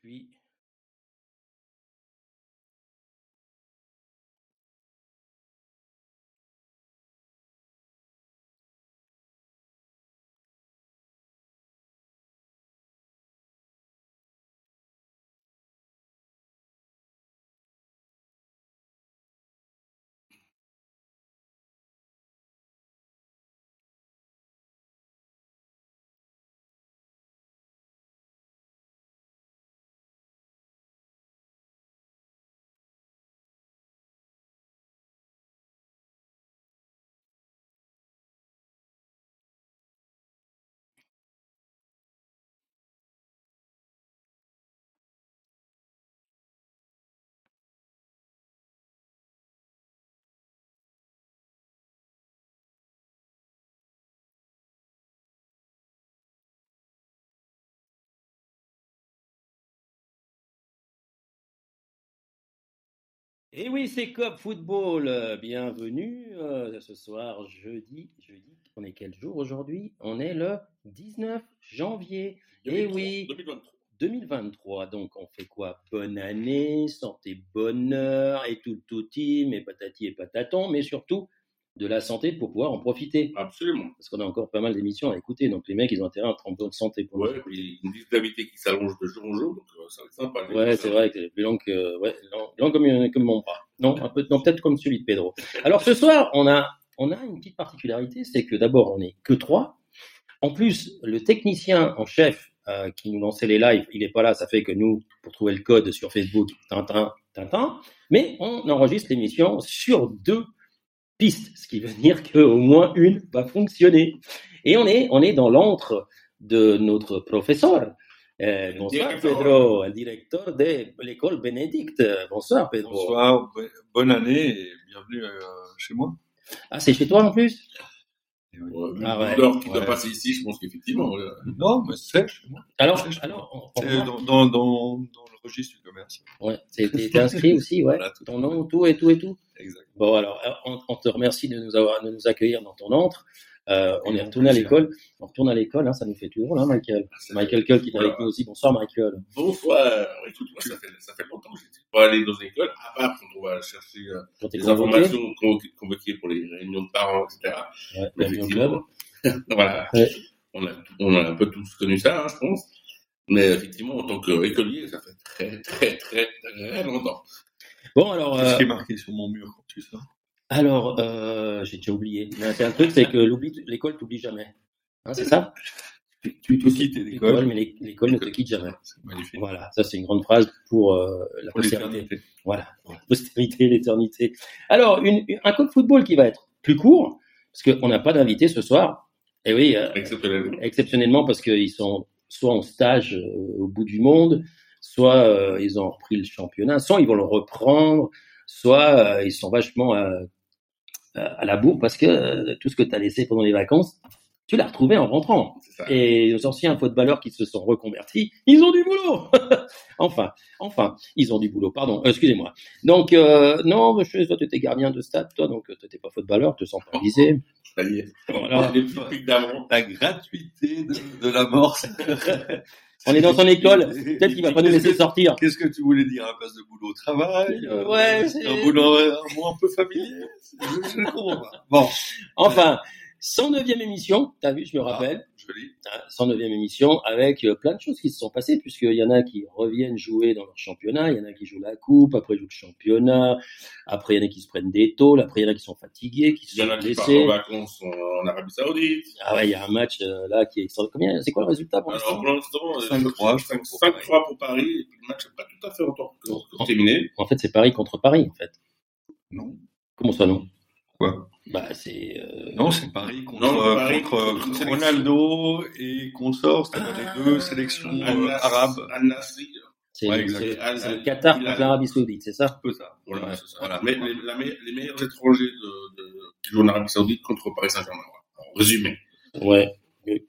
puis. Et oui, c'est Cop Football. Bienvenue euh, ce soir, jeudi. Jeudi, on est quel jour aujourd'hui? On est le 19 janvier. Et oui, 2023. 2023. Donc, on fait quoi? Bonne année, santé, bonheur et tout, tout team, et patati et pataton, mais surtout de la santé pour pouvoir en profiter. Absolument. Parce qu'on a encore pas mal d'émissions à écouter. Donc, les mecs, ils ont intérêt à être en bonne santé pour Ouais, puis une liste d'invités qui s'allonge de jour en jour, donc euh, ça va être sympa. Ouais, c'est vrai que c'est plus long que, ouais, long, long comme, euh, comme mon bras. Non, un peu, non, peut-être comme celui de Pedro. Alors, ce soir, on a, on a une petite particularité, c'est que d'abord, on n'est que trois. En plus, le technicien en chef, euh, qui nous lançait les lives, il est pas là, ça fait que nous, pour trouver le code sur Facebook, Tintin, Tintin, mais on enregistre l'émission sur deux pistes, ce qui veut dire qu'au moins une va fonctionner. Et on est, on est dans l'antre de notre professeur. Euh, bonsoir directeur. Pedro, le directeur de l'école Bénédicte. Bonsoir Pedro. Bonsoir, bo- bonne année et bienvenue euh, chez moi. Ah, c'est chez toi en plus? Ouais, Ah ouais. l'heure qui doit Ouais. passer ici, je pense qu'effectivement. Non, mais c'est. Alors, alors dans, dans, dans, dans le registre du commerce. ouais, t'es inscrit aussi, ouais. Voilà, tout à Ton nom, tout et tout et tout. Exact. Bon, alors, on, on te remercie de nous avoir, de nous accueillir dans ton antre. Euh, on est retourné à l'école. On retourne à l'école, hein, ça nous fait toujours, là, Michael. ça Michael Cull qui est avec nous aussi. Bonsoir, Michael. Bonsoir. Écoute, moi, ça fait, ça fait longtemps que j'étais pas allé dans une école, à part quand on va chercher euh, des convoqué. informations convoquées, pour les réunions de parents, etc. Ouais, Mais bienvenue au club. effectivement, voilà. Ouais. On, a, on a un peu tous connu ça, hein, je pense. Mais effectivement, en tant qu'écolier, ça fait très, très, très, très longtemps. Bon, alors, Qu'est-ce euh, qui est marqué sur mon mur quand tu sors? Alors, euh, j'ai déjà oublié. C'est un truc, c'est que l'école t'oublie jamais. Hein, c'est ça? Tu, tu quitter L'école, mais l'é- l'école ne te quitte jamais. Magnifique. Voilà, ça c'est une grande phrase pour euh, la Pour postérité. Voilà, pour la postérité, l'éternité. Alors, une, une- un code football qui va être plus court, parce qu'on n'a pas d'invité ce soir. Et oui, euh, Exceptionnellement. exceptionnellement parce qu'ils sont soit en stage euh, au bout du monde, soit ils ont repris le championnat, soit ils vont le reprendre, soit ils sont vachement à la bourre parce que euh, tout ce que tu as laissé pendant les vacances, tu l'as retrouvé en rentrant. Et nos anciens footballeurs qui se sont reconvertis, ils ont du boulot. enfin, enfin, ils ont du boulot. Pardon, euh, excusez-moi. Donc euh, non, monsieur, toi tu étais gardien de stade, toi, donc tu n'étais pas footballeur, tu te sens pas visé. Ça y est. Voilà. Les petits pics d'avant. La gratuité de, de la mort. On est dans son école. Peut-être qu'il va pas nous laisser sortir. Qu'est-ce que tu voulais dire à place de boulot au travail euh, Ouais, c'est- Un boulot un mot un peu familier Je je ne comprends pas. Bon, Enfin, 109e émission, t'as vu, je me rappelle. Hein, 109e émission avec euh, plein de choses qui se sont passées, puisqu'il y en a qui reviennent jouer dans leur championnat, il y en a qui jouent la coupe, après ils jouent le championnat, après il y en a qui se prennent des tôles, après il y en a qui sont fatigués, qui Il y en sont a qui partent blessés. en vacances en, Arabie Saoudite. Ah ouais, il y a un match euh, là qui est extraordinaire. Combien C'est quoi le résultat pour l'instant pour l'instant, 5-3, je crois, pour 5-3 pour Paris. Et puis le match n'est pas tout à fait encore terminé. En fait, c'est Paris contre Paris, en fait. Non. Comment ça, non? Quoi? Bah, c'est... euh, Non, c'est Paris contre, Non, euh, Paris contre, contre euh, sélection. Ronaldo et consorts, c'est-à-dire les deux sélections euh, arabes. Al-Nasri. c'est Ouais, le- c'est- c'est Qatar contre l'Arabie Saoudite, c'est ça? Un peu ça. Voilà, Ouais, c'est ça. voilà. Mais les, la me- les meilleurs étrangers de, de, qui jouent en Arabie Saoudite contre Paris Saint-Germain. résumé. Ouais.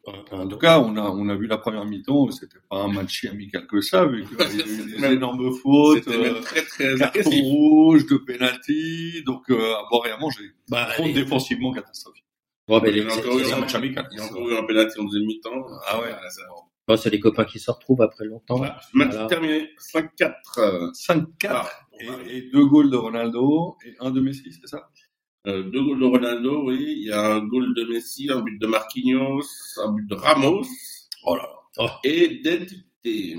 Un- un- En tout cas, on a, on a vu la première mi-temps, c'était pas un match amical que ça, vu qu'il y a eu des Même- énormes fautes, C'était euh, très très carton rouge, de penalty, donc euh, à boire et à manger. Bah, contre, défensivement catastrophique. Ouais, mais Il y a encore eu un match amical. Il y a encore eu un penalty en deuxième mi-temps. Ah ouais. Voilà, ça- Oh, c'est des copains qui se retrouvent après longtemps. Voilà. Match Voilà. terminé 5-4. euh, 5-4 Ah, et, et deux goals de Ronaldo et un de Messi, c'est ça? Euh, deux goals de Ronaldo, oui. Il y a un goal de Messi, un but de Marquinhos, un but de Ramos. Oh là là. Et d'identité.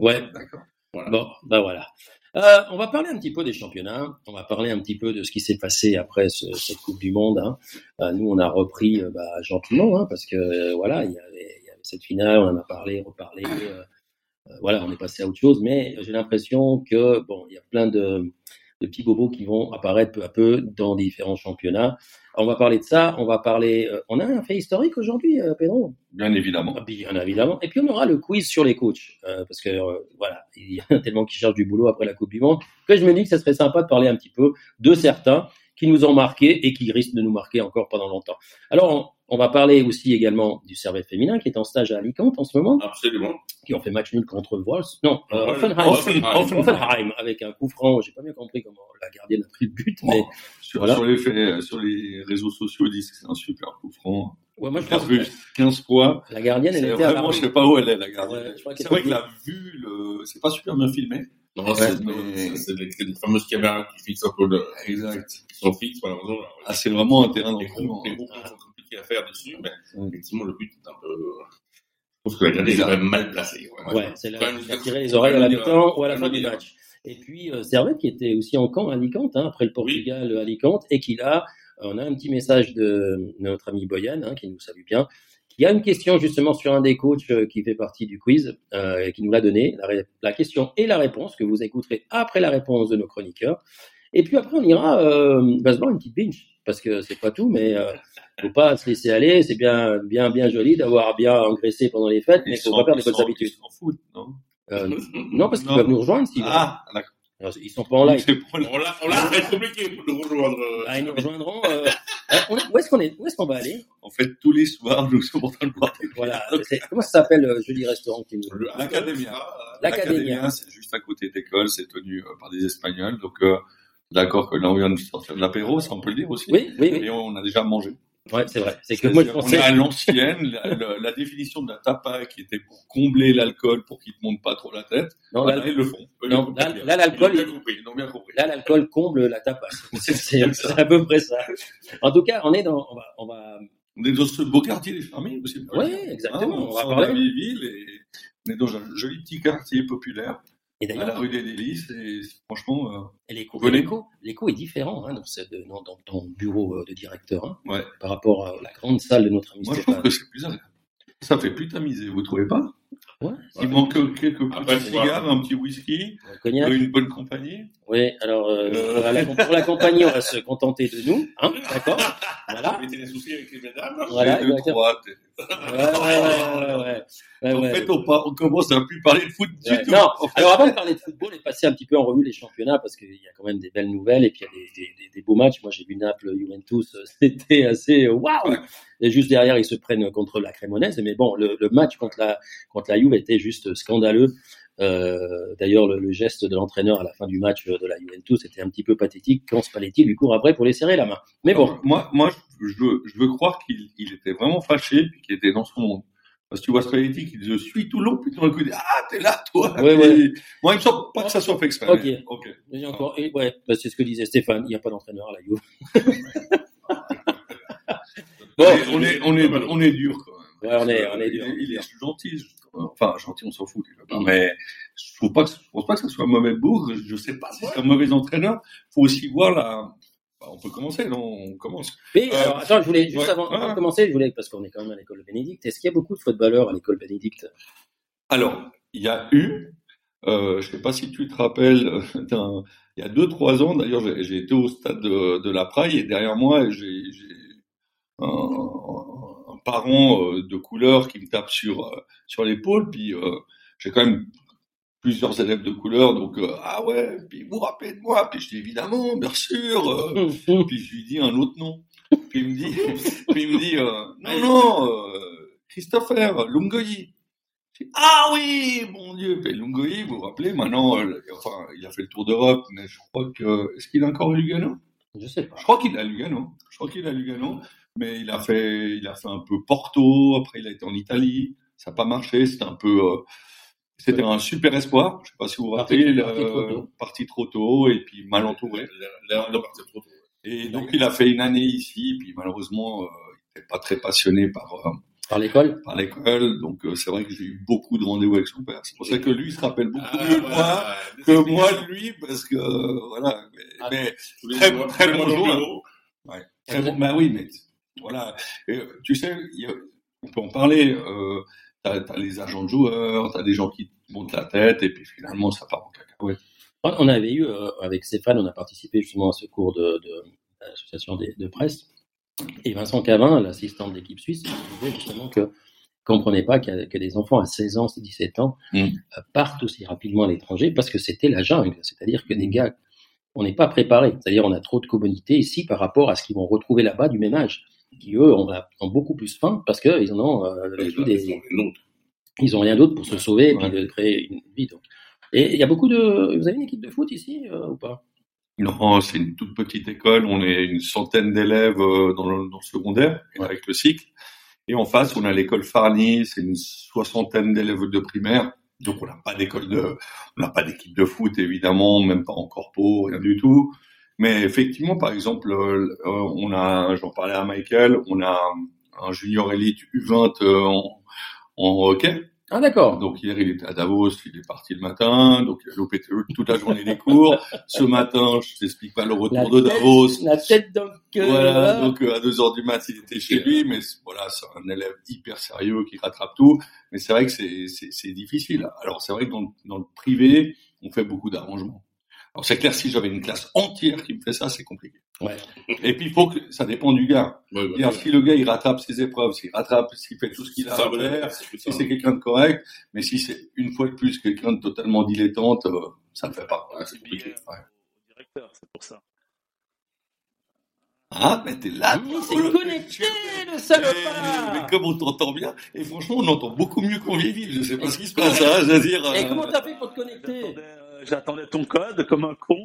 Ouais. D'accord. Voilà. Bon, ben voilà. Euh, on va parler un petit peu des championnats. On va parler un petit peu de ce qui s'est passé après ce- cette Coupe du Monde. hein. Euh, nous, on a repris euh, bah, gentiment, hein, parce que euh, voilà, il y, avait, il y avait cette finale, on en a parlé, reparlé. euh, euh, voilà, on est passé à autre chose. Mais j'ai l'impression que bon, il y a plein de, de petits bobos qui vont apparaître peu à peu dans différents championnats. On va parler de ça. On va parler. euh, on a un fait historique aujourd'hui, euh, Pedro? Bien évidemment. Ah, Bien évidemment. Et puis on aura le quiz sur les coachs, euh, parce que euh, voilà, il y en a tellement qui cherchent du boulot après la Coupe du Monde que je me dis que ça serait sympa de parler un petit peu de certains qui nous ont marqués et qui risquent de nous marquer encore pendant longtemps. Alors on, va parler aussi également du Servette féminin qui est en stage à Alicante en ce moment, Absolument. qui ont fait match nul contre Wolves. Non, euh, Ouais, Offenheim. Offenheim. Offenheim, avec un coup franc. J'ai pas bien compris comment la gardienne a pris le but, mais Sur, Voilà. sur les faits, sur les réseaux sociaux, ils disent que c'est un super coup franc. ouais, moi je pense vu que 15 fois. la gardienne elle était à vraiment, la je sais pas où elle est, la gardienne. Ouais, c'est vrai que la vue, le... c'est pas super bien filmé. Non, c'est mais- c'est des fameuses caméras qui fixent un peu de, Exact. qui sont fixes, malheureusement. Ah, c'est vraiment un terrain Les d'entraînement. À faire dessus, mais Mm. effectivement, le but est un peu, je pense que la est quand même mal placée. Ouais, c'est là Quand même, il a tiré les oreilles à la mi-temps ou à la fin du match. Et puis euh, Servette qui était aussi en camp à Alicante, hein, après le Portugal à Alicante, et qui là, on a un petit message de notre ami Boyan, hein, qui nous salue bien, qui a une question justement sur un des coachs euh, qui fait partie du quiz, euh, et qui nous l'a donné, la question et la réponse, que vous écouterez après la réponse de nos chroniqueurs. Et puis après, on ira euh, va se boire une petite binge, parce que c'est pas tout, mais euh, faut pas se laisser aller. C'est bien, bien, bien joli d'avoir bien engraissé pendant les fêtes, mais faut pas perdre les bonnes habitudes. Ils s'en foutent, non? Euh, non, parce qu'ils peuvent nous rejoindre s'ils veulent. Ah, d'accord. Alors, Ils sont pas en live. C'est pour la- On l'a, on l'a fait compliqué pour nous rejoindre. Ah, ils nous rejoindront. euh, euh, où est-ce qu'on est Où est-ce qu'on va aller? En fait, tous les soirs, nous sommes en train de voir des Voilà. Comment ça s'appelle le joli restaurant qui nous. L'Académia. L'Académia, c'est juste à côté d'école, c'est tenu euh, par des Espagnols. Donc, euh, d'accord que là, on vient de sortir de l'apéro, ça on peut le dire aussi. Oui, oui, oui. Et on a déjà mangé. Ouais, c'est vrai. C'est que moi je pensais. On est à l'ancienne, la, la- la définition de la tapa qui était pour combler l'alcool pour qu'il te monte pas trop la tête. Non, Voilà, là, ils le font. Non, là- l'alcool, là, l'alcool comble la tapasse. C'est à peu près ça. En tout cas, on est dans. On va, on va On est dans ce beau quartier des familles aussi. Ouais, exactement, Hein, on on va parler. la ville et on est dans un joli petit quartier populaire Et à la d'ailleurs, rue des Délices franchement, euh, et l'écho, Venez. l'écho, l'écho est différent hein, dans, ce- dans, dans ton bureau euh, de directeur hein, ouais. par rapport à la grande salle de notre ami Moi, je trouve Stéphane. que c'est plus agréable. Ça fait plus tamiser, vous trouvez pas? Ouais, Il manque quelques petits cigares, un petit whisky, le cognac. une bonne compagnie? Oui, alors euh, Euh. pour, la, pour la compagnie, on va se contenter de nous, hein, d'accord? Voilà. Mettez des soucis avec les mesdames. Voilà, J'ai deux, trois. t'es- Ouais, ouais, ouais, ouais, ouais. en Ouais, fait, on, on commence à plus parler de foot du Ouais. tout. Non, En fait, alors avant de parler de football et passer un petit peu en revue les championnats, parce qu'il y a quand même des belles nouvelles et puis il y a des, des- des- des beaux matchs. Moi, j'ai vu Naples, Juventus, euh, c'était assez euh, waouh. Et juste derrière, ils se prennent contre la Crémonaise. Mais bon, le, le match contre la contre la Juve était juste scandaleux. Euh, D'ailleurs, le, le geste de l'entraîneur à la fin du match de la Juventus était un petit peu pathétique quand Spalletti lui court après pour les serrer la main. Mais bon, Moi, moi, je veux, je veux croire qu'il il était vraiment fâché puis qu'il était dans son monde. Parce que tu vois Spalletti qui le suit tout le long, puis tout d'un coup, il dit, ah, t'es là, toi. Ouais, Et- ouais. Moi, il me semble pas que ça soit fait exprès. Ok. mais- ok. j'ai encore, et ouais, bah, c'est ce que disait Stéphane. Il n'y a pas d'entraîneur à la Juve. Bon, on est, on est, on est dur quand même. Ouais, on est- que on est il dur. Il est gentil. Enfin, gentil, on s'en fout. Mais je trouve pas que, je pense pas que ce soit un mauvais bourg. Je sais pas si c'est un mauvais entraîneur. Faut aussi voir la, bah, on peut commencer, non? On commence. Oui, Euh, alors attends, je voulais juste ouais, avant, avant ouais. de commencer, je voulais parce qu'on est quand même à l'école Bénédicte. Est-ce qu'il y a beaucoup de footballeurs à l'école Bénédicte? Alors, il y a eu, euh, je sais pas si tu te rappelles, euh, il y a deux, trois ans, d'ailleurs, j'ai été au stade de, de la Praille et derrière moi, j'ai un, un parent de couleur qui me tape sur, sur l'épaule, puis euh, j'ai quand même plusieurs élèves de couleur, donc euh, ah ouais, puis vous vous rappelez de moi, puis je dis évidemment, bien sûr, euh, puis je lui dis un autre nom. Puis il me dit, puis il me dit euh, non, non, euh, Christopher Lungoyi. Ah oui, mon Dieu, puis Lungoyi, vous vous rappelez, maintenant, euh, enfin, il a fait le tour d'Europe, mais je crois que, est-ce qu'il a encore Lugano? Je sais pas. Je crois qu'il a Lugano. Je crois qu'il a Lugano, mais il a fait, il a fait un peu Porto, après il a été en Italie. ça n'a pas marché. C'était un peu, euh, c'était un super espoir. Je sais pas si vous vous rappelez, parti le- trop tôt. parti trop tôt et puis mal entouré. Trop tôt. Et donc il a fait une année ici, puis malheureusement, euh, il n'était pas très passionné par euh, Par l'école par l'école. Donc euh, c'est vrai que j'ai eu beaucoup de rendez-vous avec son père. C'est pour ça que lui il se rappelle beaucoup Ah, mieux de moi que moi de lui, parce que voilà. Mais, Ah. mais Très- très mois bon bureau. Très bon, bah oui, mais voilà. Et, tu sais, a- on peut en parler. Euh, t'as, t'as les agents de joueurs, t'as des gens qui te montent la tête, et puis finalement, ça part en cacahuète. On avait eu, euh, avec Stéphane, on a participé justement à ce cours de, de, l'association des- de presse. Et Vincent Cavin, l'assistant de l'équipe suisse, disait justement que comprenait pas que des enfants à 16 ans, 17 ans Mm. euh, partent aussi rapidement à l'étranger parce que c'était la jungle. C'est-à-dire que des gars, on n'est pas préparé. C'est-à-dire on a trop de communautés ici par rapport à ce qu'ils vont retrouver là-bas du même âge, qui eux ont, ont beaucoup plus faim parce qu'ils en ont euh, Ils vécu ont- des, ils ont rien d'autre pour se sauver et puis de créer une vie. Donc. Et il y a beaucoup de. Vous avez une équipe de foot ici euh, ou pas? Non, c'est une toute petite école. On est une centaine d'élèves euh, dans le, dans le secondaire, avec le cycle. Et en face, on a l'école Farny, c'est une soixantaine d'élèves de primaire. Donc, on n'a pas d'école de, on n'a pas d'équipe de foot, évidemment, même pas en corpo, rien du tout. Mais effectivement, par exemple, euh, euh, on a, j'en parlais à Michael, on a un junior élite U20 euh, en, en hockey. Ah d'accord. Donc hier, il était à Davos, il est parti le matin, donc il a loupé toute la journée des cours. Ce matin, je t'explique pas le retour de tête- Davos. La tête dans le cœur. Voilà, donc à 2 heures du mat, il était chez lui, mais c'est- voilà, c'est un élève hyper sérieux qui rattrape tout. Mais c'est vrai que c'est difficile. Alors c'est vrai que dans, dans le privé, on fait beaucoup d'arrangements. Alors c'est clair, si j'avais une classe entière qui me fait ça, c'est compliqué. Ouais. Et puis il faut que ça dépend du gars. Ouais, ouais, C'est-à-dire, ouais. si le gars il rattrape ses épreuves, s'il rattrape, s'il fait tout ce qu'il a à faire, c'est si c'est quelqu'un de correct, mais si c'est une fois de plus quelqu'un de totalement dilettante, euh, ça ne fait pas. Ouais, c'est compliqué. Directeur, c'est pour ça. Ah, mais t'es là, toi, le- connecté, le Mais, salopard mais comme on t'entend bien, et franchement, on entend beaucoup mieux qu'en Vivi. Je sais pas ce qui se passe, hein, je veux dire. Et euh, comment t'as fait pour te connecter? J'attendais, euh, J'attendais ton code comme un con.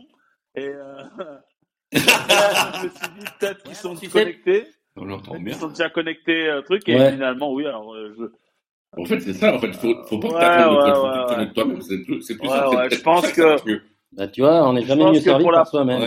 Et euh, je me suis dit peut-être qu'ils sont tu connectés. On l'entend Peut-être bien. qu'ils sont déjà connectés euh, truc. Et Ouais. finalement, oui, alors euh, je, En fait, c'est ça. En fait, faut, faut pas que Ouais, t'apprennes ouais, de ouais, toi-même. C'est plus, c'est plus je pense que- mieux. Bah tu vois, on n'est jamais mieux que servi pour par la- soi-même.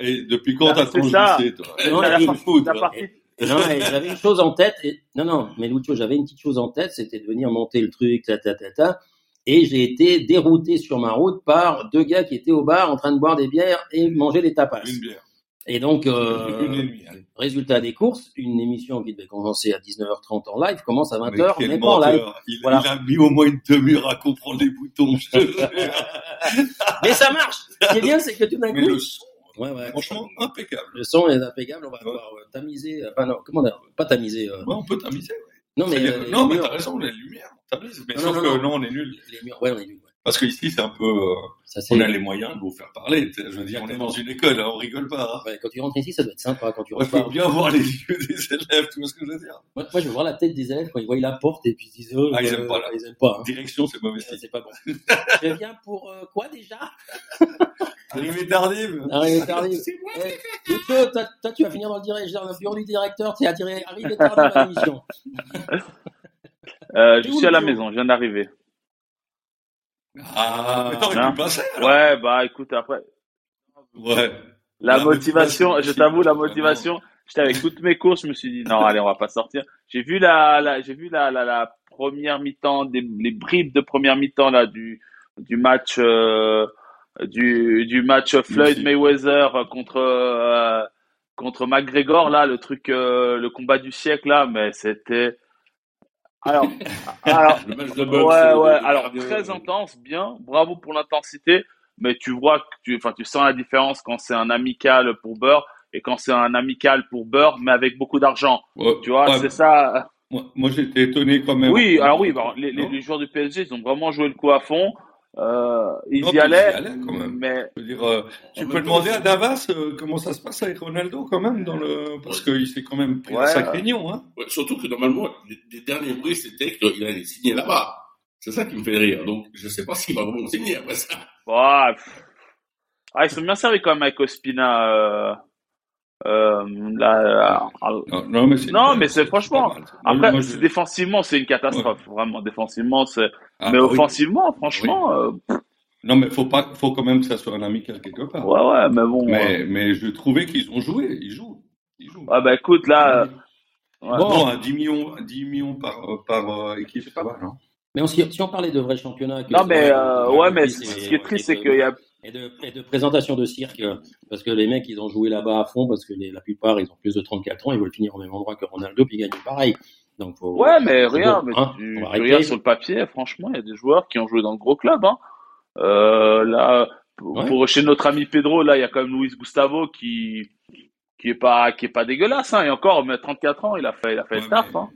Et depuis quand t'as ton ça. JC, toi Non, la, foot, partie Non, j'avais une chose en tête. Et... Non, non, mais Lucho, j'avais une petite chose en tête, c'était de venir monter le truc, ta, ta, ta, ta. Et j'ai été dérouté sur ma route par deux gars qui étaient au bar en train de boire des bières et manger des tapas. Une bière. Et donc, euh, Une résultat des courses, une émission qui devait commencer à 19h30 en live commence à 20h, Mais pas en live. Il, Voilà. il a mis au moins une demi-heure à comprendre les boutons. Mais ça marche Ce qui est bien, c'est que tout d'un coup... le son, Ouais, ouais. franchement, impeccable. Le son est impeccable, on va pouvoir euh, tamiser... Enfin non, comment dire Pas tamiser... euh, on peut t'amuser. ouais. Non, mais... Euh, non, mais t'as raison, les lumières, Mais Non, sauf non, que non. on est nul. Les murs, ouais, on est nul, ouais. Parce que ici, c'est un peu, euh, Ça, c'est... on a les moyens de vous faire parler. Je veux dire, on est dans une école, hein, on rigole pas. hein. Ouais, quand tu rentres ici, ça doit être sympa quand tu Moi, je repars. peux bien voir les yeux des élèves, tu vois ce que je veux dire. Moi, moi, je veux voir la tête des élèves quand ils voient la porte et puis ils disent oh, Ah, ils aiment pas, là. Ils aiment pas. hein. Direction, c'est mauvais style. C'est pas bon. je viens pour euh, quoi déjà? Arrivé tardive. Arrivé tardif. Eh, Lucho, toi, toi, tu vas finir dans le, direct, dans le bureau du directeur, tu es attiré- tardif à l'émission. Euh, je suis à la maison, je viens d'arriver. Ah, mais t'aurais pu passer, alors. Ouais, bah écoute, après, Ouais. la La motivation, motivation, je t'avoue, la motivation, j'étais avec toutes mes courses, je me suis dit, non, allez, on va pas sortir. J'ai vu la, la j'ai vu la, la, la première mi-temps, des, les bribes de première mi-temps, là, du, du match, euh, du, du match Floyd Merci. Mayweather contre, euh, contre McGregor, là, le truc, euh, le combat du siècle, là, mais c'était, alors, alors, Le match de boxe. Ouais, euh, ouais. Alors, très euh, intense, bien. Bravo pour l'intensité. Mais tu vois que tu, enfin, tu sens la différence quand c'est un amical pour beurre et quand c'est un amical pour beurre, mais avec beaucoup d'argent. Ouais. Tu vois, c'est ça. Moi, moi j'étais étonné quand même. Oui, alors oui, bah, les, les, Non. les joueurs du PSG, ils ont vraiment joué le coup à fond. Euh, ils Non, y mais ils y allaient, allaient quand même. mais Je veux dire, euh, tu peux demander temps, à Davas euh, comment ça se passe avec Ronaldo quand même dans le parce qu'il s'est quand même pris un Ouais. sacré nion, hein. ouais, surtout que normalement, les, les derniers bruits, c'était qu'il allait signer là-bas. C'est ça qui me fait rire. Donc, je sais pas s'il va vraiment signer après ça. ouais, pff. ah, ils sont bien servis quand même avec Ospina. Euh, là, euh, Non, non, mais c'est Non, mais c'est franchement, après, moi, c'est- je- défensivement, c'est une catastrophe. Vraiment, défensivement, c'est. Ah, mais oui. offensivement, franchement, euh, Non, mais faut pas, faut quand même que ça soit un amical quelque part. ouais, ouais, mais bon. euh, Mais, mais je trouvais qu'ils ont joué, ils jouent. Ils jouent. ouais, bah écoute, là, euh, ouais. Bon. À 10 millions, à 10 millions par, par euh, équipe, c'est pas mal, non Mais on- si, on parlait de vrai championnat. que- non, mais euh, Ouais, ouais, mais ce qui est triste, c'est qu'il y a. et de, et de présentation de cirque, parce que les mecs, ils ont joué là-bas à fond, parce que les- la plupart, ils ont plus de 34 ans, ils veulent finir au même endroit que Ronaldo, puis gagner pareil. Donc, faut, Ouais, mais regarde, bon, mais hein, tu, tu regardes sur le papier, franchement, il y a des joueurs qui ont joué dans le gros club. Hein. Euh, là, pour, Ouais. pour- chez notre ami Pedro, là, il y a quand même Luis Gustavo qui qui est pas qui est pas dégueulasse. Hein. Et encore, mais à 34 ans, il a fait il a fait Ouais, le taf. mais- Hein.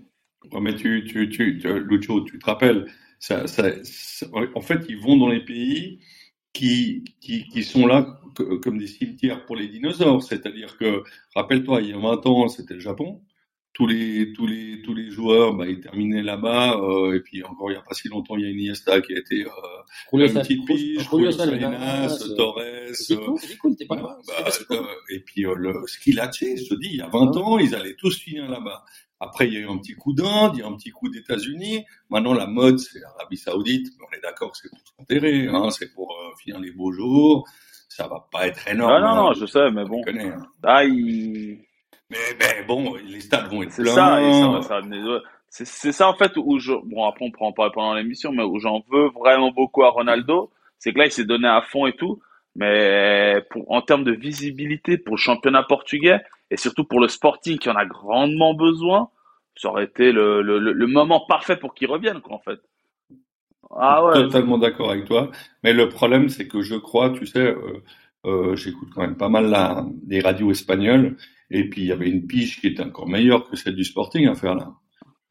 Ouais, mais tu, tu, tu, tu- Lucho, tu te rappelles, ça, ça, ça- en fait, ils vont dans les pays qui, qui, qui sont là que- comme des cimetières pour les dinosaures. C'est-à-dire que, rappelle-toi, il y a 20 ans, c'était le Japon. Tous les, tous les, tous les joueurs, bah, ils terminaient là-bas. euh, et puis encore il n'y a pas si longtemps, il y a Iniesta qui a été euh, une petite pige, Julio Salinas, euh, Torres. C'est cool, c'est cool, t'es pas bah, cool. euh, et puis euh, le Skilacci, je te dis, il y a 20 ans, ils allaient tous finir là-bas. Après, il y a eu un petit coup d'Inde, il y a eu un petit coup d'États-Unis. Maintenant, la mode, c'est l'Arabie Saoudite. Mais on est d'accord que c'est pour s'enterrer, hein, c'est pour euh, finir les beaux jours. Ça va pas être énorme. Ah non, hein, non, je sais, mais on bon. connaît, hein. Il... Mais, mais bon, les stades vont être c'est pleins. ça, et ça, va- c'est c'est ça en fait où je bon après on prend en parler pendant l'émission, mais où j'en veux vraiment beaucoup à Ronaldo, c'est que là il s'est donné à fond et tout, mais pour en termes de visibilité pour le championnat portugais et surtout pour le Sporting qui en a grandement besoin, ça aurait été le, le, moment parfait pour qu'il revienne quoi en fait. Ah ouais. Totalement d'accord avec toi. Mais le problème, c'est que je crois, tu sais, euh, euh, j'écoute quand même pas mal la, les radios espagnoles. Et puis, il y avait une pige qui était encore meilleure que celle du Sporting à faire là.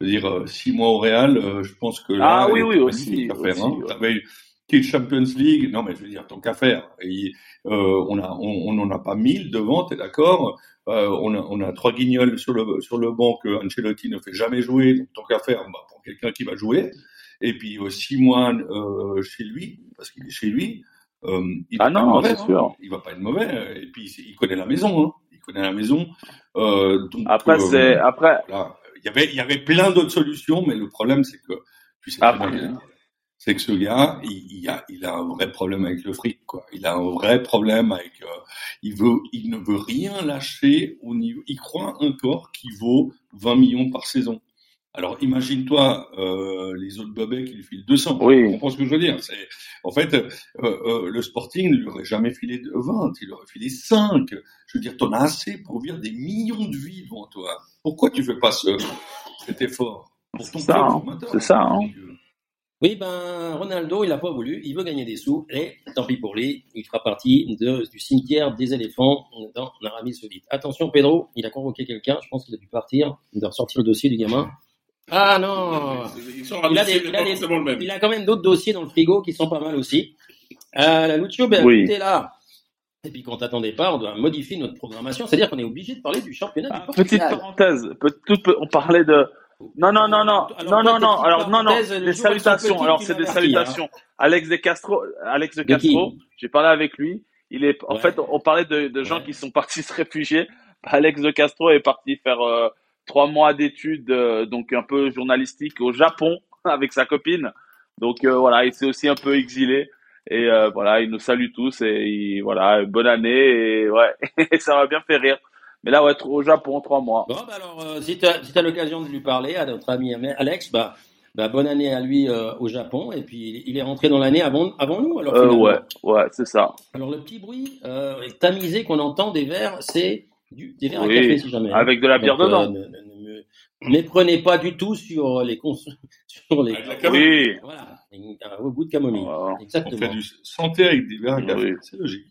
Je veux dire, euh, six mois au Real, euh, je pense que là, Ah oui, oui, aussi, magnifique à faire. aussi, hein. ouais. Qui Champions League, non mais je veux dire, tant qu'à faire. Et, euh, on a, on, on n'en a pas mille devant, t'es d'accord? Euh, On a, on a trois guignols sur le sur le banc que Ancelotti ne fait jamais jouer, donc tant qu'à faire, bah, pour quelqu'un qui va jouer. Et puis euh, six mois euh, chez lui, parce qu'il est chez lui. Il Ah va pas non, être mauvais, c'est hein. sûr. Il va pas être mauvais. Et puis il connaît la maison, hein. Il connaît la maison. Donc, Après c'est après voilà. Il y avait, il y avait plein d'autres solutions, mais le problème, c'est que, tu sais Après. C'est que ce gars, il, il a, il a un vrai problème avec le fric, quoi. Il a un vrai problème avec, euh, il veut, il ne veut rien lâcher au niveau, il croit encore qu'il vaut 20 millions par saison. Alors, imagine-toi, euh, les autres bobets qui lui filent 200. Oui. Tu comprends ce que je veux dire? C'est, en fait, euh, euh, le Sporting ne lui aurait jamais filé de 20, il aurait filé 5. Je veux dire, t'en as assez pour vivre des millions de vies devant toi. Pourquoi tu fais pas ce, cet effort? Pour ton C'est ça, club hein. C'est ça, hein. Oui, ben, Ronaldo, il n'a pas voulu, il veut gagner des sous, et tant pis pour lui, il fera partie de, du cimetière des éléphants dans l'Arabie Saoudite. Attention, Pedro, il a convoqué quelqu'un, je pense qu'il a dû partir, il doit ressortir le dossier du gamin. Ah non il a, des, il, des- il quand même d'autres dossiers dans le frigo qui sont pas mal aussi. Euh, la Lucio, ben, Oui. t'es là. Et puis quand t'attendais pas, on doit modifier notre programmation, c'est-à-dire qu'on est obligé de parler du championnat du Ah, petite parenthèse, on parlait de non non non non. Non non non. alors non non. Les des salutations. Alors c'est des salutations. Alex de Castro Alex de Castro j'ai parlé avec lui. Il est en fait on parlait de, de gens qui sont partis se réfugier. Alex de Castro est parti faire euh, trois mois d'études euh, donc un peu journalistique au Japon avec sa copine. Donc euh, voilà il s'est aussi un peu exilé. Et euh, voilà il nous salue tous et il- voilà bonne année et ouais ça m'a bien fait rire mais là ouais tr- au Japon trois mois Bon, bah alors, euh, si tu as, si l'occasion de lui parler à notre ami Alex, bah, bah, bonne année à lui euh, au Japon. Et puis, il est rentré dans l'année avant, avant nous. Alors, Euh, finalement. ouais, ouais, c'est ça. alors, le petit bruit euh, tamisé qu'on entend des verres, c'est du, des verres Oui, à café, si jamais. hein. Avec de la bière Donc, dedans. euh, ne, ne- ne- ne méprenez pas du tout sur les cons sur les. Avec la camomille. Oui. Voilà, un- au goût de camomille. Voilà. On Exactement. fait du santé avec des verres à café. Oui. C'est logique.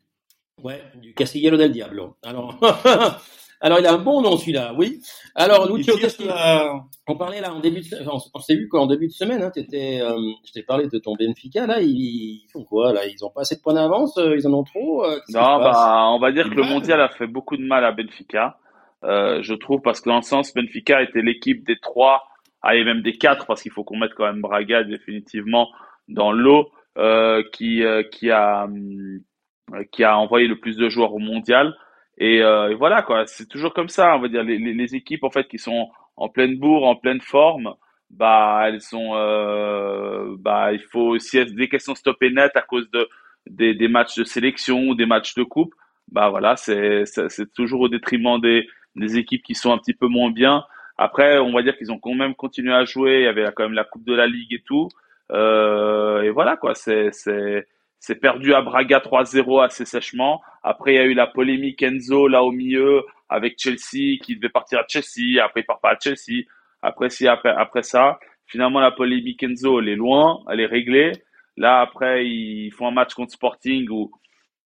Ouais, du Castillero del Diablo. Alors, alors il a un bon nom celui-là, oui. Alors, Lucio, qu'est-ce On parlait là en début de, on, on s'est vu qu'en début de semaine, hein, t'étais, euh, je t'ai parlé de ton Benfica là, ils, ils font quoi là Ils ont pas assez de points d'avance, euh, ils en ont trop. euh, Non, bah, on va dire que le mondial a fait beaucoup de mal à Benfica. Euh, je trouve parce que dans le sens, Benfica était l'équipe des trois, allez même des quatre, parce qu'il faut qu'on mette quand même Braga définitivement dans l'eau, euh, qui euh, qui a hum, qui a envoyé le plus de joueurs au mondial. Et, euh, et voilà quoi, c'est toujours comme ça. On va dire les, les, les, équipes en fait qui sont en pleine bourre, en pleine forme, bah elles sont, euh, bah il faut aussi dès qu'elles sont stoppées net à cause de des, des matchs de sélection ou des matchs de coupe, bah voilà, c'est c'est toujours au détriment des des équipes qui sont un petit peu moins bien. Après, on va dire qu'ils ont quand même continué à jouer. Il y avait quand même la Coupe de la Ligue et tout. Euh, et voilà quoi, c'est c'est c'est perdu à Braga 3-0 assez sèchement. Après, il y a eu la polémique Enzo là au milieu avec Chelsea qui devait partir à Chelsea. Après, il part pas à Chelsea. Après, si après, ça, finalement la polémique Enzo elle est loin, elle est réglée. Là après, ils font un match contre Sporting où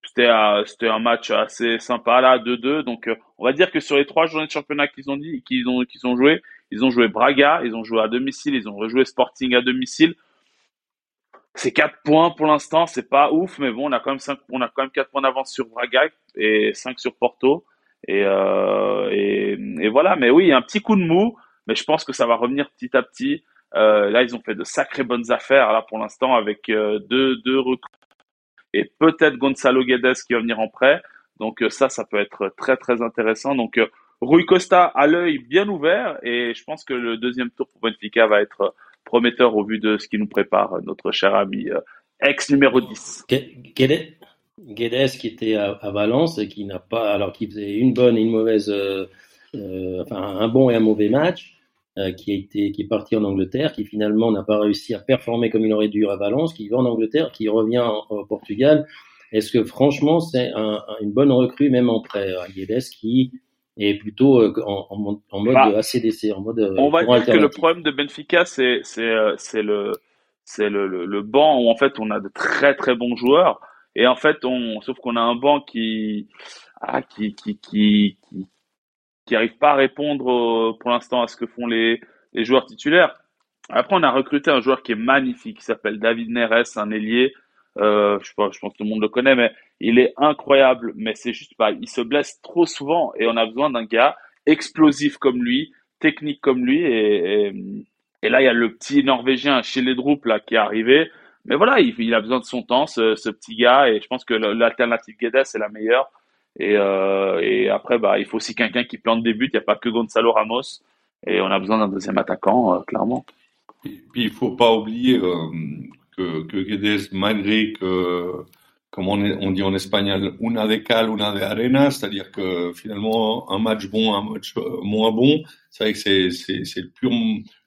c'était c'était un match assez sympa là 2-2. Donc euh, on va dire que sur les trois journées de championnat qu'ils ont dit qu'ils ont ont joué, ils ont joué Braga, ils ont joué à domicile, ils ont rejoué Sporting à domicile. C'est quatre points pour l'instant, c'est pas ouf, mais bon, on a quand même cinq, on a quand même quatre points d'avance sur Braga et 5 sur Porto. Et, euh, et, voilà, mais oui, un petit coup de mou, mais je pense que ça va revenir petit à petit. Euh, là, ils ont fait de sacrées bonnes affaires là pour l'instant avec euh, deux deux recrues et peut-être Gonzalo Guedes qui va venir en prêt. Donc ça, ça peut être très très intéressant. Donc Rui Costa a l'œil bien ouvert et je pense que le deuxième tour pour Benfica va être prometteur au vu de ce qui nous prépare notre cher ami euh, ex numéro 10. Guedes qui était à, Valence et qui n'a pas, alors qu'il faisait une bonne et une mauvaise, euh, euh, enfin un bon et un mauvais match, qui a été, qui est parti en Angleterre, qui finalement n'a pas réussi à performer comme il aurait dû à Valence, qui va en Angleterre, qui revient en, au Portugal. Est-ce que franchement c'est un, une bonne recrue même en prêt, Guedes qui est plutôt en, en, en mode bah, ACDC, en mode. On va dire que le problème de Benfica, c'est c'est c'est le c'est le, le, le banc où en fait on a de très très bons joueurs et en fait, on, sauf qu'on a un banc qui, ah, qui, qui, qui, qui, qui arrive pas à répondre pour l'instant à ce que font les, les joueurs titulaires. Après, on a recruté un joueur qui est magnifique, qui s'appelle David Neres, un ailier. Euh, je, pense, je pense que tout le monde le connaît, mais il est incroyable. Mais c'est juste pas, il se blesse trop souvent et on a besoin d'un gars explosif comme lui, technique comme lui. Et, là, il y a le petit Norvégien chez les Droupes là qui est arrivé mais voilà, il, a besoin de son temps, ce, petit gars, et je pense que l'alternative Guedes est la meilleure. Et, euh, après, bah, il faut aussi quelqu'un qui plante des buts. Il n'y a pas que Gonzalo Ramos, et on a besoin d'un deuxième attaquant, euh, clairement. Et puis il faut pas oublier euh, que, que Guedes, malgré que, comme on, est, on dit en espagnol, una de cal, una de arena, c'est-à-dire que finalement un match bon, un match euh, moins bon, c'est vrai que c'est c'est le pur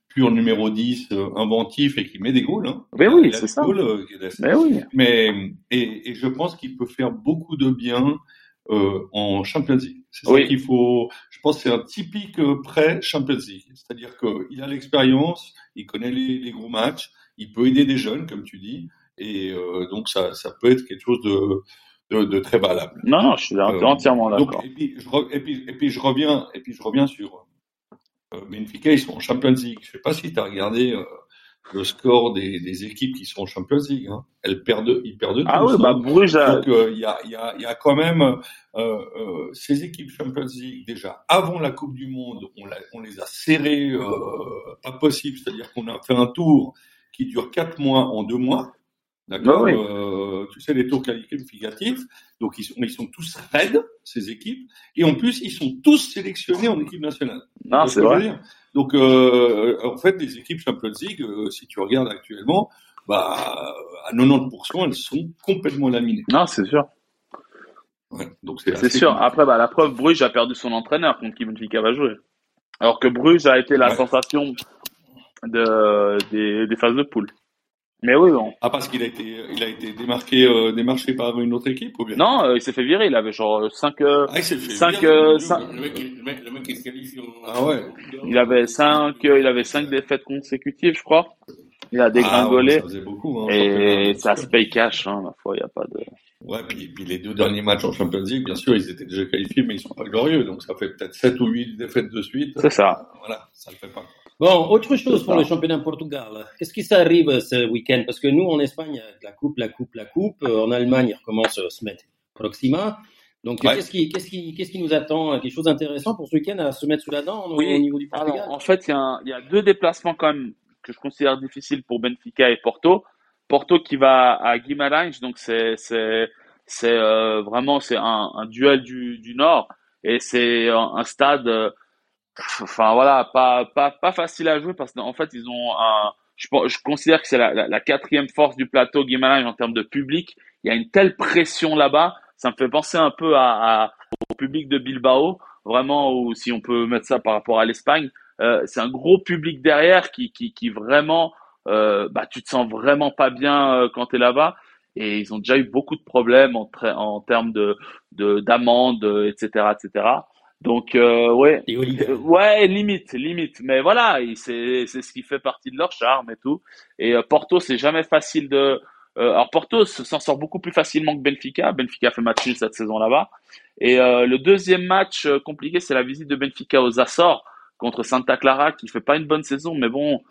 pur numéro 10 euh, inventif et qui met des goals. Hein. Mais oui, c'est ça. euh, Mais oui. Mais et, et je pense qu'il peut faire beaucoup de bien euh, en Champions League. C'est Oui. ça qu'il faut. Je pense que c'est un typique prêt Champions League. C'est-à-dire qu'il a l'expérience, il connaît les, les gros matchs, il peut aider des jeunes, comme tu dis, et euh, donc ça, ça peut être quelque chose de de, de très valable. Non, non, je suis Euh, entièrement d'accord. et puis, je re- et puis, et puis je reviens, et puis je reviens sur euh, Benfica, ils sont en Champions League. Je sais pas si tu as regardé euh, le score des, des équipes qui sont en Champions League. Hein. Elles perdent, ils perdent Ah oui, bah hein. Bruges, Donc il y, a, y, a, y a quand même ces équipes Champions League déjà avant la Coupe du Monde, on, les a serrées pas possible, c'est-à-dire qu'on a fait un tour qui dure quatre mois en deux mois. D'accord. Ah oui. Euh, tu sais les tours qualificatifs, donc ils sont, ils sont tous raides ces équipes, et en plus ils sont tous sélectionnés en équipe nationale. non, ce c'est vrai. Donc, euh, en fait, les équipes Champions League, euh, si tu regardes actuellement, bah, à 90%, elles sont complètement laminées. Non, c'est sûr. Ouais, donc c'est sûr. compliqué. Après, bah, la preuve, Bruges a perdu son entraîneur contre qui Benfica va jouer. Alors que Bruges a été la Ouais. sensation de, des, des phases de poule. Mais oui, bon. Ah, parce qu'il a été, il a été démarqué, euh, démarché par une autre équipe ou bien? Non, euh, il s'est fait virer. Il avait genre 5, Ah, il s'est fait cinq, virer, euh, mon Dieu, cinq- quoi. Le mec, le mec, le mec qui se qualifie en... Ah ouais. il avait 5, il avait cinq défaites consécutives, je crois. Il a Ah, ouais, dégringolé. ça faisait beaucoup. Hein, et championnat. ça se paye cash, hein, ma foi, il n'y a pas de... Ouais, puis, puis les deux derniers matchs en Champions League, bien sûr, ils étaient déjà qualifiés, mais ils sont pas glorieux. Donc ça fait peut-être 7 ou 8 défaites de suite. C'est ça. Voilà, ça le fait pas. Bon, autre chose pour le championnat de Portugal. Qu'est-ce qui s'arrive ce week-end? Parce que nous, en Espagne, la coupe, la coupe, la coupe. Euh, En Allemagne, ils recommencent à se mettre Proxima. Donc, Ouais. qu'est-ce qui, qu'est-ce qui, qu'est-ce qui nous attend? Quelque chose d'intéressant pour ce week-end à se mettre sous la dent au- Oui. au niveau du Portugal? Alors, en fait, il y, a un- il y a deux déplacements quand même que je considère difficiles pour Benfica et Porto. Porto qui va à Guimarães, donc c'est euh, vraiment c'est un, un, duel du, du Nord et c'est un, stade, euh, enfin voilà, pas, pas, pas facile à jouer parce qu'en fait ils ont un, je, je considère que c'est la, la, quatrième force du plateau Guimarães en termes de public. Il y a une telle pression là-bas, ça me fait penser un peu à, à, au public de Bilbao, vraiment, ou si on peut mettre ça par rapport à l'Espagne. Euh, c'est un gros public derrière qui, qui, qui vraiment, euh, bah, tu te sens vraiment pas bien euh, quand tu es là-bas et ils ont déjà eu beaucoup de problèmes en, en termes de d'amendes, etc., etc. Donc euh, ouais, ouais, limite, limite. Mais voilà, c'est c'est ce qui fait partie de leur charme et tout. Et euh, Porto, c'est jamais facile de. Euh, alors Porto s'en sort beaucoup plus facilement que Benfica. Benfica fait match nul cette saison là-bas. Et euh, le deuxième match compliqué, c'est la visite de Benfica aux Açores contre Santa Clara, qui fait pas une bonne saison, mais bon,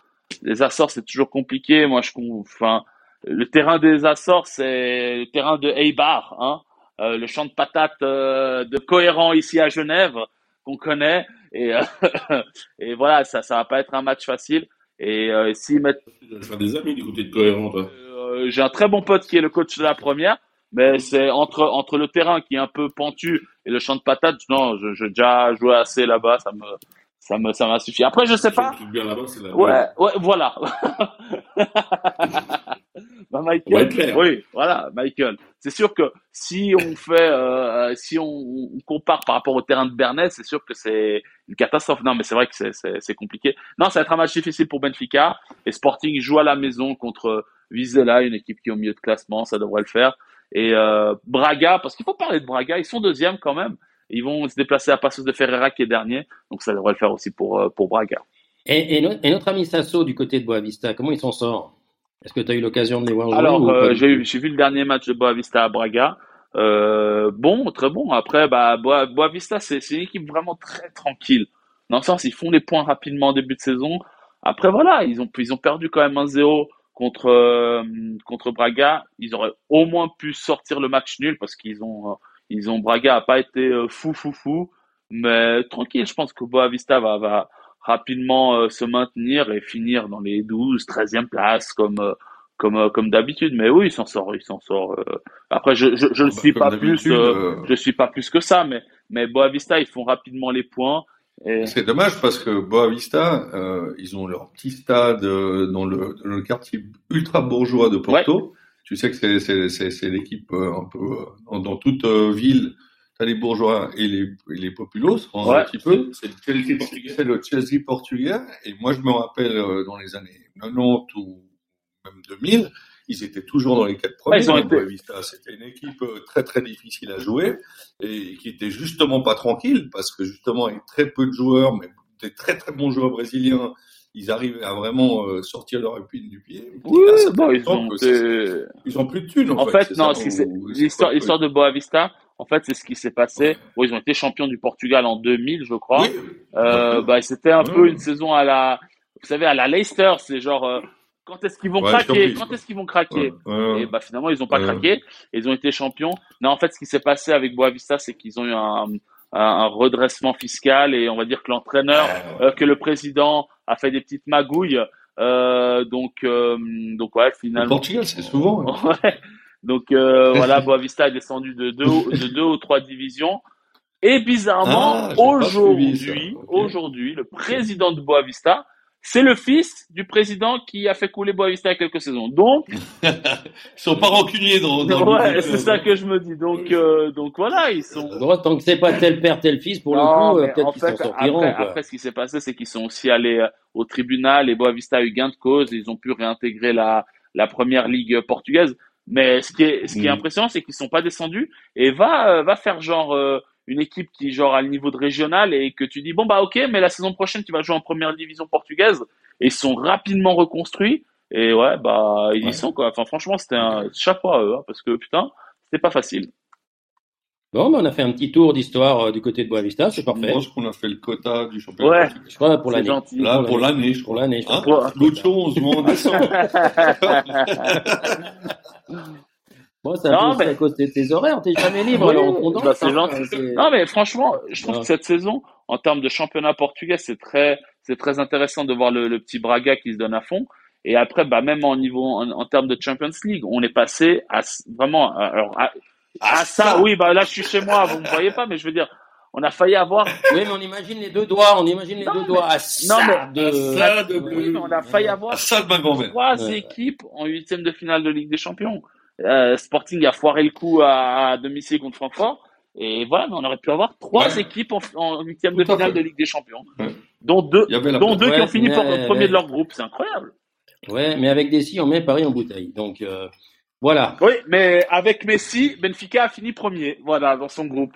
les Açores c'est toujours compliqué. Moi, je, enfin, le terrain des Açores, c'est le terrain de Eibar, hein, euh, le champ de patates euh, de cohérent ici à Genève qu'on connaît. Et, euh, et voilà, ça, ça va pas être un match facile. Et s'ils mettent, faire des amis du côté de cohérent, J'ai un très bon pote qui est le coach de la première, mais c'est entre entre le terrain qui est un peu pentu et le champ de patates. Non, j'ai déjà joué assez là-bas, ça me ça me ça m'a suffi. Après, je sais pas. Bien là-bas, ouais, ouais, voilà. bah Michael, oui, voilà, Michael. C'est sûr que si on fait, euh, si on, on, compare par rapport au terrain de Bernay, c'est sûr que c'est une catastrophe. Non, mais c'est vrai que c'est compliqué. Non, ça va être un match difficile pour Benfica. Et Sporting joue à la maison contre Vizela, une équipe qui est au milieu de classement, ça devrait le faire. Et euh, Braga, parce qu'il faut parler de Braga, ils sont deuxième quand même. Ils vont se déplacer à Passos de Ferreira qui est dernier, donc ça devrait le faire aussi pour, euh, pour Braga. Et, et, notre ami Sasso du côté de Boavista, comment il s'en sort? Est-ce que tu as eu l'occasion de les voir jouer Alors, euh, j'ai vu le dernier match de Boavista à Braga. Euh, bon, très bon. Après, bah, Boavista, c'est une équipe vraiment très tranquille. Dans le sens, ils font les points rapidement en début de saison. Après, voilà, ils ont, ils ont perdu quand même un 0 contre, euh, contre Braga. Ils auraient au moins pu sortir le match nul parce qu'ils ont, ils ont Braga a pas été euh, fou fou fou, mais tranquille. Je pense que Boavista va, va rapidement euh, se maintenir et finir dans les 12, 13e places comme euh, comme comme d'habitude. Mais oui, il s'en sort, il s'en sort. Après, je je, je ne ah bah, suis pas plus, je suis pas plus que ça, mais mais Boavista ils font rapidement les points. Et... C'est dommage parce que Boavista, euh, ils ont leur petit stade dans le, le quartier ultra bourgeois de Porto tu sais que c'est l'équipe euh, un peu euh, dans, toute euh, ville. T'as les bourgeois et les, et les populos, un petit peu. C'est le Chelsea portugais. C'est le Chelsea portugais. Et moi, je me rappelle dans les années 90 ou même 2000, ils étaient toujours dans les quatre premiers. C'était une équipe très très difficile à jouer et qui était justement pas tranquille parce que justement avec très peu de joueurs, mais des très très bons joueurs brésiliens ils arrivent à vraiment euh, sortir leur épine du pied. Oui, bon, ils, ont ils ont plus de thunes. En, en fait, non, l'histoire, l'histoire de Boavista, en fait, c'est ce qui s'est passé. Bon, ils ont été champions du Portugal en 2000, je crois. Euh, bah, c'était un peu une saison à la, vous savez, à la Leicester. C'est genre, euh, quand est-ce qu'ils vont craquer? Quand est-ce qu'ils vont craquer? Et bah finalement, ils n'ont pas craqué. Ils ont été champions. Non, en fait, ce qui s'est passé avec Boavista, c'est qu'ils ont eu un, un, redressement fiscal et on va dire que l'entraîneur, euh, que le président a fait des petites magouilles. Euh, donc, euh, donc ouais, finalement. Le Portugal, c'est souvent. Hein. Donc euh, voilà, Boavista est descendu de deux, de deux ou trois divisions. Et bizarrement, ah, aujourd'hui, aujourd'hui, le président de Boavista c'est le fils du président qui a fait couler Boavista il y a quelques saisons. Donc, ils sont pas rancuniers dans, dans Ouais, c'est ça que je me dis. Donc, euh, donc voilà, ils sont. Droit, tant que c'est pas tel père, tel fils, pour le coup, euh, peut-être qu'ils s'en sortiront. Après, après, ce qui s'est passé, c'est qu'ils sont aussi allés euh, au tribunal et Boavista a eu gain de cause. Ils ont pu réintégrer la, la première ligue portugaise. Mais ce qui est, ce qui est mm. impressionnant, c'est qu'ils sont pas descendus. Et va, va faire genre une équipe qui genre à le niveau de régional et que tu dis bon bah ok mais la saison prochaine tu vas jouer en première division portugaise et ils sont rapidement reconstruits. Et ouais bah ils y sont quoi. Enfin franchement c'était un chapeau à eux hein, parce que putain c'était pas facile Bon, bah on a fait un petit tour d'histoire euh, du côté de Boavista, c'est parfait. Je pense qu'on a fait le quota du championnat. Ouais, je crois pour l'année. Là, pour l'année, je crois. Pour l'année, hein L'autre chose, on descend. Bon, ça non, mais... à cause de tes horaires, t'es jamais libre, alors on bah, c'est Non, mais franchement, je trouve que cette saison, en termes de championnat portugais, c'est très, c'est très intéressant de voir le, le, petit Braga qui se donne à fond. Et après, bah, même en niveau, en, termes de Champions League, on est passé à vraiment, alors, Ah, ça, oui, bah là, je suis chez moi, vous me voyez pas, mais je veux dire, on a failli avoir. Oui, mais on imagine les deux doigts, on imagine les Non, deux mais- doigts à Non, ça mais- de... ça de Oui, mais on a failli avoir Ah, ça de trois Ouais. équipes en huitième de finale de Ligue des Champions. Euh, Sporting a foiré le coup à, à domicile contre Francfort. Et voilà, mais on aurait pu avoir trois Ouais. équipes en, huitième de finale fait. de Ligue des Champions. Ouais. Dont deux, dont deux qui Ouais, ont fini mais- pour, premier de leur groupe. C'est incroyable. Ouais, mais avec des si, on met Paris en bouteille. Donc, euh, voilà. Oui, mais avec Messi, Benfica a fini premier. Voilà, dans son groupe.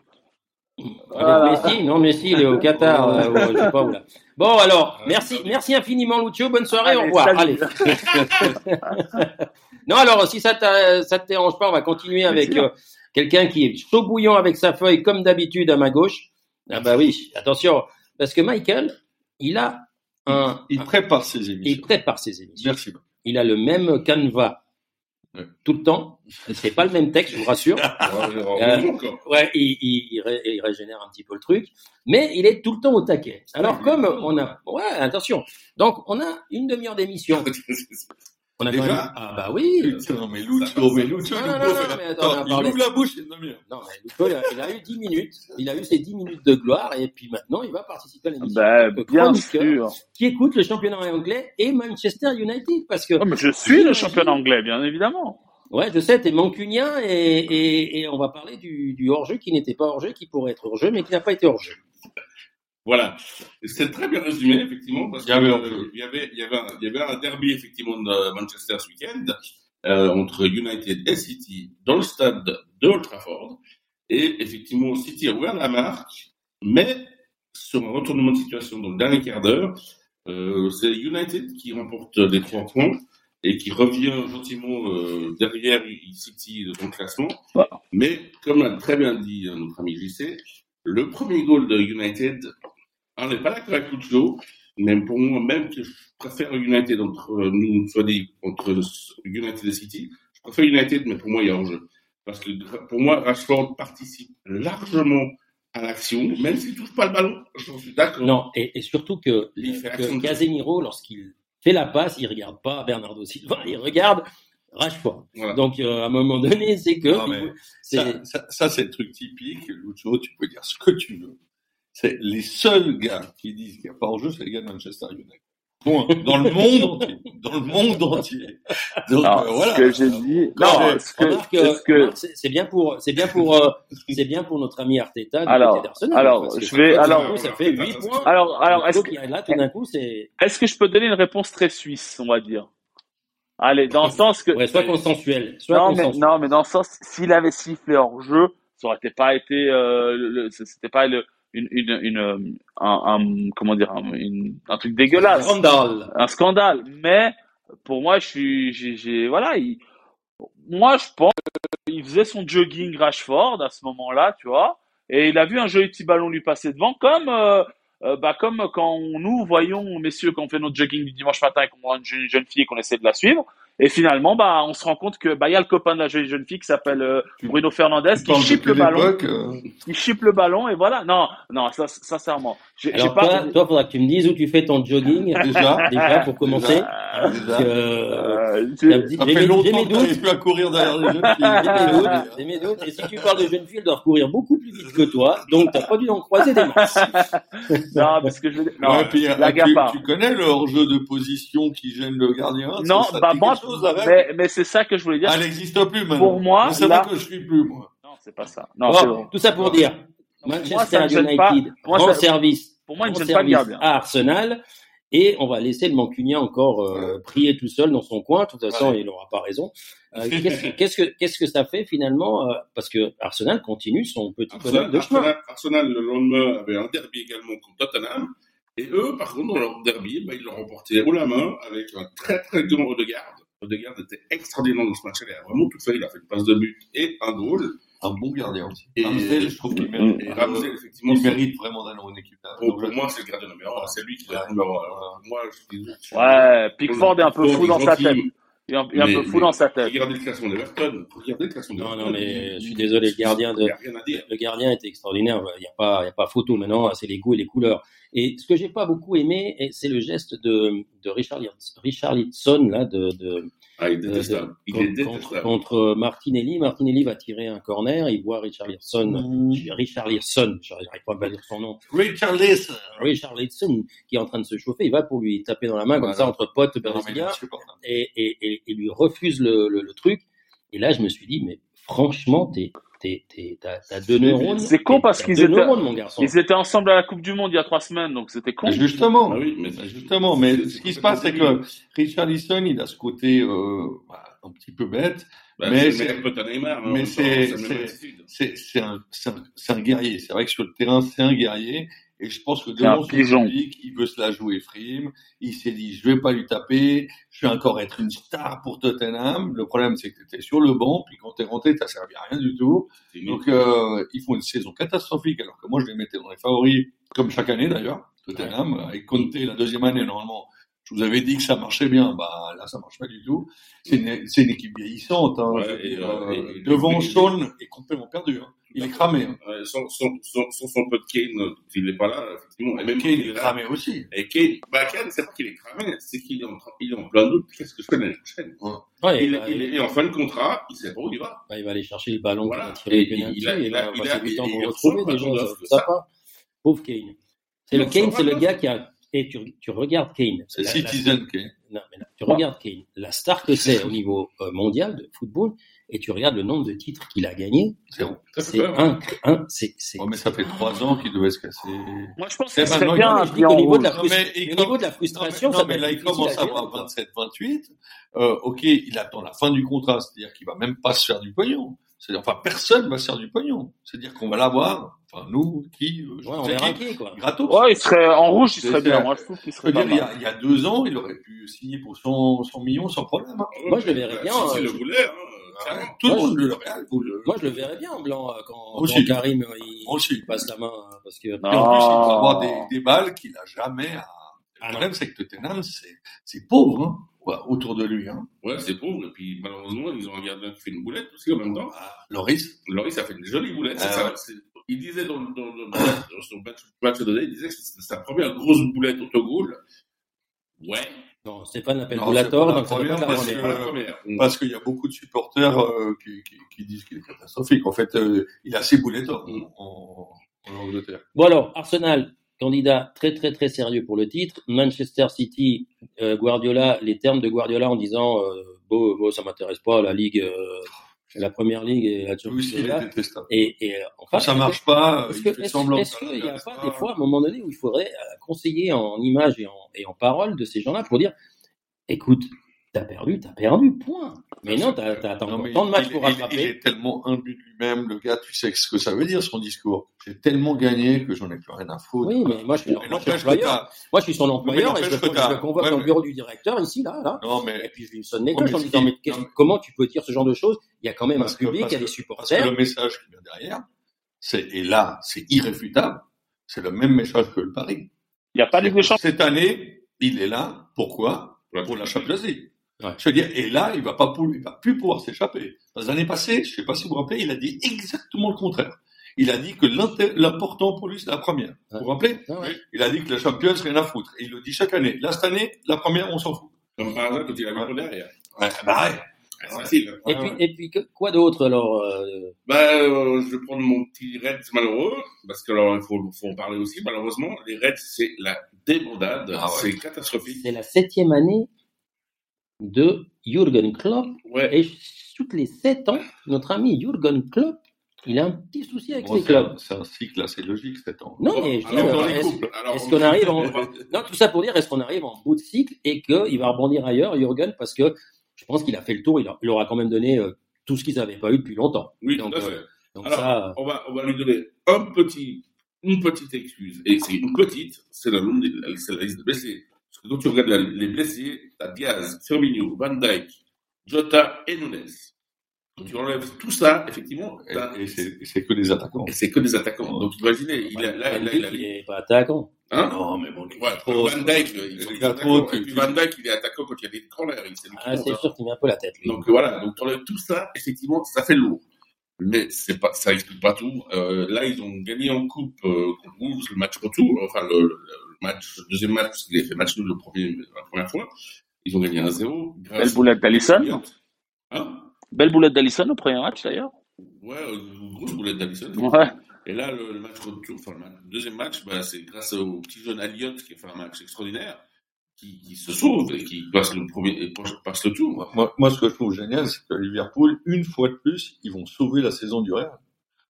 Avec Voilà. Messi, non, Messi, il est au Qatar, euh, ou je sais pas où là. Bon, alors, merci, merci infiniment, Lucio. Bonne soirée, au revoir. salut. Allez. Non, alors, si ça ça te dérange pas, on va continuer avec euh, quelqu'un qui est chaud bouillant avec sa feuille, comme d'habitude, à ma gauche. Ah bah oui, attention, parce que Michael, il a un, Il prépare ses il émissions. prépare ses émissions. Merci. Il a le même canevas. Tout le temps. C'est pas le même texte, je vous rassure. Ouais, encore. Ouais, il, il, il, ré- il régénère un petit peu le truc, mais il est tout le temps au taquet. Alors comme on a, ouais, attention. Donc on a une demi-heure d'émission. On a quand Déjà même- ah bah oui. Putain, mais Lucho, mais Lucho, Non, il non, non, non, mais attends, il ouvre la bouche, une demi-heure. Non, mais Lucho, il a, il a eu 10 minutes. Il a eu ses 10 minutes de gloire et puis maintenant il va participer à l'émission. Ben, Donc, bien sûr. Qui écoute le championnat anglais et Manchester United parce que Oh, mais je suis le champion anglais, bien évidemment. Ouais, je sais, t'es mancunien et, et, et on va parler du, du hors-jeu qui n'était pas hors-jeu, qui pourrait être hors-jeu, mais qui n'a pas été hors-jeu. Voilà. C'est très bien résumé, effectivement, parce Il y avait euh, y avait, il y avait, un, il y avait un derby, effectivement, de Manchester ce week-end, euh, entre United et City, dans le stade de Old Trafford. Et effectivement, City a ouvert la marque, mais sur un retournement de situation dans le dernier quart d'heure, euh, c'est United qui remporte les trois points et qui revient gentiment euh, derrière City dans le classement. Mais comme l'a très bien dit euh, notre ami JC, le premier goal de United, on n'est pas d'accord avec Lucho, mais pour moi, même que je préfère United entre euh, nous, soit dit, entre United et City, je préfère United, mais pour moi, il y a hors-jeu. Parce que pour moi, Rashford participe largement à l'action, même s'il touche pas le ballon, j'en suis d'accord. Non, et, et surtout que, que Casemiro, lorsqu'il fait la passe, il regarde pas Bernardo Silva, il regarde Rashford. Voilà. Donc, euh, à un moment donné, c'est que Non, mais c'est Ça, ça, ça, c'est le truc typique. Lucho, tu peux dire ce que tu veux. C'est les seuls gars qui disent qu'il n'y a pas hors-jeu, c'est les gars de Manchester United. Point. Dans le monde entier. Dans le monde entier. Donc, euh, voilà. ce que j'ai dit, non, ce que, c'est bien pour c'est bien pour euh, c'est bien pour notre ami Arteta Alors, côté d'Arsenal, alors, je vais- alors- ça fait 8 points. alors, alors, est-ce que, il y a là tout d'un coup c'est est-ce que je peux donner une réponse très suisse, on va dire? Allez, dans le sens que, ouais, soit consensuel, soit non, mais, consensuel. non, mais dans le sens, s'il avait sifflé hors jeu, ça aurait été pas été, euh, c'était pas le, une, une, une, euh, un, un- comment dire, un, une- un truc dégueulasse. Scandale. un scandale. Mais pour moi, je suis, j'ai, voilà, il, moi, je pense qu'il faisait son jogging Rashford à ce moment-là, tu vois, et il a vu un joli petit ballon lui passer devant, comme, euh, euh, bah, comme quand nous voyons, messieurs, quand on fait notre jogging du dimanche matin et qu'on voit une jeune fille et qu'on essaie de la suivre. Et finalement, bah, on se rend compte que, bah, il y a le copain de la jolie jeune fille qui s'appelle euh, Bruno Fernandez qui depuis le ballon, euh, qui chipe le ballon et voilà. Non, non, ça, sincèrement. J'ai, j'ai Alors pas, toi, toi, faudra que tu me dises où tu fais ton jogging déjà. déjà pour commencer. Euh, déjà. Parce que, euh, j'ai j'ai- Ça fait mes- j'ai longtemps mes que tu doutes. n'arrives plus à courir derrière les jeunes J'ai mes filles. doutes, j'ai mes doutes. Et si tu parles de jeunes filles, elles doivent courir beaucoup plus vite que toi. Donc, t'as pas dû en croiser des masses. non, parce que je veux dire, non, Ouais, puis, euh, la tu, pas. tu connais le hors-jeu de position qui gêne le gardien? Non, bah moi, chose, mais, mais c'est ça que je voulais dire. Elle n'existe plus maintenant. Pour moi, sais là- que je suis plus, moi. Non, c'est pas ça. Non, Bon, c'est bon. tout ça pour dire, Moi, Manchester gêne United pas. Moi, ça- service, Pour moi, il ne pas gardien. à Arsenal. Et on va laisser le Mancunien encore euh, prier tout seul dans son coin. De toute façon, Ouais. il n'aura pas raison. Euh, qu'est-ce, qu'est-ce que qu'est-ce que ça fait finalement euh, Parce que Arsenal continue son petit bonhomme Arsenal, de chemin. Arsenal, Arsenal, le lendemain, avait un derby également contre Tottenham. Et eux, par contre, dans leur derby, bah, ils l'ont remporté haut la main avec un très très grand Odegaard. Odegaard était extraordinaire dans ce match. Il a vraiment tout fait. Il a fait une passe de but et un goal. Un bon gardien aussi. Et- je trouve qu'il mérite. Et Ramsey, effectivement, il mérite vraiment d'aller en équipe. pour, pour moi, c'est le gardien numéro un. C'est lui qui est le numéro Moi, je Ouais, Pickford est un peu fou dans sa tête. Il est un, il est un mais- peu fou mais dans sa tête. Regardez le classement d'Everton. Regardez le classement Non, d'Everton. non, mais je suis désolé, le gardien de Il n'y a rien à dire. le gardien était extraordinaire. Il n'y a pas, il y a pas photo maintenant. C'est les goûts et les couleurs. Et ce que j'ai pas beaucoup aimé, c'est le geste de, de Richard, Richarlison là, de, de Ah, il est euh, détestable. de- Il est contre, contre Martinelli. Martinelli va tirer un corner, il voit Richarlison, Mmh. Richarlison, j'arrive pas à dire son nom, Richarlison. Richarlison, qui est en train de se chauffer, il va pour lui taper dans la main comme ça entre potes brésiliens et, et, et, et lui refuse le, le, le truc. Et là, je me suis dit, mais franchement, t'es, t'as, deux neurones. C'est con parce qu'ils étaient- neurones, mon garçon. Ils étaient ensemble à la Coupe du Monde il y a trois semaines, donc c'était con. Mais Justement. Ah oui, mais Justement, mais ce qui se passe, c'est que complètement Richarlison, il a ce côté euh, bah, un petit peu bête, Bah, mais un, c'est un guerrier. C'est vrai que sur le terrain, c'est un guerrier. Et je pense que C'est un devant son public, il veut se la jouer frime. Il s'est dit, je vais pas lui taper. Je vais encore être une star pour Tottenham. Le problème, c'est que tu étais sur le banc. Puis quand t'es rentré, t'as servi à rien du tout. Donc, euh, ils font une saison catastrophique. Alors que moi, je les mettais dans les favoris, comme chaque année d'ailleurs. Tottenham, avec Conte la deuxième année, normalement. Je vous avais dit que ça marchait bien. Bah, là, ça marche pas du tout. C'est une, c'est une équipe vieillissante. Hein. Ouais, et, dire, euh, euh, et- et- devant, et- Son est complètement perdu. Hein. Il est cramé. Hein. Sans, sans, sans, sans son pote Kane, il n'est pas là, effectivement. Et même Kane il est là. cramé aussi. Et Kane, bah, Kane, c'est pas qu'il est cramé, c'est qu'il est en, train- il est en plein doute. Qu'est-ce que je fais l'année prochaine? Ouais, Il, il, va, il est en fin de contrat, il sait pas où il va. bah, il va aller chercher le ballon Voilà. il a- et il a- on il va a- passer du temps il- pour il. C'est Il le reçoit Kane, pas c'est le d'offre. gars qui a, et tu, tu regardes Kane. C'est la- Citizen Kane. Non, mais là, tu regardes Kane, la star que c'est au niveau euh, mondial de football, et tu regardes le nombre de titres qu'il a gagné. C'est un, un, c'est, c'est. Oh, mais ça fait trois ans qu'il devait se casser. Moi, je pense que ce non, serait bien non, un je dis qu'au client niveau de la, Non, mais au niveau de la frustration, non, ça mais là, il commence à avoir quoi. 27, 28. Euh, ok, il attend la fin du contrat, c'est-à-dire qu'il va même pas se faire du pognon. C'est-à-dire, enfin, personne va se faire du pognon. C'est-à-dire qu'on va l'avoir, enfin, nous, qui, euh, je Ouais, on verra qui, qui, quoi. gratos. Ouais, il serait en rouge, il serait bien. Moi, je trouve qu'il serait dire, il y, mal. a, il y a deux ans, il aurait pu signer pour 100, 100 millions sans problème. hein. Moi, je le verrais bien, Si, euh, il le je- voulait, hein, clairement. Tout le Moi, monde, le Real, vous le- Moi, je le verrais bien en blanc euh, quand, quand Karim euh, il, il passe la main euh, parce que Et en plus, il va Ah. avoir des, des balles qu'il a jamais à... Ah, Le problème, c'est que Tottenham, c'est, c'est pauvre, hein, autour de lui, hein. Ouais, c'est pauvre. Et puis, malheureusement, ils ont un gardien qui fait une boulette aussi en même temps. Ah, Loris. Loris a fait une jolie boulette. c'est Ah ça, ouais. c'est- Il disait dans, dans, le- dans son match, match de données, il disait que c'était sa première grosse boulette autogol. Ouais. non, Stéphane l'appelle Boulator, donc ça première, parce que- la première. Parce qu'il y a beaucoup de supporters euh, qui, qui, qui disent qu'il est catastrophique. En fait, euh, il a ses boulettes en, en, en Angleterre. Bon alors, Arsenal, candidat très très très sérieux pour le titre. Manchester City, euh, Guardiola, les termes de Guardiola en disant euh, bon, bon, ça m'intéresse pas, la Ligue, euh, la première ligue et la Champions League. Et, et euh, enfin, ça marche pas, Est-ce qu'il n'y a pas des fois, à un moment donné, où il faudrait conseiller en image et en, et en parole de ces gens-là pour dire, écoute, t'as perdu, t'as perdu, point. Mais non, t'as t'as- t'as Non, encore mais tant de matchs il- pour il- rattraper. Il est tellement imbu de lui-même, le gars, tu sais ce que ça veut dire, son discours. J'ai tellement gagné que j'en ai plus rien à foutre. Oui, mais moi je suis, Et moi, je suis n'empêche que employeur. t'as- Moi, je suis son employeur et n'empêche je, le- je convoque ouais, dans le mais- bureau du directeur ici, là, là. Non, Et mais, puis je lui sonne les cloches mais en disant, mais mais- comment tu peux dire ce genre de choses? Il y a quand même Parce un public, il y a des parce que supporters. le message qui vient derrière, c'est, et là, c'est irréfutable, c'est le même message que le Paris. Il n'y a pas Champions. Cette année, il est là. Pourquoi? Pour la Champions League. Ouais. Je veux dire, et là, il va pas, pou- il va plus pouvoir s'échapper. Les années passées, je sais pas si vous vous rappelez, il a dit exactement le contraire. Il a dit que l'important pour lui, c'est la première. Vous vous rappelez? Ah ouais. Il a dit que la Champions, rien à foutre. Et il le dit chaque année. Là, cette année, la première, on s'en fout. Comme par hasard, quand il a mis pour derrière. Ouais, bah ouais. Ah, C'est facile. hein. Et puis, et puis que- quoi d'autre alors euh, Bah, euh, je vais prendre mon petit Reds malheureux, parce que alors il faut, faut en parler aussi. Malheureusement, les Reds, c'est la débandade, Ah ouais. c'est catastrophique. C'est la septième année de Jürgen Klopp Ouais. et toutes les sept ans, notre ami Jürgen Klopp, il a un petit souci avec Bon, c'est clubs. un- c'est un cycle assez logique, sept ans. Non, mais je est-ce- qu'on arrive en- Non, tout ça pour dire, est-ce qu'on arrive en bout de cycle et qu'il va rebondir ailleurs, Jürgen, parce que je pense qu'il a fait le tour, il, a- il aura quand même donné euh, tout ce qu'ils n'avaient pas eu depuis longtemps. Oui, donc, tout à euh, fait. Donc Alors, ça, euh, on va, on va lui donner un petit, une petite excuse. Et c'est une petite, la, c'est la liste de blessés. Quand tu regardes les blessés, t'as Diaz, Firmino, Van Dijk, Jota et Nunes. Quand tu enlèves tout ça, effectivement, Et, et c'est que des attaquants. et c'est que des attaquants. Donc imaginez, il a, là, il a, il est pas attaquant. hein? Non, mais bon, Ouais, Van Dijk, il les faut qu'il gâteaux, soit attaquant. tu- Et puis tu- Van Dijk, il est attaquant quand il y a des corners. Ah, c'est hein. sûr qu'il met un peu la tête, lui. Donc voilà, donc t'enlèves tout ça, effectivement, ça fait lourd. Mais c'est pas, ça explique pas tout. Euh, là, ils ont gagné en coupe euh, contre Wolves le match retour, enfin le match, le deuxième match, parce qu'ils avaient fait match nul le premier, la première fois. Ils ont gagné 1-0. grâce Belle boulette d'Alisson. Elliott. Hein? Belle boulette d'Alisson au premier match d'ailleurs. Ouais, euh, grosse boulette d'Alisson. Ouais. Et là, le, le match retour, enfin, le, match- le deuxième match, bah, c'est grâce au petit jeune Elliott qui a fait un match extraordinaire, qui, qui se sauve et qui passe le premier, et passe le tour. Moi, moi, ce que je trouve génial, c'est que Liverpool, une fois de plus, ils vont sauver la saison du Real.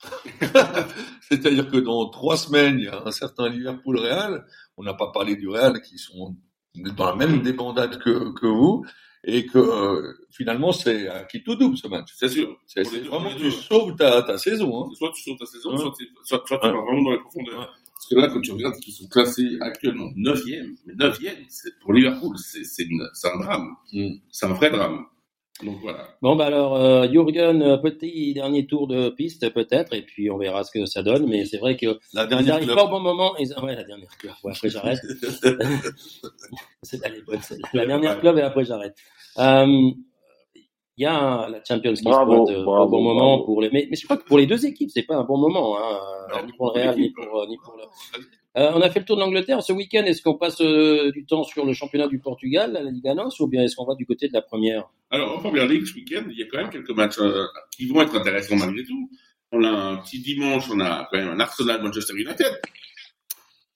C'est-à-dire que dans trois semaines, il y a un certain Liverpool-Real. On n'a pas parlé du Real, qui sont dans la même débandade que, que vous, et que euh, finalement, c'est un qui tout double ce match. C'est sûr. C'est vraiment tu sauves ta, ta saison. Hein. Soit tu sautes ta saison, Ouais. soit, tu- soit, soit tu vas vraiment dans les profondeurs. Ouais. Parce que là, quand tu regardes qu'ils sont classés actuellement 9e, mais 9e, c'est pour Liverpool, c'est un drame. Mm. C'est un vrai drame. Donc voilà. Bon, bah alors, euh, Jürgen, euh, petit dernier tour de piste peut-être, et puis on verra ce que ça donne, mais c'est vrai que La ils dernière club. pas au bon moment. Ils... Ouais, la dernière club. Ouais, après j'arrête. c'est. La dernière club et après j'arrête. Euh, Il y a la Champions League Bravo, spot, bravo, au bon bravo. moment pour les. Mais, mais je crois que pour les deux équipes, c'est pas un bon moment, hein, ni pour le Real ni pour euh, ni pour le. Euh, on a fait le tour de l'Angleterre ce week-end. Est-ce qu'on passe euh, du temps sur le championnat du Portugal, la Liga NOS, ou bien est-ce qu'on va du côté de la première? Alors, en première ligue, ce week-end, il y a quand même quelques matchs euh, qui vont être intéressants malgré tout. On a un petit dimanche, on a quand même un Arsenal Manchester United.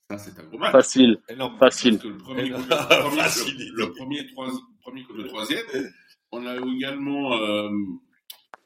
Ça, c'est un gros match. Facile. Énorme. Facile. Le premier, contre le, premier, facilité. le, le premier, trois- premier contre le troisième. On a également euh,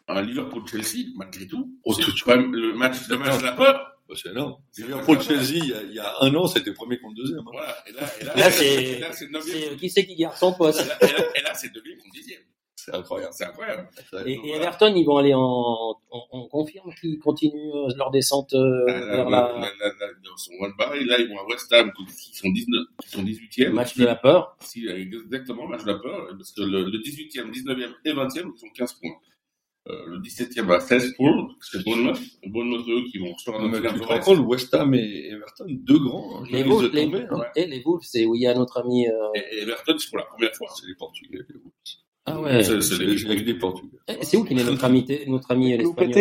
un Liverpool-Chelsea, malgré tout. Oh, c'est tout de quand même le match, le match de la peur. Bah, c'est énorme. C'est Liverpool-Chelsea, il, y a- il y a un an, c'était premier contre deuxième. hein. Voilà. Et là, et là, Là, c'est- neuvième. qui c'est qui garde son poste et là, et là, c'est deuxième contre dixième. C'est incroyable. C'est incroyable. Et, et Everton, ils vont aller en. On, on confirme qu'ils continuent euh, leur descente euh, Là, là, vers là, la là, là, là, Dans son one bar, et là, ils vont à West Ham, qui sont 19, qui sont 18e. match de la peur. Si, exactement, match de la peur, parce que le, le 18e, 19e et 20e, ils ont 15 points. Euh, le 17e a 16 points, c'est Bournemouth. Bournemouth, eux, qui vont recevoir final tu te rends compte, West Ham et Everton, deux grands. hein, Les Wolves, les, tomber, hein. et les Wolves, c'est où il y a notre ami. euh, Et, et Everton, c'est pour la première fois. C'est les Portugais. les Wolves. Ah ouais. C'est- les, les- Portugais. Eh, C'est où qu'il est notre ami, notre ami l'espagnol?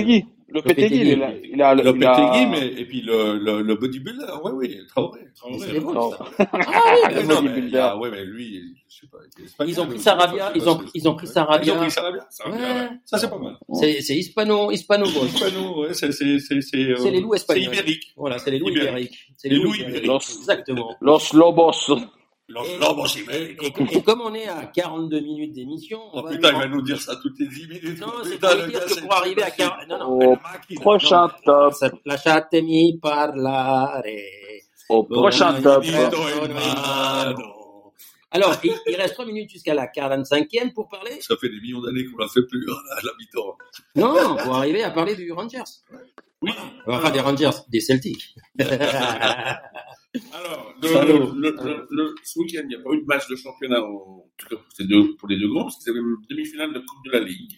Lopetegui. Lopetegui, il, il a, Le il a- Lopetegui, mais, et puis le, le, le bodybuilder, ouais, oui, Traoré. Traoré. C'est Non. ça. Ah oui, le non, mais, bodybuilder. a- ouais, mais lui, je sais pas. espagnol, Ils ont pris mais Sarabia, ils pas ont, ils ont pris Ils ont Sarabia. pris Sarabia. Ça va bien, ouais. Ouais. Ça, c'est pas mal. C'est c'est hispano, hispano gauche. Hispano, ouais, c'est, c'est, c'est, c'est, euh, C'est les loups C'est espagnols. ibérique. Voilà, c'est les loups Ibérique. ibériques. C'est Les loups ibériques. Exactement. Los Lobos. Los Et- Lobos ibéricos. et- et comme on est à 42 minutes d'émission, on Oh putain, il va nous dire ça toutes les 10 minutes. Non, c'est pour dire que pour arriver à c'est- 40 non, non. Prochain top. Lasciatemi parlare. Au prochain top. Alors, il, il reste 3 minutes jusqu'à la 45e pour parler. Ça fait des millions d'années qu'on l'a fait plus, hein, à l'habitant. Non, pour arriver à parler du Rangers. Oui. Enfin, des Rangers, des Celtics. Alors, le, Salaud. le, le, le- ce week-end, il n'y a pas eu de match de championnat, en, en tout cas pour, ces deux, pour les deux groupes, parce que c'était une demi-finale de Coupe de la Ligue.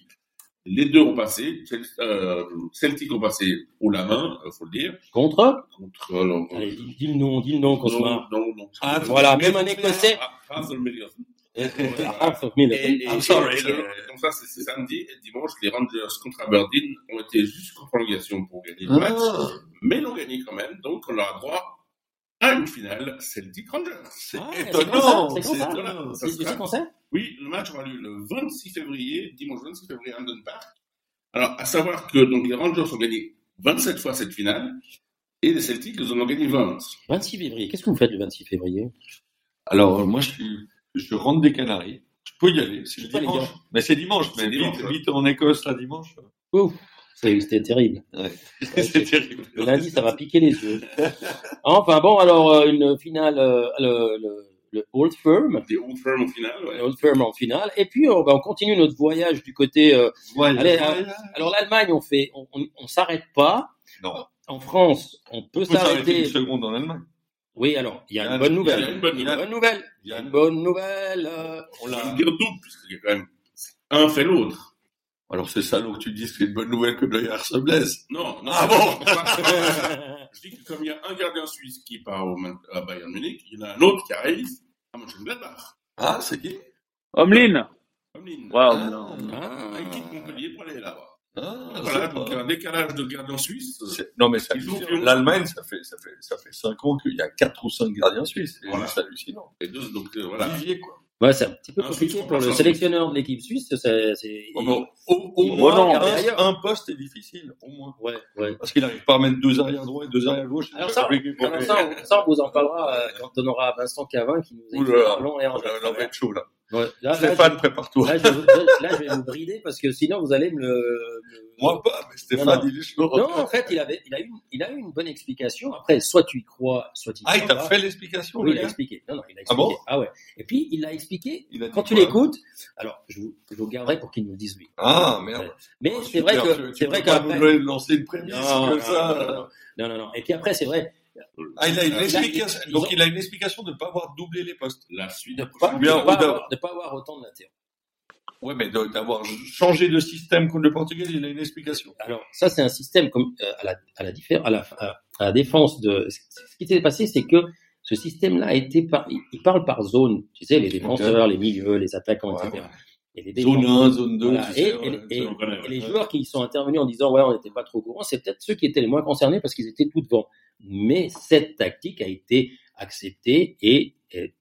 Les deux ont passé. Euh, Celtic ont passé haut la main, il faut le dire, Contre contre. euh, Allez, dis, dis le nom, dis le nom, se non, non, non. Ah, voilà, même un Écossais. Ah, donc ça, c'est samedi. Et dimanche, les Rangers contre Aberdeen ont été jusqu'en prolongation pour gagner le match. Ah, Mais l'ont gagné quand même. Donc, on leur a droit à une finale Celtic Rangers. c'est Ah, c'est étonnant. c'est étonnant. Sais sera- qu'on sait Oui, le match aura lieu le 26 février, dimanche 26 février à Hampden Park. Alors, à savoir que donc, les Rangers ont gagné 27 fois cette finale et les Celtics, ils en ont gagné 20. 26 février. Qu'est-ce que vous faites le 26 février? Alors, moi, je suis, je rentre des Canaries. Je peux y aller. C'est dimanche. Mais c'est dimanche. C'est Mais dimanche, vite, ouais. vite en Écosse, là, dimanche. Ouf, c'est- c'était terrible. c'est terrible. Le lundi, ça va piquer les yeux. Enfin bon, alors euh, une finale, euh, le, le, le Old Firm, Des Old Firm au final, ouais. Old Firm en finale, et puis euh, bah, on continue notre voyage du côté. euh, Ouais, Allez, ouais, alors l'Allemagne, on fait, on, on, on s'arrête pas. Non. En France, on peut s'arrêter une seconde en Allemagne. Oui, alors il y a une bonne nouvelle. il y a une bonne nouvelle. Il y a Une bonne nouvelle. On l'a. dire double, puisqu'il y a quand même un fait l'autre. Alors, c'est salaud que tu dises que c'est une bonne nouvelle que Blair se blesse. Non, non. Ah c'est bon pas- Je dis que comme il y a un gardien suisse qui part au, à Bayern Munich, il y en a un autre qui arrive à Mönchengladbach. Ah, c'est qui? Homelin. Homelin. Wow. Ah, Ah. Il quitte Montpellier pour aller là-bas. ah, Voilà, donc pas- un décalage de gardien suisse. Non, mais vu- L'Allemagne, ça fait, ça fait, ça fait cinq ans qu'il y a quatre ou cinq gardiens suisses. C'est Voilà. juste hallucinant. Et deux, donc euh, voilà. Vivier, quoi. Ouais, c'est un petit peu Un compliqué pour le sélectionneur de l'équipe suisse. c'est- c'est- Bon, bon, au, moins, un, un poste est difficile, au moins. Ouais, ouais. Parce qu'il n'arrive pas à mettre deux arrières droits et deux arrières gauche. Alors ça, alors on, ça, on vous en parlera euh, quand on aura Vincent Cavin qui nous expliquera là. long et en Là, chaud, là. Ouais. Là, là, Stéphane, prépare-toi. Là, je, je- là, je vais vous brider parce que sinon vous allez me Moi pas, mais Stéphane, Non, non. il est. Non, en fait, il avait, il a eu, il a eu une bonne explication. Après, soit tu y crois, soit tu y Ah, il t'a fait l'explication, Oui, il a expliqué. Non, non, il a Ah bon expliqué. Ah, ouais. Et puis, il l'a expliqué. Il a Quand tu l'écoutes, alors, je vous, je vous garderai pour qu'il nous le dise lui. Ah, merde. Mais Oh, c'est vrai que, c'est vrai qu'après. lancer une prémisse comme ça. non, non, non. Et puis après, c'est vrai, Ah, il a une explication. Donc, il a une explication de ne pas avoir doublé les postes. La suite. de pas, bien, de pas avoir, de pas avoir autant de latéraux. Ouais, mais d'avoir changé de système contre le Portugal, il a une explication. Alors, ça, c'est un système comme, euh, à la, à la diffé- à la, à, à la défense de, ce qui s'est passé, c'est que ce système-là a été par, il il parle par zone. Tu sais, les défenseurs, les milieux, les attaquants, Ouais, etc. ouais. Zone défenseurs- 1, zone 2, Voilà. Et, et- connaît, les joueurs qui sont intervenus en disant ouais on n'était pas trop au courant, c'est peut-être ceux qui étaient les moins concernés parce qu'ils étaient tout devant. Mais cette tactique a été acceptée et,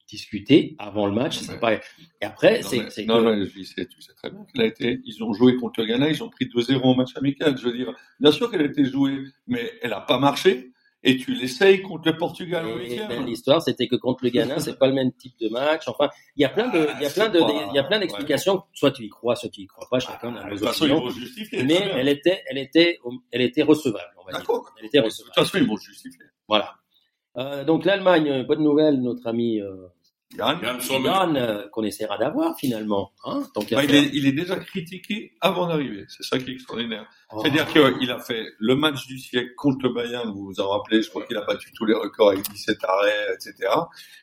discutée avant le match. Ouais. pas... Et après, c'est non, non, tu sais très bien qu'elle a été, ils ont joué contre le Ghana, ils ont pris 2-0 en match amical. Je veux dire, bien sûr qu'elle a été jouée, mais elle a pas marché. Et tu l'essayes contre le Portugal Et ben, l'histoire, c'était que contre le Ghana, c'est pas le même type de match. Enfin, il y a plein de, il y a Ah, plein de, il y a plein d'explications. Soit tu y crois, soit tu y crois pas. Chacun a De nos opinions. Mais elle était, elle était, elle était recevable, on va dire. Elle était De toute recevable. façon, ils vont justifier. Voilà. Euh, donc l'Allemagne, euh, bonne nouvelle, notre ami euh, Yann, Yann qu'on essaiera d'avoir finalement. Hein, bah, il, est, il est déjà critiqué avant d'arriver. C'est ça qui est extraordinaire. Oh. C'est-à-dire qu'il a fait le match du siècle contre le Bayern, vous vous en rappelez, je crois qu'il a battu tous les records avec 17 arrêts, etc.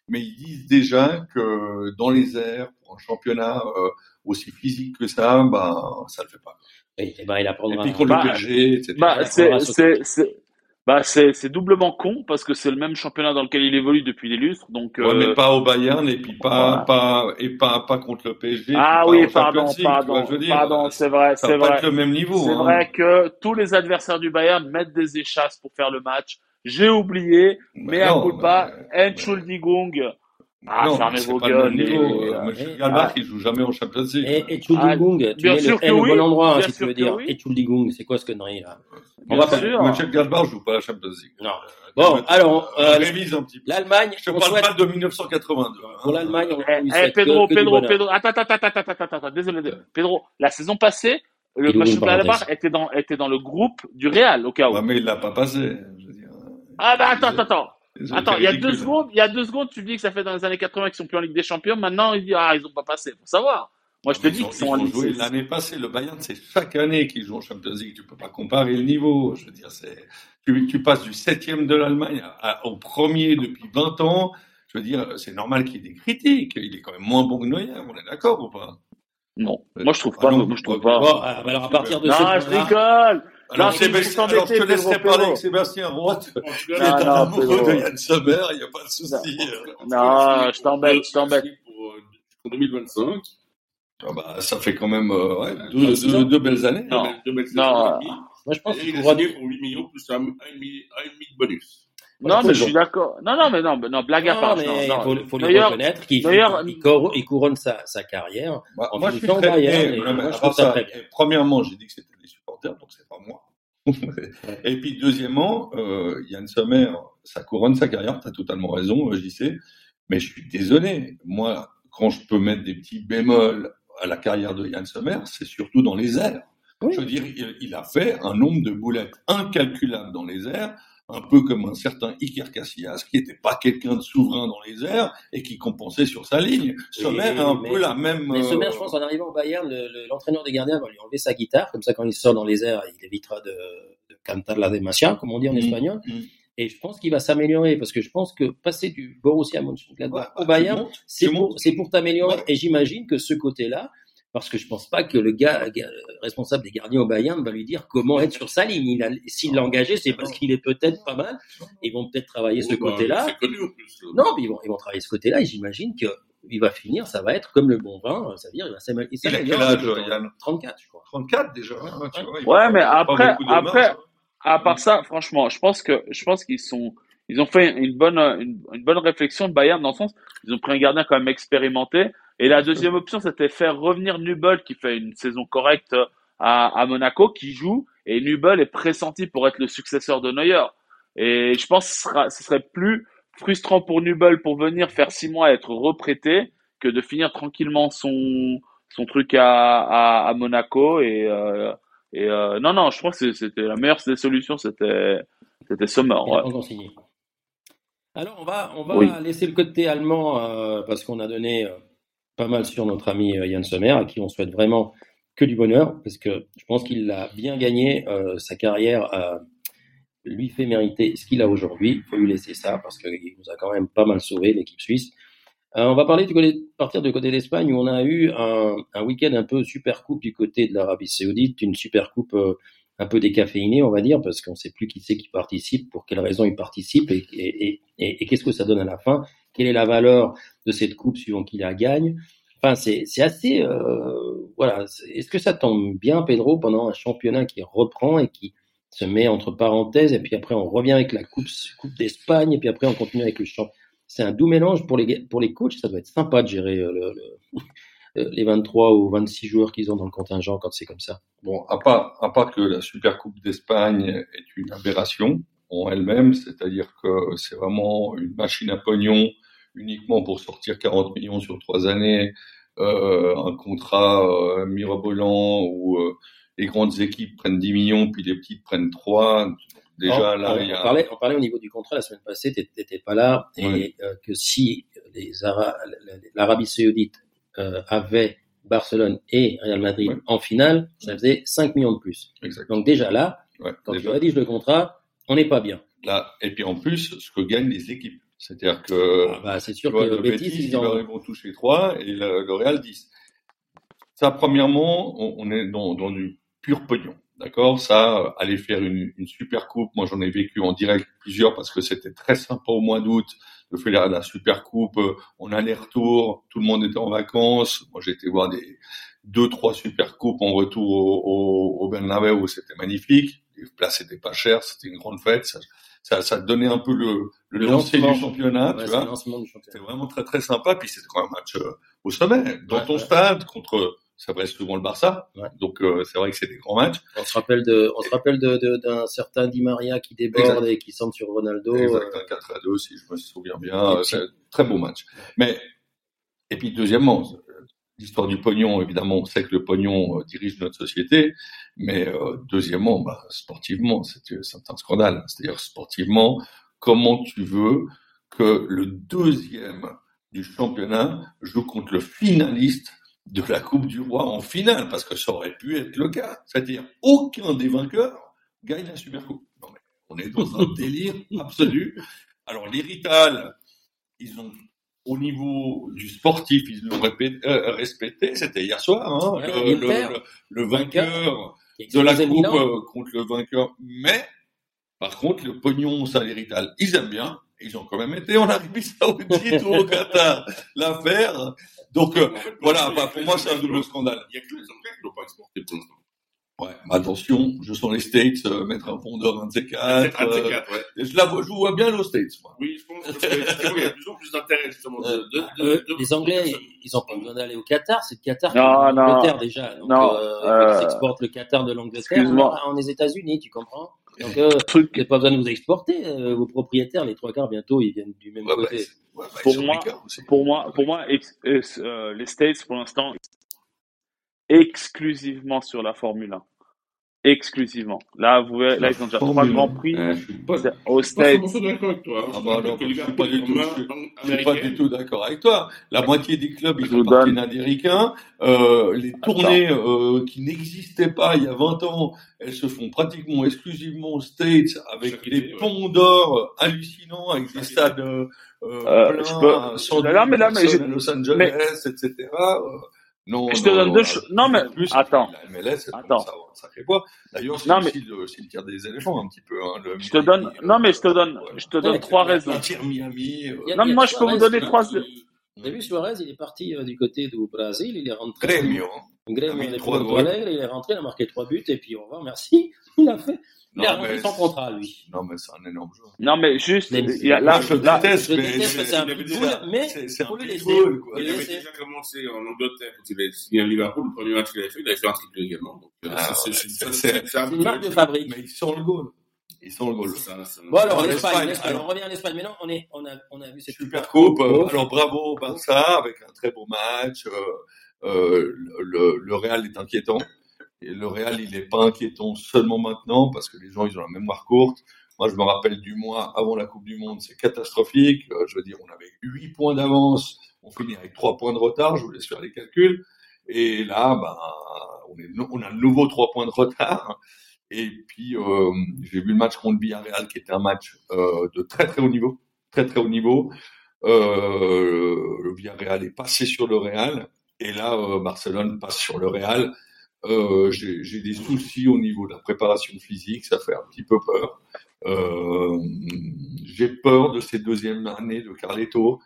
Mais ils disent déjà que dans les airs, pour un championnat euh, aussi physique que ça, ben, ça le fait pas. Et, et ben, il Et puis contre Bah, le PSG, etc. Bah, c'est, bah, c'est, c'est doublement con parce que c'est le même championnat dans lequel il évolue depuis des lustres. Donc, Ouais, euh, mais pas au Bayern et puis pas, voilà. pas, et pas, pas contre le PSG. ah oui, pardon, League, pardon, pardon, c'est vrai, c'est vrai. être le même niveau. C'est hein. vrai que tous les adversaires du Bayern mettent des échasses pour faire le match. J'ai oublié, Bah mais à coup de pas, mais- Entschuldigung. Ah, non, fermez c'est vos pas le même gueules, les- niveau. les- Euh, eh, ah. il joue jamais en Champions League. Et, et Chuldigung, tu Ah, mets le oui, bon endroit, hein, bien si tu veux dire. oui. Et Chuldigung, c'est quoi ce connerie là? On Bien va pas- sûr. Monsieur Gallbach joue pas à la Champions League. Non. Euh, Bon, alors, euh, révise un petit peu. L'Allemagne, Je te parle souhaite pas de 1982. hein. pour l'Allemagne, on Eh, eh, Pedro, que- Pedro. Pedro, attends, attends, attends, attends, attends, attends, attends, désolé. Pedro, la saison passée, le match de parenthèse. était dans, était dans le groupe du Real, au cas où. Ouais, mais il l'a pas passé. je veux dire. Ah, bah, attends, attends, attends. Attends, il y a deux secondes, il y a deux secondes, tu dis que ça fait dans les années 80 qu'ils sont plus en Ligue des Champions. Maintenant, il dit, ah, ils ont pas passé. Faut savoir. Moi, je te Ils dis qu'ils sont ils en ont Ligue. joué l'année passée. Le Bayern, c'est chaque année qu'ils jouent en Champions League. Tu peux pas comparer le niveau. Je veux dire, c'est, tu, tu passes du septième de l'Allemagne au premier depuis 20 ans. Je veux dire, c'est normal qu'il y ait des critiques. Il est quand même moins bon que Neuer. On est d'accord ou pas? Non. Moi, je trouve Ah pas. non, moi, je trouve pas. Ah, alors à partir de Non, ce je rigole. Alors, Non, Sébastien, alors je te laisserai parler avec Sébastien Roth. Il est un non, amoureux de Yann Sommer. Il n'y a pas de souci. Non, je t'embête, je t'embête. Pour, euh, pour 2025. Ah bah, ça fait quand même euh, ouais, Ah, deux, deux- ans. deux belles années. Non. Deux belles Non, saisons euh, moi je pense qu'il pourra pour 8 millions plus un, un, un demi de bonus. Voilà, Non, mais je suis d'accord. Non, non, mais non, non, blague à part. mais non, il non. faut, faut lui reconnaître qu'il il cour- il couronne sa, sa carrière. Bah, En moi, je suis très Bayern, mais- et non, mais moi, à je part trouve ça ça, très bien. et Premièrement, j'ai dit que c'était les supporters, donc c'est pas moi. et puis deuxièmement, euh, Yann Sommer, ça couronne sa carrière, tu as totalement raison, euh, j'y sais, mais je suis désolé. Moi, quand je peux mettre des petits bémols à la carrière de Yann Sommer, c'est surtout dans les airs. Oui. Je veux dire, il, il a fait un nombre de boulettes incalculable dans les airs, un peu comme un certain Iker Casillas, qui n'était pas quelqu'un de souverain dans les airs et qui compensait sur sa ligne. Sommer a un mais- peu la même... Mais Sommer, euh, je pense, en arrivant au Bayern, le- le- l'entraîneur des gardiens va lui enlever sa guitare, comme ça, quand il sort dans les airs, il évitera de, de cantar la demacia, comme on dit en Mm. espagnol. Mm. Et je pense qu'il va s'améliorer, parce que je pense que passer du Borussia Mönchengladbach Ouais, au Bayern, c'est pour, t'améliorer. Ouais. Et j'imagine que ce côté-là, parce que je pense pas que le gars, gars, responsable des gardiens au Bayern va lui dire comment être sur sa ligne. Il a, s'il l'a engagé, c'est parce qu'il est peut-être pas mal. Ils vont peut-être travailler ce Oui, bah, côté-là. Non, mais ils vont, ils vont travailler ce côté-là et j'imagine que il va finir, ça va être comme le bon vin, c'est-à-dire il va s'améliorer. Il a quel âge, Yann 34, je crois. 34 déjà. hein, tu vois, il Ouais, a mais après, après, hein. à part ça, franchement, je pense que, je pense qu'ils sont, ils ont fait une bonne, une, une bonne réflexion de Bayern dans le sens, ils ont pris un gardien quand même expérimenté. Et la deuxième option, c'était faire revenir Nubel, qui fait une saison correcte à, à Monaco, qui joue, et Nubel est pressenti pour être le successeur de Neuer. Et je pense que ce, sera- ce serait plus frustrant pour Nubel pour venir faire six mois et être reprêté que de finir tranquillement son, son truc à, à, à Monaco. Et, euh, et euh, non, non, je crois que c'était la meilleure des solutions, c'était c'était Sommer. Ouais. Alors, on va, on va Oui. laisser le côté allemand euh, parce qu'on a donné euh, pas mal sur notre ami euh, Yann Sommer, à qui on souhaite vraiment que du bonheur, parce que je pense qu'il a bien gagné euh, sa carrière, lui fait mériter ce qu'il a aujourd'hui. Il faut lui laisser ça parce qu'il nous a quand même pas mal sauvé l'équipe suisse. Euh, on va parler du côté, partir du côté d'Espagne où on a eu un, week-end un peu super coupe du côté de l'Arabie Saoudite, une super coupe un peu décaféinée, on va dire, parce qu'on ne sait plus qui c'est qui participe, pour quelles raisons il participe et qu'est-ce que ça donne à la fin, quelle est la valeur de cette coupe suivant qui la gagne. Enfin, c'est assez, euh, voilà. Est-ce que ça tombe bien, Pedro, pendant un championnat qui reprend et qui se met entre parenthèses, et puis après on revient avec la coupe, coupe d'Espagne, et puis après on continue avec le champ. C'est un doux mélange pour les pour les coachs. Ça doit être sympa de gérer euh, le, le- euh, les 23 ou 26 joueurs qu'ils ont dans le contingent quand c'est comme ça. Bon, à part, à part que la Super Coupe d'Espagne est une aberration en elle-même, c'est-à-dire que c'est vraiment une machine à pognon uniquement pour sortir 40 millions sur trois années, euh, un contrat euh, mirobolant où euh, les grandes équipes prennent 10 millions puis les petites prennent 3. Déjà on, là, on- il y on a... parlait, on parlait au niveau du contrat la semaine passée, tu n'étais pas là, et Ouais. euh, que si l'Arabie Saoudite avait Barcelone et Real Madrid Ouais. en finale, ça faisait 5 millions de plus. Exactement. Donc déjà là, Ouais, quand déjà. tu rédiges le contrat, on n'est pas bien. Là, et puis en plus, ce que gagnent les équipes. C'est-à-dire que Ah bah, c'est sûr vois, que le le Betis, ils, ont... ils vont toucher 3 et le, le Real 10. Ça, premièrement, on, on est dans, dans du pur pognon. D'accord? Ça, aller faire une, une super coupe, moi j'en ai vécu en direct plusieurs parce que c'était très sympa au mois d'août de faire la, la super coupe euh, en aller-retour, tout le monde était en vacances. Moi j'ai été voir des deux, trois super coupes en retour au, au, au c'était magnifique. Les places étaient pas chères, c'était une grande fête. Ça, ça, ça donnait un peu le, le, Le lancer lancement. du championnat, Ouais, tu vois. C'était vraiment très très sympa. Puis c'était quand même un match euh, au sommet, dans Ouais, ton ouais. stade contre, ça reste souvent le Barça. Donc euh, c'est vrai que c'est des grands matchs. On se rappelle de, on se rappelle de, de- d'un certain Di Maria qui déborde Exact. et qui centre sur Ronaldo. Exact, euh, un 4 à 2 si je me souviens bien. Euh, C'est un très beau match. Mais et puis deuxièmement, euh, l'histoire du pognon, évidemment, on sait que le pognon euh, dirige notre société. Mais euh, deuxièmement, bah, sportivement, c'est c'est un scandale. C'est-à-dire sportivement, comment tu veux que le deuxième du championnat joue contre le finaliste de la Coupe du Roi en finale, parce que ça aurait pu être le cas. C'est-à-dire, aucun des vainqueurs gagne la Super Coupe. On est dans un délire absolu. Alors, les Rital, ils ont, au niveau du sportif, ils l'ont euh, respecté. C'était hier soir, hein, Ouais, le, le- le- le vainqueur de la coupe euh, contre le vainqueur. Mais, par contre, le pognon salarial, ils aiment bien. Ils ont quand même été en Arabie Saoudite ou au Qatar l'affaire. Donc, euh, voilà, bah, pour moi, c'est un double scandale. Il n'y a que les Anglais qui l'ont pas exporté pour l'instant. Ouais, mais attention, je sens les States euh, mettre un pondeur, un de ces quatre. C'est un de ces euh, je, la vois, je vois bien aux States, moi. Oui, je pense que effectivement, il y a de plus d'intérêt, justement. De, de, de, Euh, de- les Anglais, ils ont pas besoin d'aller au Qatar, c'est le Qatar qui est l'Angleterre déjà. Donc, Non, euh, euh, ils exportent le Qatar de l'Angleterre en, en les États-Unis, tu comprends Donc, euh, Truc, vous n'avez pas besoin de vous exporter. euh, vos propriétaires, les trois quarts, bientôt, ils viennent du même Ouais, côté. ouais, bah, Pour moi- pour moi, pour moi, ex- ex- euh, les States pour l'instant exclusivement sur la Formule 1. Exclusivement. Là, vous verrez, là, ils ont déjà trois grands 1. prix je suis pas. 100% d'accord avec toi. hein. Ah bah non, je suis pas du tout, Liverpool est je suis- en main Je suis pas du américaine. tout d'accord avec toi. La moitié des clubs, ils vous appartiennent donne- à des ricains. Euh, les tournées euh, qui n'existaient pas il y a 20 ans, elles se font pratiquement exclusivement aux States avec Chaque des été, ouais. ponts d'or hallucinants, avec des stades euh, euh, pleins, je peux- à 110 Là, mais là, à Los Angeles, etc. Non, Je te non, donne non, deux choses. Non, mais- plus, attends. La MLS, Attends. sacré poids. D'ailleurs, c'est Non, aussi le cimetière des éléphants un petit peu. Hein, le Je te donne, non, mais je te donne, ouais. je te donne Ouais, trois a- raisons. Miami. euh, a- Non, mais a moi, je peux vous donner trois- avez vu Suarez, il est parti euh, du côté du Brésil, il est rentré. Grêmio. Grêmio, mis il est trois Porto goals. Alegre, il est rentré, il a marqué trois buts, et puis au revoir, merci. Il a fait. Il a Non, rempli mais- son contrat, lui. Non, mais c'est un énorme joueur. Non, mais juste, Mais- il y a, là, je là, déteste, Je mais déteste, c'est- un il pitbull, déjà- mais c'est un pitbull, quoi. Il Il avait laisser. déjà commencé en Angleterre quand il avait signé à Liverpool. Le premier match qu'il avait fait, il avait fait un triple également. Donc, Ah, c'est- une marque de fabrique. Mais ils sont le goal. Ils sont le goal. Bon, alors, l'Espagne, on revient à l'Espagne. Mais non, on, est, on, a, on a vu cette Super coupe. euh, Oh. alors bravo au Barça avec un très beau match. Euh, euh, le, le Real est inquiétant. Et le Real, il n'est pas inquiétant seulement maintenant parce que les gens, ils ont la mémoire courte. Moi, je me rappelle du mois avant la Coupe du Monde, c'est catastrophique. Euh, je veux dire, on avait 8 points d'avance, on finit avec 3 points de retard, je vous laisse faire les calculs. Et là, ben, on, a de nouveau 3 points de retard. Et puis, euh, j'ai vu le match contre Villarreal, qui était un match euh, de très très haut niveau, très très haut niveau. Le Villarreal est passé sur le Real, et là, Barcelone passe sur le Real. Euh, j'ai des soucis au niveau de la préparation physique, ça fait un petit peu peur. Euh, j'ai peur de ces deuxièmes années de Carleto,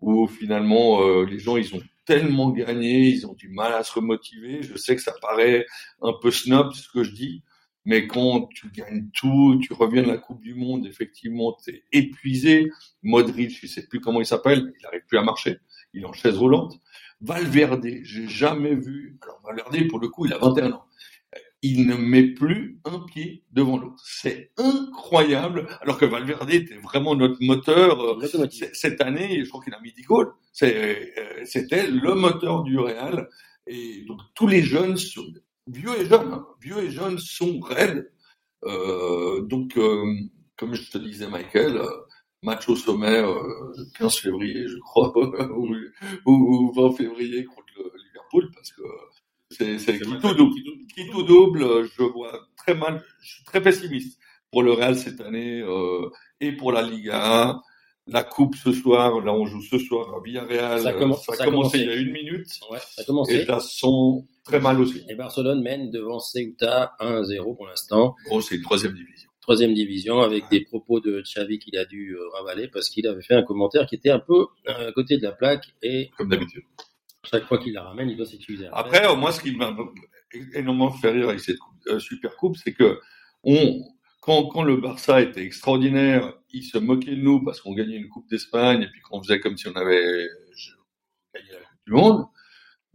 où finalement euh, les gens ils ont tellement gagné, ils ont du mal à se remotiver. Je sais que ça paraît un peu snob ce que je dis, mais quand tu gagnes tout, tu reviens de la Coupe du Monde, effectivement, tu es épuisé. Modric, je sais plus comment il s'appelle, il n'arrive plus à marcher, il est en chaise roulante. Valverde, j'ai jamais vu. Alors Valverde, pour le coup, il a 21 ans. Il ne met plus un pied devant l'autre. C'est incroyable. Alors que Valverde était vraiment notre moteur. euh, Cette année, je crois qu'il a mis 10 goals. Euh, C'était le moteur du Real. Et donc tous les jeunes, sont, vieux et jeunes, hein, vieux et jeunes sont raides. Euh, donc, euh, comme je te disais, Michael, match au sommet, euh, 15 février, je crois, ou, ou, ou 20 février contre le Liverpool, parce que c'est c'est C'est qui tout double. qui tout double, je vois très mal, je suis très pessimiste pour le Real cette année euh, et pour la Liga. La coupe ce soir, là on joue ce soir à Villarreal. Ça commence- ça a ça a commencé commencé. il y a une minute Ouais, ça a et commencé. là sont très mal aussi. Et Barcelone mène devant Ceuta 1-0 pour l'instant. Bon, c'est une troisième division. Troisième division avec des propos de Xavi qu'il a dû euh, ravaler parce qu'il avait fait un commentaire qui était un peu euh, à côté de la plaque et Comme d'habitude. chaque fois qu'il la ramène, il doit s'excuser. Après, euh, moi, ce qui m'a énormément fait rire avec cette coupe- euh, super coupe, c'est que on, quand, quand le Barça était extraordinaire, ils se moquaient de nous parce qu'on gagnait une coupe d'Espagne et puis qu'on faisait comme si on avait gagné la coupe du monde.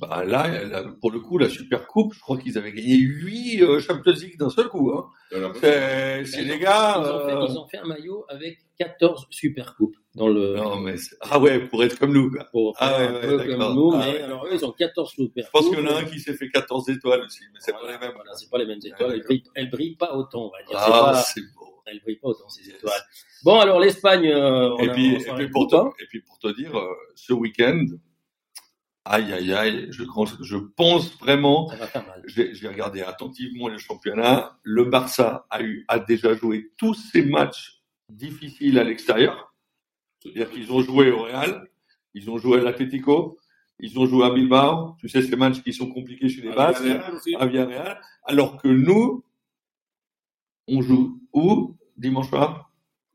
Bah là, là, pour le coup, la super coupe, je crois qu'ils avaient gagné huit euh, Champions League d'un seul coup. Hein. C'est Ils les ont- gars. Ils ont, fait, euh, ils ont fait un maillot avec 14 super coupes dans le. Non, mais c'est- ah ouais, pour être comme nous. Quoi. pour Ah ouais, un ouais, peu comme nous, Ah mais ouais. alors eux, ils ont 14 super Je pense coupes. qu'il y en a un qui s'est fait 14 étoiles aussi, mais c'est pas Voilà, les mêmes. Voilà, c'est pas les mêmes étoiles. Elles brillent, elles brillent pas autant, on va dire. Ah, pas- c'est beau. elles brillent pas autant ces étoiles. Bon, alors l'Espagne, euh, Et puis, et puis pour coupe, hein. te, et puis pour te dire, euh, ce week-end, aïe aïe aïe, je, pense- je pense vraiment, Ça va faire mal. j'ai j'ai regardé attentivement le championnat, le Barça a eu a déjà joué tous ses matchs difficiles à l'extérieur, c'est-à-dire qu'ils ont joué au Real, ils ont joué à l'Atlético, ils ont joué à Bilbao, tu sais ces matchs qui sont compliqués chez les à Basques, aussi. à Villarreal, alors que nous, on joue où dimanche soir?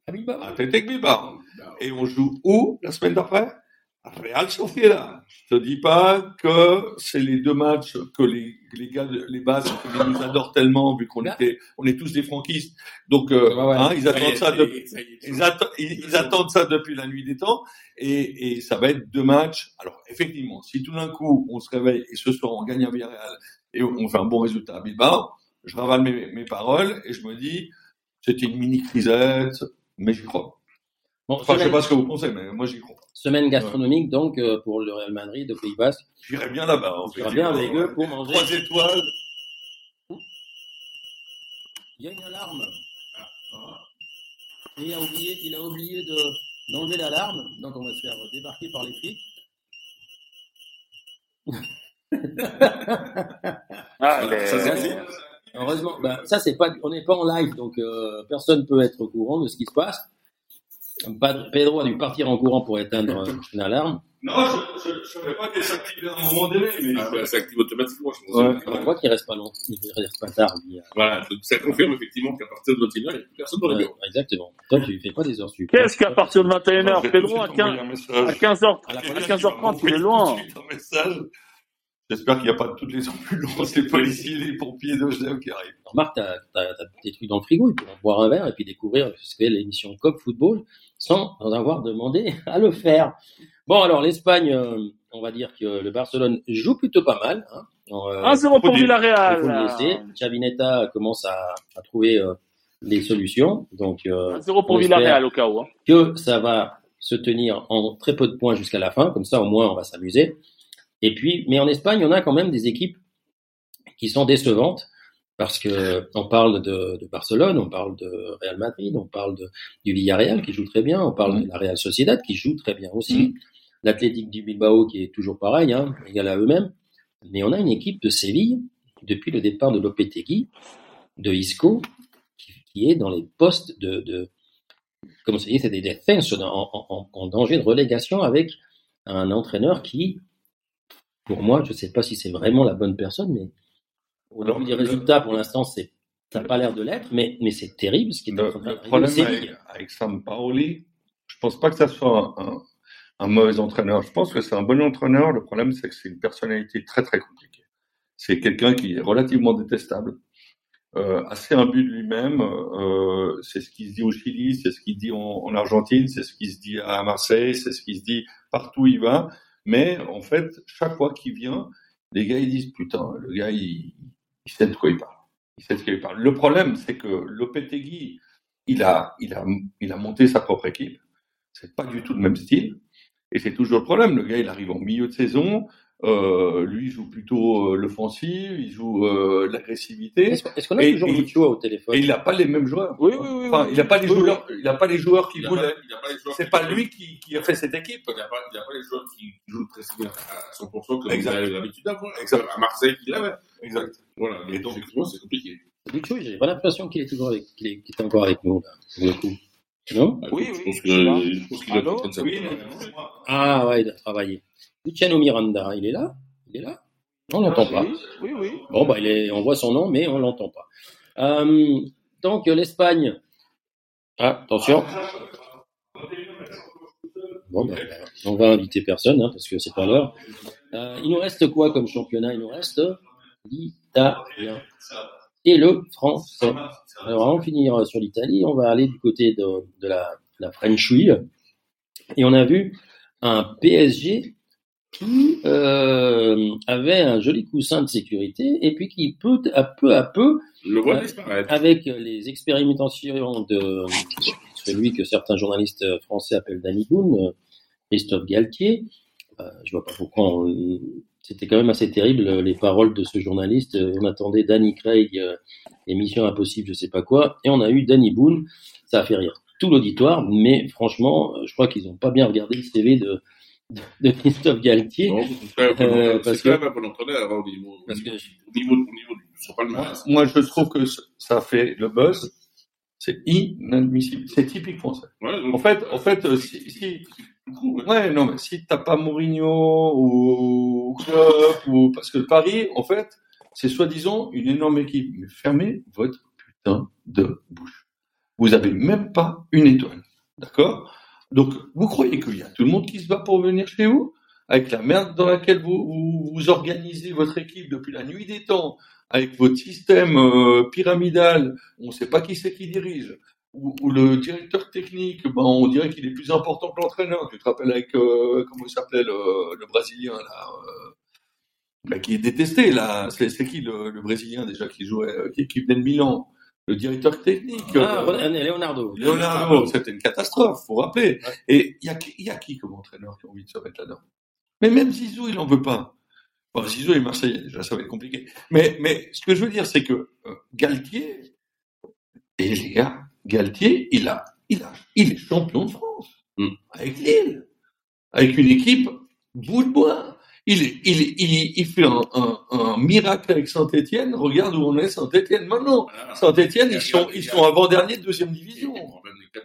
Ah, Bilbao. À Bilbao. Et on joue où la semaine d'après? À Real Sociedad. Je te dis pas que c'est les deux matchs que les, les gars, les Basques, ils nous adorent tellement vu qu'on était, on est tous des franquistes. Donc, euh, ouais. hein, ils attendent ça depuis, ils, atte- ils- ils attendent ça depuis la nuit des temps et, et ça va être deux matchs. Alors effectivement, si tout d'un coup on se réveille et ce soir on gagne à Villarreal et on fait un bon résultat à Bilbao, je ravale mes, mes paroles et je me dis c'était une mini crisette, mais j'y crois. Bon, Enfin, je sais pas ce que vous pensez, mais moi j'y crois. Semaine gastronomique donc euh, pour le Real Madrid au Pays Basque. J'irai bien là-bas. On sera bien avec eux pour manger. Trois étoiles. Il y a une alarme. Et il a oublié, il a oublié de d'enlever l'alarme, donc on va se faire débarquer par les flics. Ah, les- Ça, c'est assez. Heureusement, ben, ça c'est pas, on n'est pas en live, donc euh, personne peut être au courant de ce qui se passe. Pedro a dû partir en courant pour éteindre euh, une alarme. Non, je ne savais pas qu'elle s'activait à un moment donné, mais Ah, bah, ça active automatiquement, je pense. Ouais. On voit qu'il reste pas long, il reste pas tard. Voilà, ça confirme effectivement qu'à partir de 21h, il n'y a plus personne dans les Ouais, bureaux. exactement. Toi, tu fais pas des heures sup? Qu'est-ce qu'à partir de 21h, Je vais Pedro à suite 15, envoyer un message. à 15h, À 15h30, il est loin. J'espère qu'il n'y a pas toutes les ambulances, les policiers, les pompiers de Genève qui arrivent. Remarque, t'as, t'as, t'as des trucs dans le frigo, ils pourront boire un verre et puis découvrir ce qu'est l'émission Cop Football sans avoir demandé à le faire. Bon, alors l'Espagne, euh, on va dire que le Barcelone joue plutôt pas mal. Hein. Euh, 1-0 pour faut dire- Villarreal. Chavinetta commence à, à trouver euh, des solutions, donc euh, 1-0 pour Villarreal au cas où. hein. que ça va se tenir en très peu de points jusqu'à la fin, comme ça au moins on va s'amuser. Et puis, mais en Espagne, on a quand même des équipes qui sont décevantes parce que on parle de, de Barcelone, on parle de Real Madrid, on parle de, du Villarreal qui joue très bien, on parle de la Real Sociedad qui joue très bien aussi, l'Athletic du Bilbao qui est toujours pareil, hein, égal à eux-mêmes. Mais on a une équipe de Séville depuis le départ de Lopetegui, de Isco, qui, qui est dans les postes de, de comme ça dit, c'est des en- en- en danger de relégation avec un entraîneur qui, pour moi, je ne sais pas si c'est vraiment la bonne personne, mais au vu des résultats, pour l'instant, c'est ça n'a pas l'air de l'être, mais, mais c'est terrible ce qui est Le, en train le problème avec, avec Sam Paoli, je pense pas que ça soit un, un- un mauvais entraîneur. Je pense que c'est un bon entraîneur. Le problème, c'est que c'est une personnalité très très compliquée. C'est quelqu'un qui est relativement détestable, euh, assez imbu de lui-même. Euh, c'est ce qui se dit au Chili, c'est ce qu'il dit en, en Argentine, c'est ce qui se dit à Marseille, c'est ce qui se dit partout où il va. Mais en fait, chaque fois qu'il vient, les gars ils disent putain, le gars il, il sait de quoi il parle. Il sait de quoi il parle. Le problème, c'est que Lopetegui, il a, il a, il a monté sa propre équipe. C'est pas du tout le même style. Et c'est toujours le problème. Le gars, il arrive en milieu de saison. Euh, lui, il joue plutôt euh, l'offensive, il joue euh, l'agressivité. Est-ce qu'on a Et- toujours et- au téléphone? Et il n'a pas les mêmes joueurs. Oui, oui, oui. Enfin, oui. il n'a pas les Oui, joueurs, il a pas les joueurs Il il les joueurs C'est qui- pas lui qui, qui a fait cette équipe. Il n'y a, pas- il a pas les joueurs qui jouent le pressing à 100% comme Exact. vous avez l'habitude d'avoir. Exact. À Marseille, qu'il avait. Exact. Voilà. Et donc, effectivement, c'est compliqué. Lucho, j'ai pas l'impression qu'il est toujours avec, qu'il est encore avec nous, là, pour le coup. Non Oui, je oui, pense que, je pense qu'il Oui. Ah ouais, il a travaillé. Luciano Miranda, il est là? Il est là? On l'entend pas. Oui, oui, oui. Bon, bah, il est, on voit son nom, mais on l'entend pas. Euh, donc, l'Espagne. Ah, attention. Bon, bah, on va inviter personne, hein, parce que c'est pas l'heure. Euh, il nous reste quoi comme championnat? Il nous reste l'italien et le français. Alors, avant de finir sur l'Italie, on va aller du côté de, de la, la French League. Et on a vu un PSG qui euh, avait un joli coussin de sécurité et puis qui peut à peu à peu, Le voit disparaître. avec les expérimentations de celui que certains journalistes français appellent Danny Boone, euh, Christophe Galtier, euh, je vois pas pourquoi on- c'était quand même assez terrible euh, les paroles de ce journaliste. Euh, On attendait Danny Craig, euh, émission impossible, je sais pas quoi, et on a eu Danny Boone. Ça a fait rire tout l'auditoire, mais franchement, je crois qu'ils ont pas bien regardé le CV de, de, de Christophe Galtier. Non, c'est quand même un bon entraîneur. hein, au niveau, au Parce que- niveau, au niveau, au niveau du, Moi, je trouve que ça fait le buzz. C'est inadmissible. C'est typique français. Ouais, donc, En fait, en fait, si, si- ouais. non, mais si t'as pas Mourinho ou Klopp ou parce que Paris, en fait, c'est soi-disant une énorme équipe. Mais fermez votre putain de bouche. Vous avez même pas une étoile, d'accord? Donc, vous croyez qu'il y a tout le monde qui se bat pour venir chez vous? Avec la merde dans laquelle vous, vous, vous organisez votre équipe depuis la nuit des temps, avec votre système euh, pyramidal, on ne sait pas qui c'est qui dirige, ou, ou le directeur technique, ben, on dirait qu'il est plus important que l'entraîneur. Tu te rappelles avec, euh, comment il s'appelait, le, le Brésilien, là, euh, ben, qui est détesté, là. C'est qui le, le Brésilien, déjà, qui jouait, euh, qui, qui venait de Milan? Le directeur technique. Ah, euh, Leonardo. Leonardo, c'était une catastrophe, faut rappeler. Et il y a, qui- il y a qui comme entraîneur qui a envie de se mettre là-dedans? Mais même Zizou, il en veut pas. Bon, Zizou est Marseillais, déjà, ça va être compliqué. Mais, mais ce que je veux dire, c'est que Galtier, et les gars, Galtier, il a, il a, il est champion de France Mm. avec Lille, avec une équipe bout de bois. Il, il, il, il fait un, un, un miracle avec Saint-Etienne. Regarde où on est Saint-Etienne maintenant. Saint-Etienne, ils sont, ils sont avant-dernier de deuxième division.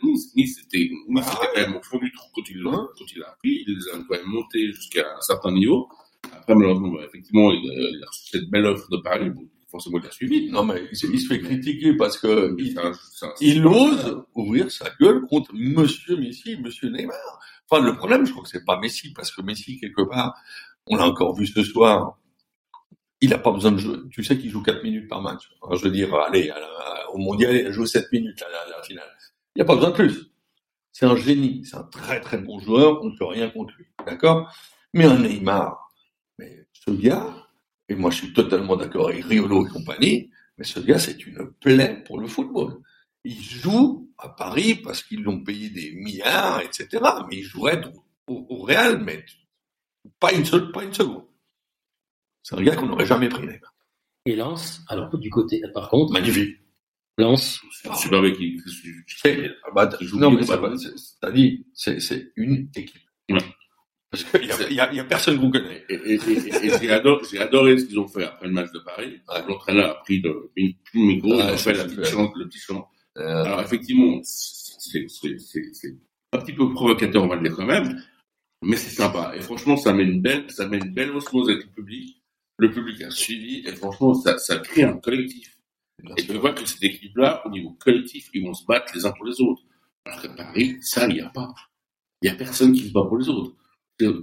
Nice, Nice était, Nice Ah était quand même au fond du trou quand il, Hein quand il a appris. Il les a quand même montés jusqu'à un certain niveau. Après, malheureusement, bah, effectivement, il a, il a reçu cette belle offre de Paris. Bon, forcément, suivi. Non, mais il, se- il se fait critiquer parce que il, ose ouvrir sa gueule contre Monsieur Messi, Monsieur Neymar. Enfin, le problème, je crois que c'est pas Messi, parce que Messi, quelque part, on l'a encore vu ce soir, il n'a pas besoin de jouer. Tu sais qu'il joue 4 minutes par match. Alors, je veux dire, allez, la- au mondial, il a joué 7 minutes à la, la finale. Il n'y a pas besoin de plus. C'est un génie. C'est un très très bon joueur. On ne peut rien contre lui. D'accord? Mais un Neymar, mais ce gars, et moi je suis totalement d'accord avec Riolo et compagnie, mais ce gars, c'est une plaie pour le football. Il joue à Paris parce qu'ils l'ont payé des milliards, etc. Mais il jouerait au, au Real, mais pas une seule, pas une seconde. C'est un gars qu'on n'aurait jamais pris, Neymar. Et Lens, alors du côté, par contre, Magnifique. Qui. C'est- ah bah, non, mais c'est c'est- c'est, c'est une équipe. Ouais. Parce qu'il y a, il y a- y a personne qu'on connaît. Et, et, et, et j'ai adoré, ce qu'ils ont fait après le match de Paris. Ouais. L'entraîneur a pris le, une- le micro, il a fait la petite super. chant, le petit chant. Euh, Alors effectivement, c'est un petit peu provocateur, on va le dire quand même, mais c'est sympa. Et franchement, ça met une belle, ça met une belle osmose avec le public. Le public a suivi et franchement, ça, ça crée un collectif. bien Et sûr. tu vois que cette équipe-là, au niveau collectif, ils vont se battre les uns pour les autres. Alors qu'à Paris, ça, il n'y a pas. Il n'y a personne qui se bat pour les autres.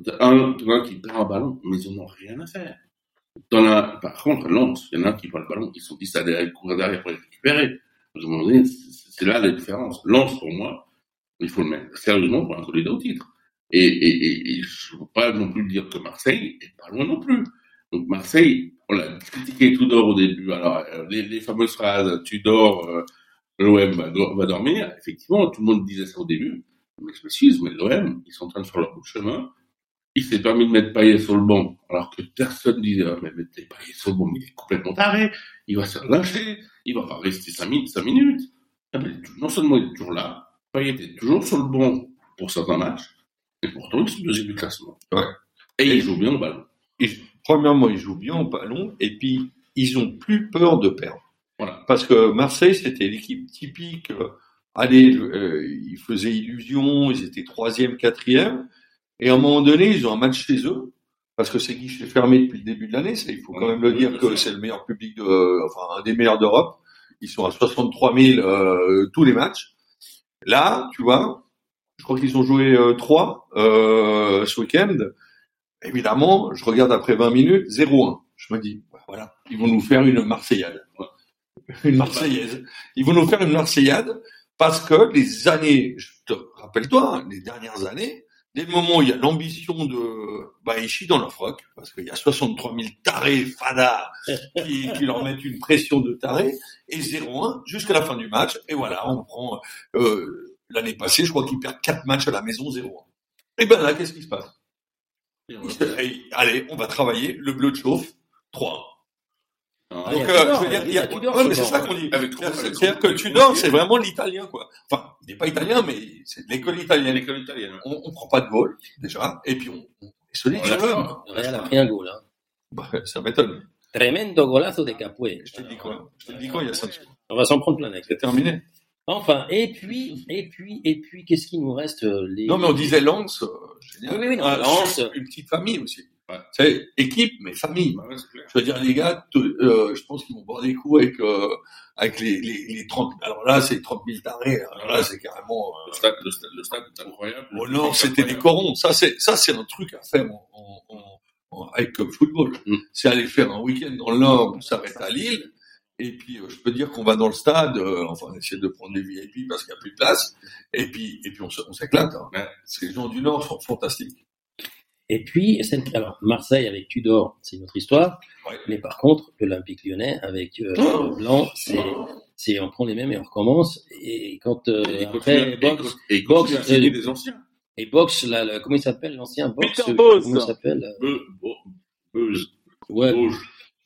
T'as un, t'en as un qui perd un ballon, mais ils n'en ont rien à faire. T'en as, par contre, Lens, il y en a un qui prend le ballon, ils sont 10 à derrière, courir derrière pour le récupérer. Un c'est là la différence. Lens, pour moi, il faut le mettre sérieusement pour un candidat au titre. Et, je ne veux pas non plus dire que Marseille est pas loin non plus. Donc Marseille, on l'a critiqué tout d'or au début. Alors, euh, les, les fameuses phrases, tu dors, euh, l'OM va, do- va dormir. Effectivement, tout le monde disait ça au début. Mais je m'excuse, mais l'OM, ils sont en train de faire leur bout de chemin. Il s'est permis de mettre Payet sur le banc, alors que personne disait, ah, mais mettez Payet sur le banc, mais il est complètement taré. Il va se faire lyncher. Il va pas rester 5 minutes. cinq minutes. Ah, mais non seulement il est toujours là, Payet est toujours sur le banc pour certains matchs, et pourtant ils sont deuxième du classement. Ouais. Et il joue bien au ballon. Premièrement, ils jouent bien au ballon, et puis ils ont plus peur de perdre. Voilà. Parce que Marseille, c'était l'équipe typique. euh, allez, euh, ils faisaient illusion, ils étaient troisième, quatrième, et à un moment donné, ils ont un match chez eux, parce que c'est guichet fermé depuis le début de l'année. Il faut quand même le dire que c'est le meilleur public, enfin un des meilleurs d'Europe. Ils sont à 63 000 euh, tous les matchs. Là, tu vois, je crois qu'ils ont joué euh, trois euh, ce week-end. Évidemment, je regarde après 20 minutes, 0-1. Je me dis, bah, voilà, ils vont nous faire une Marseillaise. Une Marseillaise. Ils vont nous faire une Marseillaise parce que les années, je te rappelle-toi, hein, les dernières années, dès le moment où il y a l'ambition de Baïchi dans leur froc, parce qu'il y a 63 000 tarés, fadas, qui, qui leur mettent une pression de tarés, et 0-1 jusqu'à la fin du match, et voilà, on prend, euh, l'année passée, je crois qu'ils perdent 4 matchs à la maison, 0-1. Et ben là, qu'est-ce qui se passe? Et, allez, on va travailler, le bleu de chauffe, 3. Ah, Donc, euh, je veux dire, il y a ouais, mais c'est ça qu'on dit. C'est-à-dire que Tudor, c'est vraiment l'italien, quoi. Enfin, il n'est pas italien, mais c'est de l'école italienne. l'école italienne. ouais. On, on prend pas de goal, déjà, et puis on, on est solide sur l'homme. a pris un goal. Hein. Bah, ça m'étonne. Tremendo golazo de Capué. Je te dis quoi? Je te dis quoi, il y a 5 secondes. On va s'en prendre plein C'est terminé. Enfin, et puis, et puis, et puis, qu'est-ce qui nous reste euh, les... Non, mais on disait Lens, euh, génial. Oui, oui, oui, non, Ah, Lens. Une petite famille aussi. C'est équipe, mais famille. Ouais. Je veux dire, les gars, euh, je pense qu'ils vont boire des coups avec, euh, avec les, les, les 30, alors là, c'est 30 000 tarés, alors là, c'est carrément, euh, Le stade, le stade, le stade est incroyable. au nord, c'était des corons. Ça, c'est, ça, c'est un truc à faire en, en, en- avec comme football. Mm. C'est aller faire un week-end dans le nord, on s'arrête à Lille, et puis, euh, je peux dire qu'on va dans le stade, euh, enfin, on essaie de prendre des VIP parce qu'il n'y a plus de place, et puis, et puis on, s'éclate, hein. Ouais. Parce que les gens du nord sont fantastiques. Et puis, alors, Marseille avec Tudor, c'est une autre histoire. Ouais. Mais par contre, l'Olympique lyonnais avec euh, Oh. Blanc, c'est, c'est, on prend les mêmes et on recommence. Et quand, euh, Et après, continue- Box, et il continue Box, à signer euh, des anciens. et Box, là, là, comment il s'appelle, l'ancien Box? Peter Bose. Comment il s'appelle? Be- Bo- Beuse, Ouais, Bosch.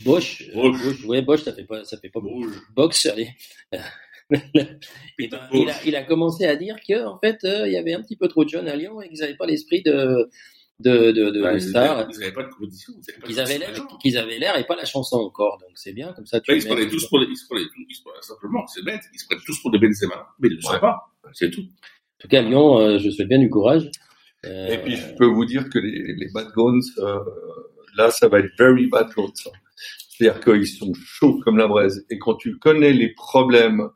Bosch. Bosch, ouais, Bosch, ça fait pas, ça fait pas Bauge. Box, allez. Et ben, il, a, il a commencé à dire que en fait euh, il y avait un petit peu trop de jeunes à Lyon et qu'ils n'avaient pas l'esprit de de de, de, Bah, de ils star, avaient- Ils n'avaient pas de compétition. ils avaient l'air qu'ils avaient l'air et pas la chanson encore donc c'est bien comme ça tu Là, ils se prenaient tous pour les, ils se prenaient, ils se prenaient simplement, c'est bête, ils se prennent tous pour des Benzema, mais ils ne le sont Ouais. pas. C'est tout. en tout cas Lyon euh, je souhaite bien du courage Euh, Et puis, je peux vous dire que les, les bad guns, euh, là, ça va être very bad guns. hein. C'est-à-dire qu'ils sont chauds comme la braise. Et quand tu connais les problèmes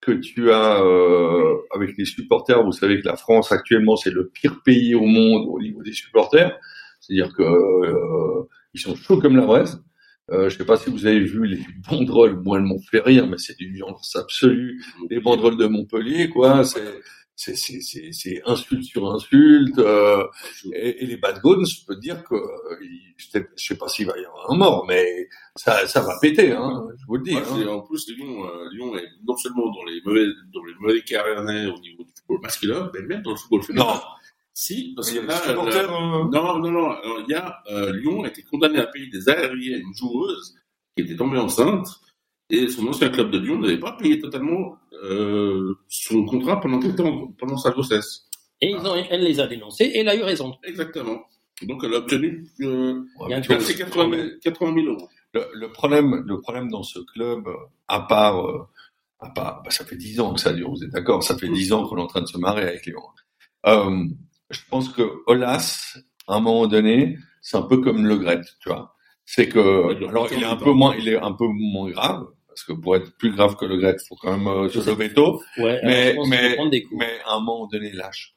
que tu as euh, avec les supporters, vous savez que la France actuellement c'est le pire pays au monde au niveau des supporters. C'est-à-dire que euh, ils sont chauds comme la braise. Euh, je sais pas si vous avez vu les banderoles. Moi, elles m'ont fait rire, mais c'est d'une violence absolue. Les banderoles de Montpellier, quoi. C'est c'est c'est c'est c'est insulte sur insulte. Euh, et, et les bad guns, je peux te dire que euh, je sais- je sais pas s'il va y avoir un mort, mais ça ça va péter, hein. Je vous le dis. Ouais, hein. en plus, Lyon, euh, Lyon est non seulement dans les mauvais, dans les mauvais carnets au niveau du football masculin, mais même dans le football féminin. Non, Si, parce il y que a là, euh, Non, non, non. Alors, il y a Lyon a été condamné à payer des arriérés à une joueuse qui était tombée enceinte et son ancien club de Lyon n'avait pas payé totalement euh, son contrat pendant tout le temps, pendant sa grossesse. Et ils ont, elle les a dénoncés et elle a eu raison. Exactement. Donc elle a obtenu euh, ouais, Il y a un mais tu vois, c'est 80 000, 80 000 euros. le, le problème, le problème dans ce club, à part, euh, à part, bah, ça fait dix ans que ça dure. Vous êtes d'accord Ça fait dix ans qu'on est en train de se marrer avec Lyon. Euh, je pense que Olas, à un moment donné, c'est un peu comme Le Gret, tu vois. C'est que, Ouais, alors il est un peu moins, il est un peu moins grave, parce que pour être plus grave que Le Gret, il faut quand même euh, se lever tôt. Ouais, Mais- des coups. À un moment donné, lâche.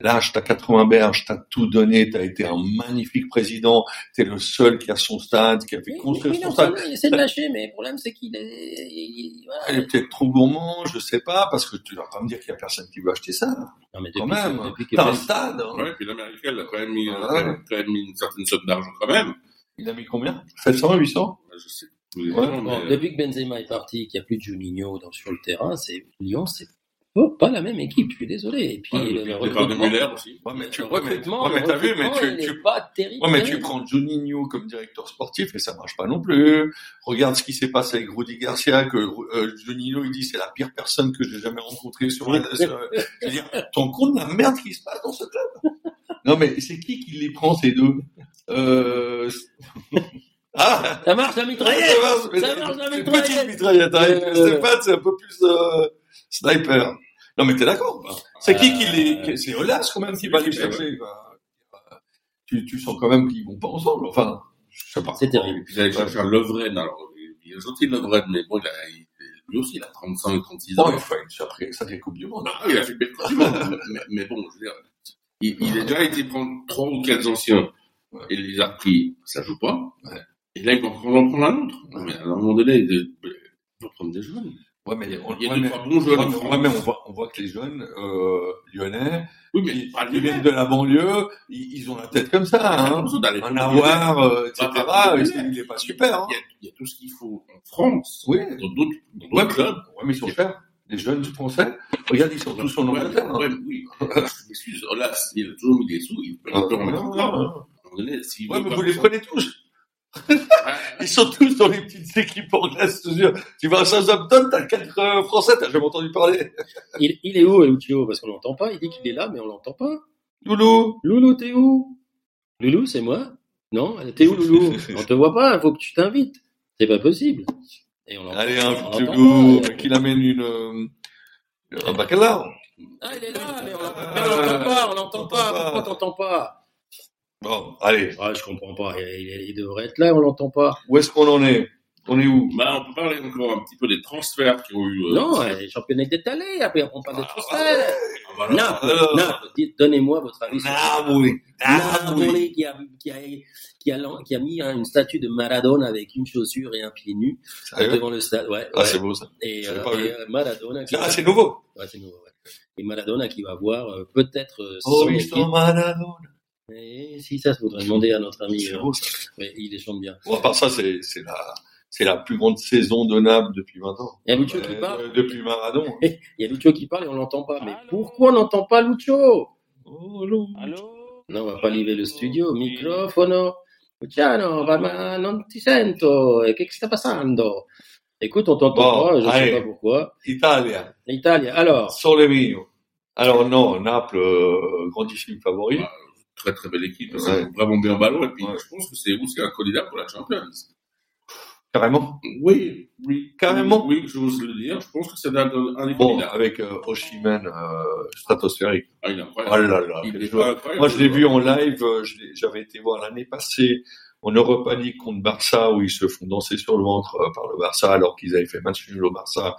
Lâche, t'as 80 berges, t'as tout donné, t'as été un magnifique président, t'es le seul qui a son stade, qui a fait Oui, construire oui, son non, stade. il essaie de lâcher, mais le problème, c'est qu'il est, il- voilà. Elle est peut-être trop gourmand, je sais pas, parce que tu vas pas me dire qu'il y a personne qui veut acheter ça. Non, mais Quand depuis que- même, t'as un stade. hein. Ouais, puis l'américaine a quand même mis, Ouais. a quand même mis une certaine somme d'argent quand même. Il a mis combien? 700, 800 Je sais. Ouais. mais- depuis que Benzema est parti, qu'il n'y a plus de Juninho dans, sur le terrain, c'est Lyon, c'est pas, pas la même équipe. Je suis désolé. Et puis Ouais, le, le départ de recrutement, Muller aussi. Ouais, mais tu, ouais, mais, ouais, mais vu, mais tu, pas terrible. ouais, mais tu prends Juninho comme directeur sportif et ça marche pas non plus. Regarde ce qui s'est passé avec Rudy Garcia, que euh, Juninho il dit c'est la pire personne que j'ai jamais rencontrée sur la. sur- je veux dire, tu te rends compte de la merde qui se passe dans ce club Non mais c'est qui qui les prend ces deux? Euh... Ah Ça marche la mitraillette. Ça marche, mais Ça c'est- marche la c'est une mitraillette. petite mitraillette. Avec Euh. Stéphane, c'est un peu plus euh, sniper. Non, mais t'es d'accord. C'est qui qui les... C'est Olas quand même qui va les chercher. Tu, tu sens quand même qu'ils vont pas ensemble. Enfin, je sais pas. C'est terrible. Et puis j'allais chercher un Lovren. Alors, il est gentil Lovren, mais bon, il a, il- lui aussi, il a 35, 36 ans. Bon, il fait une sacrée, sacrée Coupe du Monde. Non, il a fait belle Coupe du Monde. mais, mais bon, je veux dire, il, il a déjà été prendre trois ou quatre anciens Ouais. et il les a repris, ça joue pas. Ouais. Et là, en prendre un autre. Non, mais à un moment donné, il va prendre des jeunes. Ouais, mais, on, il y a ouais, deux, trois bons jeunes ouais, en France. ouais, mais on voit, on voit que les jeunes euh, lyonnais, Oui, mais qui les viennent de la banlieue, ils, ils ont la tête comme ça. Hein. Un Un avoir, euh, etc. Bah, c'est- il est pas super. Hein. Il y, a, il y a tout ce qu'il faut en France, Oui. dans d'autres Ouais, clubs. Ouais, mais ils sont super. Les jeunes français, regarde, ils sont tous en Angleterre. hein. ouais, oui. Je m'excuse. Oh là, il a toujours mis des sous, il peut, en mettre encore. Ouais, mais vous les prenez tous. Ah, Ils sont tous dans les petites équipes anglaises, je te jure. Tu vas à Southampton, t'as quatre euh, Français, t'as jamais entendu parler. Il, il est où, Lucio Parce qu'on l'entend pas. Il dit qu'il est là, mais on l'entend pas. Loulou. Loulou, t'es où? Loulou, c'est moi? Non T'es où, Loulou? On te voit pas. Il faut que tu t'invites. C'est pas possible. Et on l'entend Allez, on un l'entend petit pas. loup qui l'amène une, euh, un bacalao. Ah, il est là, mais on l'entend pas. On l'entend pas. l'entend Pourquoi t'entends pas? Bon, allez. Ah, je comprends pas. Il, il- il devrait être là. On l'entend pas. Où est-ce qu'on en est? On est où? Bah, on peut parler encore un petit peu des transferts qui ont eu. euh, Non, euh, les championnats est allé. Après, on parle ah, voilà. Naples, alors. Naples. Dites- Donnez-moi votre avis. sur Napoli. Napoli. Qui a, qui, a, qui, a, qui a mis une statue de Maradona avec une chaussure et un pied nu Sérieux? devant le stade. Ouais, Ah, ouais. c'est beau, ça. Et, euh, pas et, vu. euh, Maradona. Qui Ah, c'est nouveau. ouais, c'est nouveau, ouais. Et Maradona qui va voir euh, peut-être euh, Oh, son équipe. sont Maradona. Et si ça, faudrait demander à notre ami. Euh, beau, ouais, il les chante bien. Bon, à part ça, c'est, la, c'est la plus grande saison de Naples depuis 20 ans. Il y a Lucio qui Euh, parle. de- depuis Maradon. Il y a Lucio qui parle et on l'entend pas. Mais pourquoi on n'entend pas Oh. Allô? Non, on va pas livrer le studio. Microfono. Luciano, va- ma non ti sento. E Che sta passando? Écoute, on t'entend Bon, pas, je allez. sais pas pourquoi. Italia. L'Italie, alors. Sole mio. Alors non, Naples, euh, grandissime favori. Très très belle équipe, Ouais. vraiment bien au ballon, et puis Ouais. je pense que c'est aussi un candidat pour la Champions. Carrément. Oui, oui. Carrément. Oui, j'ose le dire, je pense que c'est un, un des Bon, candidats. avec euh, Oshimen euh, stratosphérique. Ah, il est Oh incroyable. là là, il est incroyable. Moi, je l'ai vu en live. euh, je J'avais été voir l'année passée en Europa League contre Barça où ils se font danser sur le ventre euh, par le Barça alors qu'ils avaient fait match nul au Barça.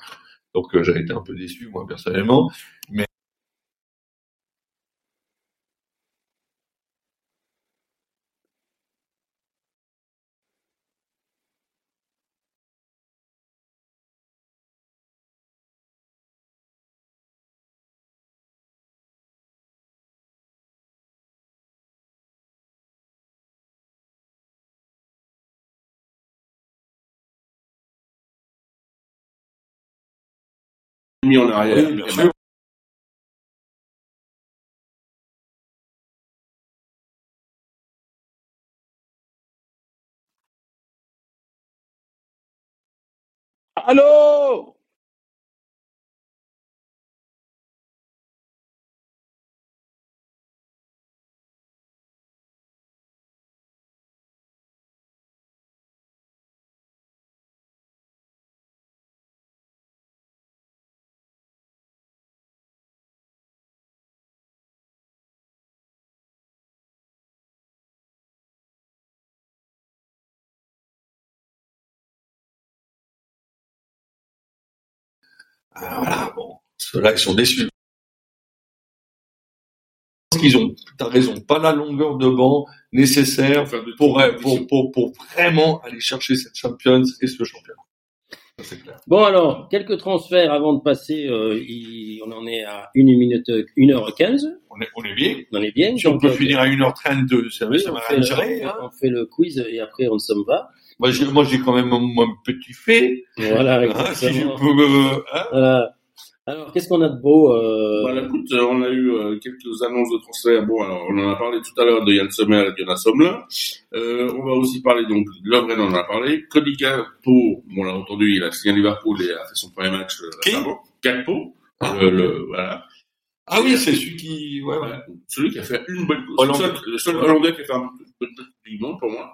Donc, j'avais été un peu déçu, moi, personnellement. Mais mis en arrière. Oui, bien Et sûr. Allô? Voilà, bon. Ceux-là, ils sont déçus. Parce qu'ils ont, t'as raison, pas la longueur de banc nécessaire Pour de pour, pour, pour, pour vraiment aller chercher cette Champions et ce championnat. Ça, c'est clair. Bon alors, quelques transferts avant de passer. euh, il- on en est à 1 minute 1h15. On est, on est bien. On est bien. Si on peut euh, finir à 1h32, ça, oui, ça on, va fait, gérer, hein. on fait le quiz et après on s'en va. Moi, j'ai, moi, j'ai quand même mon, mon petit fait. Voilà, Hein, si je peux hein. Voilà. Alors, qu'est-ce qu'on a de beau euh, Voilà, écoute, euh, on a eu euh, quelques annonces de transfert. Bon, alors, on en a parlé tout à l'heure de Yann Sommer et de Jonas Sommer. Euh, on va aussi parler donc de Lovren, on en a parlé. Cody Gakpo, bon, on l'a entendu, il a signé à Liverpool et a fait son premier match Qui? récemment. Gakpo, Ah. euh, le, voilà. Ah oui, c'est celui qui, ouais, ouais. Celui qui a fait une bonne course. Hollandais. Le seul, le seul Hollandais qui a fait un bonne course du monde pour moi.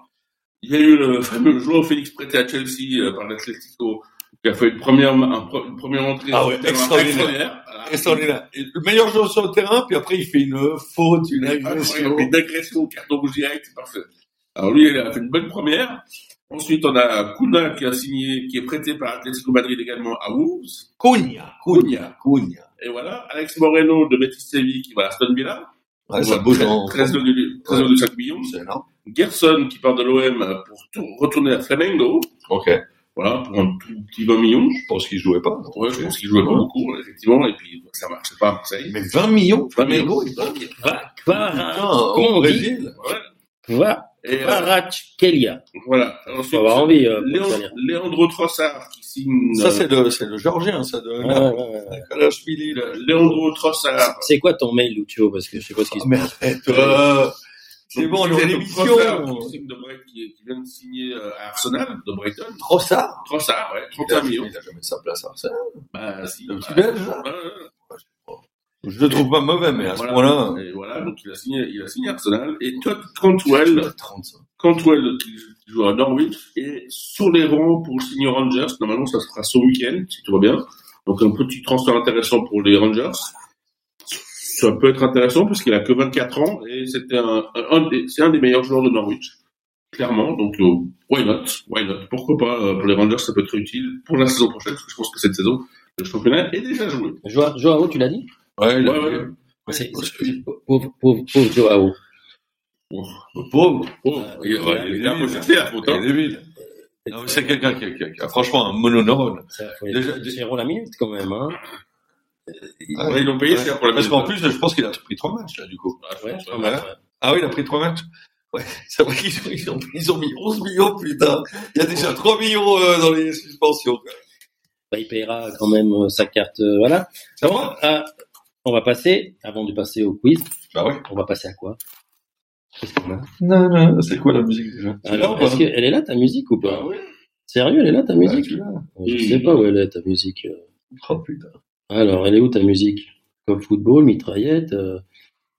Il y a eu le fameux joueur Félix prêté à Chelsea euh, par l'Atlético qui a fait une première, un pro- une première entrée Ah ouais, extraordinaire. Voilà. Le meilleur joueur sur le terrain, puis après, il fait une faute, une agression. Incroyable, Une agression, carton rouge direct, c'est parfait. Alors lui, il a fait une bonne première. Ensuite, on a Kuna qui a signé, qui est prêté par Atlético Madrid également à Wolves. Cunha, Cunha, Cunha. Et voilà, Alex Moreno de Betis Séville qui va à Aston Villa. Ouais, ça bouge en, 13,5 millions. c'est énorme. Gerson qui part de l'OM pour tout- retourner à Flamengo. Ok. Voilà, pour un tout petit 20 millions. Je pense qu'il jouait pas. Ouais, je pense qu'il jouait pas beaucoup, effectivement, et puis ça marchait pas à Marseille. Mais 20 millions, 20 millions. Flamengo, il va. Va, va, au on Brésil. va, Et euh, voilà. Ensuite, avoir envie. Euh. Leandro Trossard qui signe. Ça, euh, c'est le, c'est le Georgien, ça, de, Trossard. C'est quoi ton mail, Lucio? Parce que je sais pas ce qui se Ah, mais passe. C'est bon, on est. Qui, de qui, qui vient de signer euh, à Arsenal, de Brighton. Trossard. Trossard, ouais, Il 31 a, millions. il a jamais sa place à Arsenal. Bah, si. Le petit bah, Belge. Je le trouve pas mauvais, mais à ce Voilà. point-là. Et voilà, donc il a signé, il a signé Arsenal. Et Todd Cantwell, 35. Cantwell qui, joue à Norwich, est sur les rangs pour signer aux Rangers. Normalement, ça se fera ce week-end, si tout va bien. Donc un petit transfert intéressant pour les Rangers. Ça peut être intéressant parce qu'il a que 24 ans et c'était un, un, un des, c'est un des meilleurs joueurs de Norwich. Clairement, donc euh, why not, why not, pourquoi pas euh, pour les Rangers ça peut être utile pour la saison prochaine parce que je pense que cette saison le championnat est déjà joué. Joa- Joao, tu l'as dit? Ouais, a- Ouais, ouais. C'est c'est- pauvre, pauvre, pauvre Joao. Pauvre. Oh, il, ouais, il un faute, hein. Il est débile. Non, mais c'est quelqu'un qui, a- qui a- qui a franchement un mononeurone. Ça, faut Déjà- les zéro la minute quand même. Hein. Ah, Ouais, ils l'ont payé cher pour la Parce qu'en plus, je pense qu'il a pris trois matchs, là, du coup. Ah, Ouais, pense, ouais. ouais. ouais. Ah oui, il a pris trois matchs. Ouais, c'est vrai qu'ils ont, ils ont, ils ont mis 11 millions, putain. Il y a déjà 3 millions euh, dans les suspensions. Bah, il payera quand même euh, sa carte. euh, voilà. Ça Bon, va ah, on va passer, avant de passer au quiz, Bah ouais. on va passer à quoi? Qu'est-ce qu'on a? Non, non, c'est quoi la musique déjà? Alors, est-ce qu'elle est là ta musique ou pas? Bah oui. Sérieux, elle est là ta Bah, musique? l'as. Je sais pas où elle est ta musique. euh. Oh putain. Alors, elle est où ta musique? Comme football, mitraillette, euh,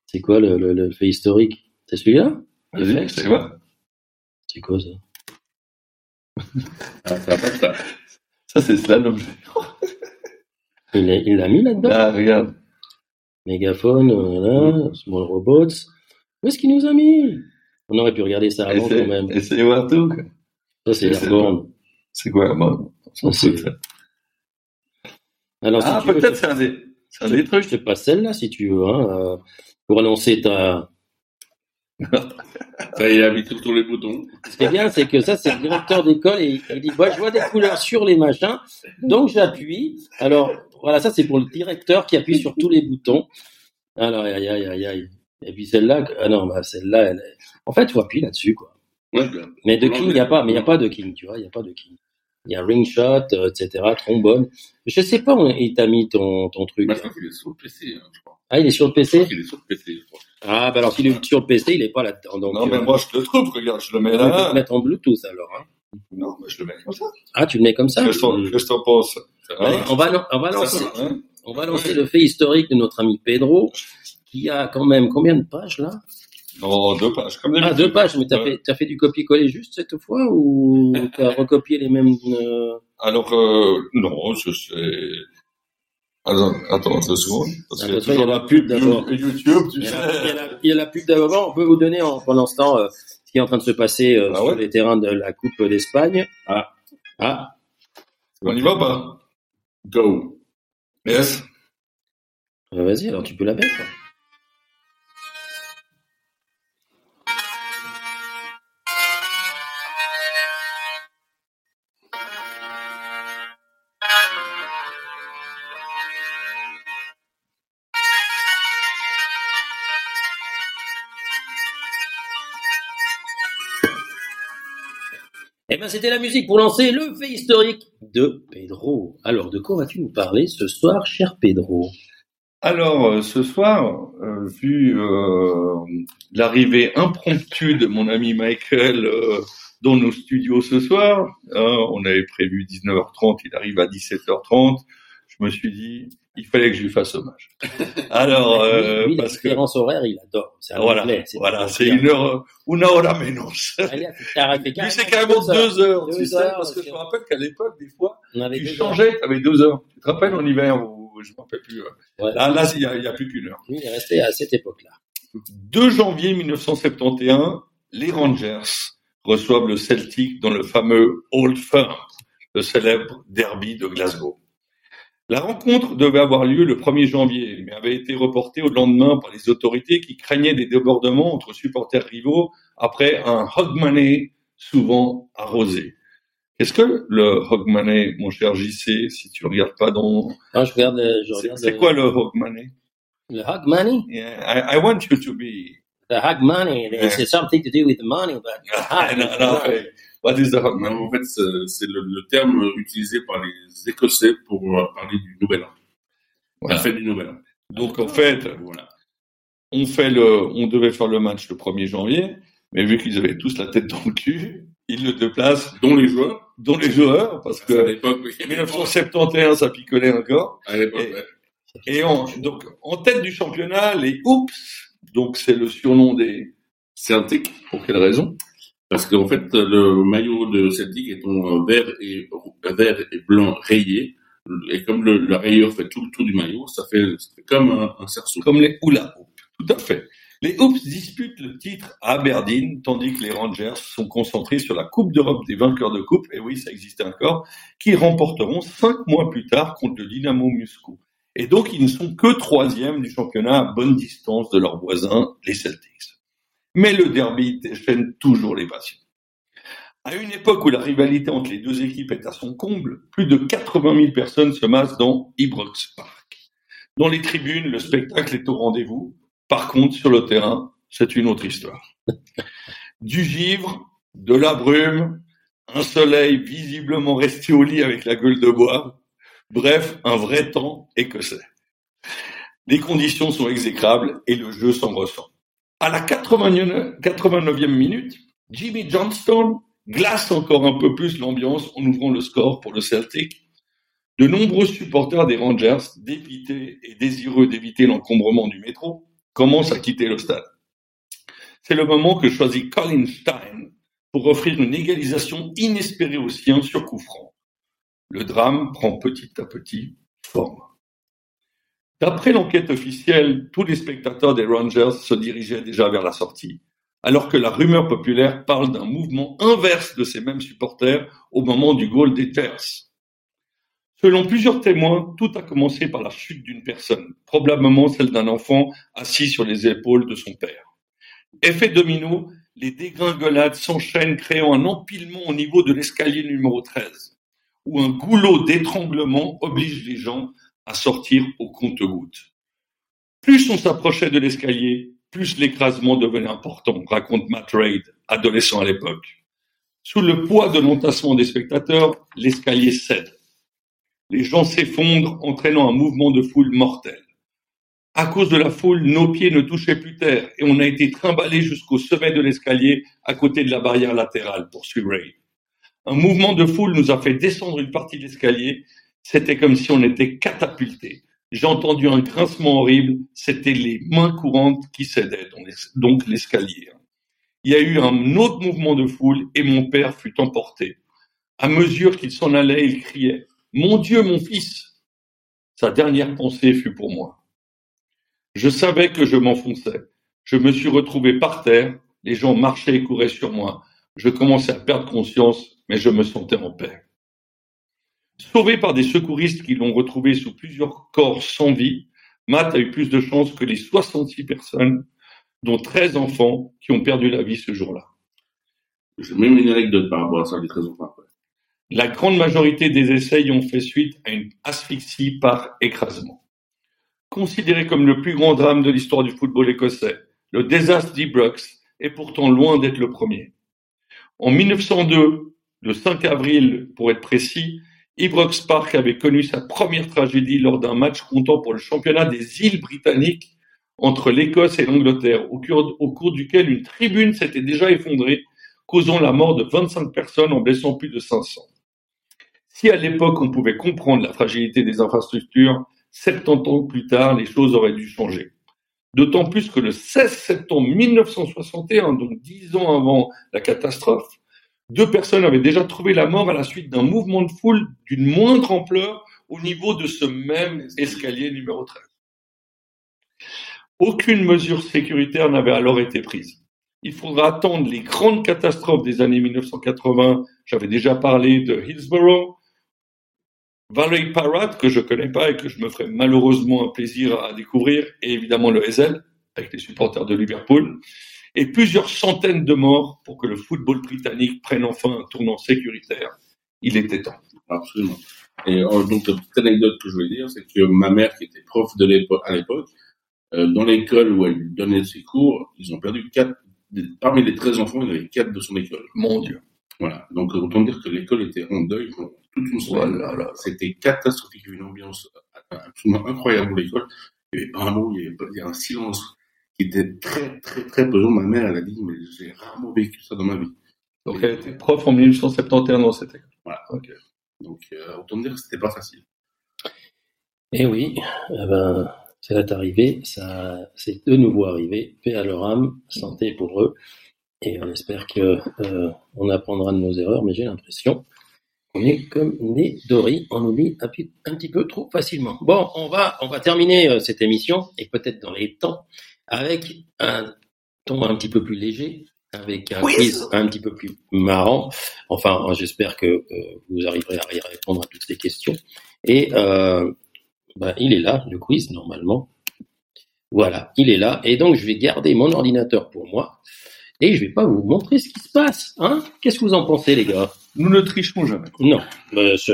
c'est quoi le, le, le fait historique? C'est celui-là? Vas-y, Effects c'est quoi? C'est quoi ça? Ah, ça être ça. Ça, c'est slalom. Il l'a il l'a mis là-dedans? Ah, regarde. Mégaphone, voilà, Small Robots. Où est-ce qu'il nous a mis? On aurait pu regarder ça avant quand même. De voir tout. quoi. Ça, c'est Airborne. C'est quoi c'est- ça. Alors, Ah, tu peut-être c'est un des, un je- des trucs. Je te passe celle-là si tu veux, hein, euh, pour annoncer ta. Ça y est, habitué sur les boutons. Ce qui est bien, c'est que ça, c'est le directeur d'école et il dit, bah, je vois des couleurs sur les machins, donc j'appuie. Alors, voilà, ça, c'est pour le directeur qui appuie sur tous les boutons. Alors, aïe, aïe, aïe, aïe. Et puis celle-là, ah non, bah, celle-là, elle est- en fait, il faut appuyer là-dessus, quoi. Ouais, bien. Mais de King, il n'y a pas, mais il n'y a pas de King, tu vois, il n'y a pas de King. Il y a ring shot, euh, etc., trombone. Je sais pas où il t'a mis ton, ton truc. Bah, je crois qu'il est sur le PC, hein, je crois. Ah, il est sur le Je PC crois qu'il est sur le PC, je crois. Ah, bah alors s'il est sur le PC, il est pas là-dedans. Donc, Non, euh, mais moi, je le trouve, regarde, je le mets on peut le là. mettre en Bluetooth alors. Hein. Non, mais je le mets comme ça. Ah, tu le mets comme ça? Qu'est-ce que t'en- qu'est-ce que t'en penses Ouais, on va, on va Ça, lancer, ça, hein on va lancer le fait historique de notre ami Pedro, qui a quand même combien de pages là? Non, deux pages, comme Ah, d'habitude. deux pages, mais t'as fait, du copier-coller juste cette fois ou t'as recopié les mêmes euh, Alors, euh, non, je sais. Attends, attends deux secondes. Parce Ah, qu'il y a toujours la pub d'abord. YouTube, tu Il y, sais. a la, il, y a pub d'avant. On peut vous donner en, pendant ce temps euh, ce qui est en train de se passer euh, Ah sur ouais les terrains de la Coupe d'Espagne. Ah, ah, On y va pas? Go. Yes. bah, vas-y, alors tu peux la mettre. Ben, c'était la musique pour lancer le fait historique de Pedro. Alors, de quoi vas-tu nous parler ce soir, cher Pedro? Alors, euh, ce soir, euh, vu euh, l'arrivée impromptue de mon ami Michael dans nos studios ce soir, on avait prévu 19h30, il arrive à 17h30, je me suis dit, il fallait que je lui fasse hommage. Alors, euh, Lui, lui, la parce que différence horaire, il adore. Un voilà, anglais, voilà, c'est une heure, une hora menos. Lui, c'est carrément deux heures, Deux tu sais, heures, parce que je me rappelle qu'à l'époque, des fois, On avait tu changeais, tu avais deux heures. Tu te rappelles en hiver où je ne me rappelle plus. euh, Ouais. Là, là, il y a, il y a plus qu'une heure. Lui, il est resté à cette époque-là. 2 janvier 1971, les Rangers reçoivent le Celtic dans le fameux Old Firm, le célèbre derby de Glasgow. La rencontre devait avoir lieu le 1er janvier, mais avait été reportée au lendemain par les autorités qui craignaient des débordements entre supporters rivaux après un Hogmanay souvent arrosé. Qu'est-ce que le Hogmanay, mon cher JC, si tu regardes pas dans... Non, je regarde, euh, je C'est regarde c'est le- quoi le Hogmanay le hug money? Yeah, I, I want you to be... The hug money. Yeah. It's something to do with money, but Ah, non, non, hey, what is the Non, en fait, c'est le, le terme utilisé par les Écossais pour euh, parler du Nouvel An. Voilà. La fête du Nouvel An. Donc en fait, Voilà. on fait le, on devait faire le match le 1er janvier, mais vu qu'ils avaient tous la tête dans le cul, ils le déplacent, Dont les joueurs. dont les joueurs, parce À que l'époque, oui. 1971 ça picolait encore. À l'époque, Et- ouais. Et donc en tête du championnat, les Oops, donc c'est le surnom des. Celtic. Pour quelle raison? Parce qu'en fait, le maillot de Celtic est en vert et, vert et blanc rayé. Et comme le, la rayure fait tout le tour du maillot, ça fait, ça fait comme un, un cerceau. Comme les Hula. Tout à fait. Les Hoops disputent le titre à Aberdeen, tandis que les Rangers sont concentrés sur la Coupe d'Europe des vainqueurs de coupe, et oui, ça existait encore, qu'ils remporteront cinq mois plus tard contre le Dynamo Moscou. Et donc, ils ne sont que troisième du championnat à bonne distance de leurs voisins, les Celtics. Mais le derby déchaîne toujours les passions. À une époque où la rivalité entre les deux équipes est à son comble, plus de 80 000 personnes se massent dans Ibrox Park. Dans les tribunes, le spectacle est au rendez-vous. Par contre, sur le terrain, c'est une autre histoire. Du givre, de la brume, un soleil visiblement resté au lit avec la gueule de bois. Bref, un vrai temps écossais. Les conditions sont exécrables et le jeu s'en ressent. À la 89 89e minute, Jimmy Johnstone glace encore un peu plus l'ambiance en ouvrant le score pour le Celtic. De nombreux supporters des Rangers, dépités et désireux d'éviter l'encombrement du métro, commencent à quitter le stade. C'est le moment que choisit Colin Stein pour offrir une égalisation inespérée aux siens sur coup franc. Le drame prend petit à petit forme. D'après l'enquête officielle, tous les spectateurs des Rangers se dirigeaient déjà vers la sortie, alors que la rumeur populaire parle d'un mouvement inverse de ces mêmes supporters au moment du goal des Terres. Selon plusieurs témoins, tout a commencé par la chute d'une personne, probablement celle d'un enfant assis sur les épaules de son père. Effet domino, les dégringolades s'enchaînent créant un empilement au niveau de l'escalier numéro 13, où un goulot d'étranglement oblige les gens à sortir au compte-gouttes. Plus on s'approchait de l'escalier, plus l'écrasement devenait important, raconte Matt Reid, adolescent à l'époque. Sous le poids de l'entassement des spectateurs, l'escalier cède. Les gens s'effondrent, entraînant un mouvement de foule mortel. À cause de la foule, nos pieds ne touchaient plus terre et on a été trimballés jusqu'au sommet de l'escalier à côté de la barrière latérale, poursuit Ray. Un mouvement de foule nous a fait descendre une partie de l'escalier. C'était comme si on était catapultés. J'ai entendu un grincement horrible. C'était les mains courantes qui cédaient, donc l'escalier. Il y a eu un autre mouvement de foule et mon père fut emporté. À mesure qu'il s'en allait, il criait Mon Dieu, mon fils Sa dernière pensée fut pour moi. Je savais que je m'enfonçais. Je me suis retrouvé par terre. Les gens marchaient et couraient sur moi. Je commençais à perdre conscience, mais je me sentais en paix. Sauvé par des secouristes qui l'ont retrouvé sous plusieurs corps sans vie, Matt a eu plus de chance que les 66 personnes, dont 13 enfants, qui ont perdu la vie ce jour-là. J'ai même une anecdote par rapport à ça, les 13 enfants. La grande majorité des essais ont fait suite à une asphyxie par écrasement. Considéré comme le plus grand drame de l'histoire du football écossais, le désastre d'Ibrox est pourtant loin d'être le premier. En 1902, le 5 avril pour être précis, Ibrox Park avait connu sa première tragédie lors d'un match comptant pour le championnat des îles britanniques entre l'Écosse et l'Angleterre, au cours, duquel une tribune s'était déjà effondrée, causant la mort de 25 personnes en blessant plus de 500. Si à l'époque on pouvait comprendre la fragilité des infrastructures, 70 ans plus tard, les choses auraient dû changer. D'autant plus que le 16 septembre 1961, donc dix ans avant la catastrophe, deux personnes avaient déjà trouvé la mort à la suite d'un mouvement de foule d'une moindre ampleur au niveau de ce même escalier numéro 13. Aucune mesure sécuritaire n'avait alors été prise. Il faudra attendre les grandes catastrophes des années 1980. J'avais déjà parlé de Hillsborough, Valerie Parrott, que je connais pas et que je me ferai malheureusement un plaisir à découvrir, et évidemment le Hazel, avec les supporters de Liverpool, et plusieurs centaines de morts pour que le football britannique prenne enfin un tournant sécuritaire. Il était temps. Absolument. Et euh, donc, la petite anecdote que je voulais dire, c'est que ma mère, qui était prof de l'époque, à l'époque, euh, dans l'école où elle donnait ses cours, ils ont perdu quatre, parmi les 13 enfants, il y en avait quatre de son école. Mon Dieu. Voilà. Donc, autant dire que l'école était en deuil pendant toute une semaine. Voilà. C'était catastrophique. Il y avait une ambiance absolument incroyable dans l'école. Il n'y avait pas un mot, il y avait, pas- il y avait un silence qui était très, très, très pesant. Ma mère, elle a dit, mais j'ai rarement vécu ça dans ma vie. Donc elle était prof en 1871 dans cette école. Voilà. Ok. Donc, euh, autant dire que c'était pas facile. Eh oui, eh ben, c'est arrivé, ça, c'est de nouveau arrivé. Paix à leur âme, santé pour eux. Et on espère que euh, on apprendra de nos erreurs, mais j'ai l'impression qu'on est comme des doris, on oublie un petit peu trop facilement. Bon, on va, on va terminer euh, cette émission, et peut-être dans les temps, avec un ton un petit peu plus léger, avec un quiz un petit peu plus marrant. Enfin, j'espère que euh, vous arriverez à y répondre à toutes ces questions. Et euh, ben, il est là, le quiz, normalement. Voilà, il est là. Et donc, je vais garder mon ordinateur pour moi. Et je vais pas vous montrer ce qui se passe. Hein Qu'est-ce que vous en pensez, les gars? Nous ne tricherons jamais. Non. Euh, ce-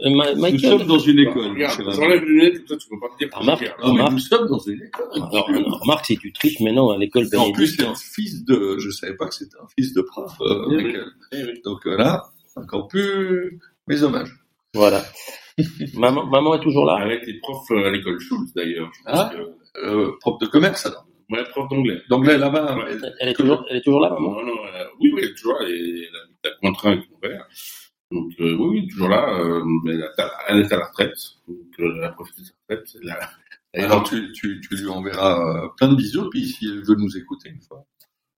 Euh, Ma- Nous Michael sommes dans une école. Regarde, monsieur j'enlève les lunettes, ça, tu peux pas me dire. que Remarque, c'est mais remarque, nous sommes dans une école. alors, remarque si tu triches maintenant à l'école en plus, c'est un fils de. Je savais pas que c'était un fils de prof. euh, Oui, oui. Michael. Eh oui. Donc euh, là, encore plus mes hommages. Voilà. maman, maman est toujours là? Elle était prof euh, à l'école Schultz, d'ailleurs. Ah. que- Euh, prof de commerce alors. Ouais, prof d'anglais. D'anglais là-bas. Ouais. mais- elle est, toujours, elle est toujours là, maman? Non, non, elle a- oui, oui, elle est toujours là. Elle, elle à Cointrin avec mon père. Donc, euh, oui, oui, toujours là. Euh, mais elle, est à la retraite. Donc, euh, elle a profité de sa retraite. A- Alors tu, tu, tu lui enverras euh, plein de bisous, puis si elle veut nous écouter une fois.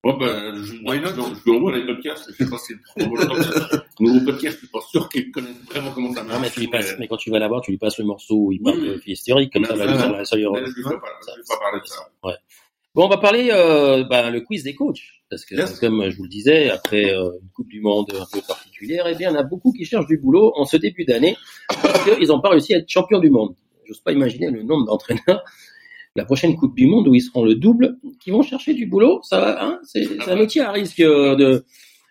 Ouais, ben, je, Why not? je, je lui envoie les podcasts. Je sais pas si c'est trop bon. Nouveau podcast, je suis pas sûr qu'il connaisse vraiment comment ça Non, marche. mais, tu lui passes, mais quand tu vas la voir, tu lui passes le morceau où il parle Oui, de hystérique, comme Mais ça, elle va ça, lui Mais je lui fais pas, je lui fais pas parler de ça. Bon, on va parler euh, bah, le quiz des coachs, parce que Yes. comme je vous le disais, après euh, une Coupe du Monde un peu particulière, eh bien, il y en a beaucoup qui cherchent du boulot en ce début d'année parce qu'ils n'ont pas réussi à être champions du monde. J'ose pas imaginer le nombre d'entraîneurs la prochaine Coupe du Monde où ils seront le double, qui vont chercher du boulot. Ça, va, hein C'est c'est un métier à risque euh, de.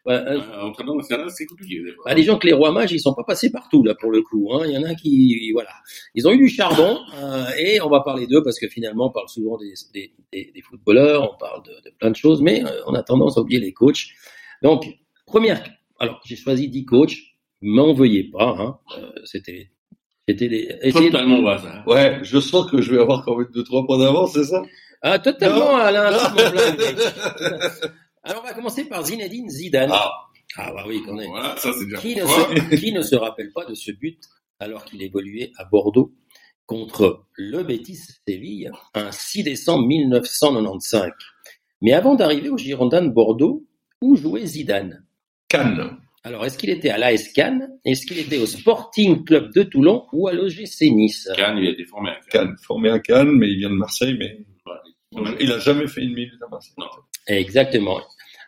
ouais, entraîneur national, c'est compliqué, bah, des gens que les rois mages, ils sont pas passés partout là pour le coup. Hein. Il y en a qui, voilà, ils ont eu du charbon euh, et on va parler d'eux parce que finalement on parle souvent des, des, des, des footballeurs, on parle de, de plein de choses, mais euh, on a tendance à oublier les coachs. Donc Première, alors j'ai choisi 10 coachs, m'en veuillez pas, hein. euh, c'était, c'était des, essayez de- Totalement au hasard. Ouais, je sens que je vais avoir quand même deux, trois points d'avance, c'est ça? Ah, totalement Non. Alain. Alors on va commencer par Zinedine Zidane. Ah. Ah bah oui, quand même. Voilà, ça c'est déjà Qui ne, se, qui ne se rappelle pas de ce but alors qu'il évoluait à Bordeaux contre le Betis Séville un 6 décembre 1995 Mais avant d'arriver au Girondin de Bordeaux, où jouait Zidane? Cannes. Alors, est-ce qu'il était à l'AS Cannes? Est-ce qu'il était au Sporting Club de Toulon ou à l'OGC Nice? Cannes, il a été formé à Cannes. Cannes, formé à Cannes, mais il vient de Marseille, mais Voilà. il a jamais fait une minute à Marseille. Non. Exactement.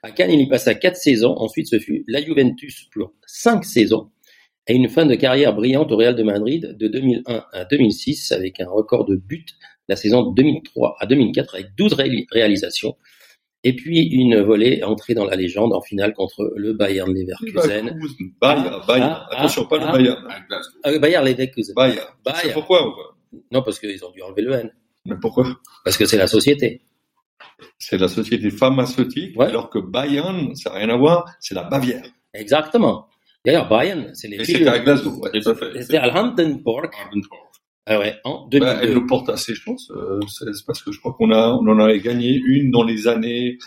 À Cannes, il y passa quatre saisons. Ensuite, ce fut la Juventus pour cinq saisons. Et une fin de carrière brillante au Real de Madrid de 2001 à 2006 avec un record de buts la saison 2003 à 2004 avec 12 ré- réalisations. Et puis une volée entrée dans la légende en finale contre le Bayern Leverkusen. Bayern, Bayern. Ah, ah, Attention, pas ah. le Bayern. Glasgow. Euh, Bayern Leverkusen. Bayern. Bayern. pourquoi Non, parce qu'ils ont dû enlever le N. Mais pourquoi? Parce que c'est la société. C'est la société pharmaceutique, Ouais. alors que Bayern, ça n'a rien à voir, c'est la Bavière. Exactement. D'ailleurs, Bayern, c'est les Et c'était à Glasgow, ouais, tout à fait. C'était à. Ah ouais, en Bah, 2002. elle nous porte assez chance, euh, c'est parce que je crois qu'on a, on en avait gagné une dans les années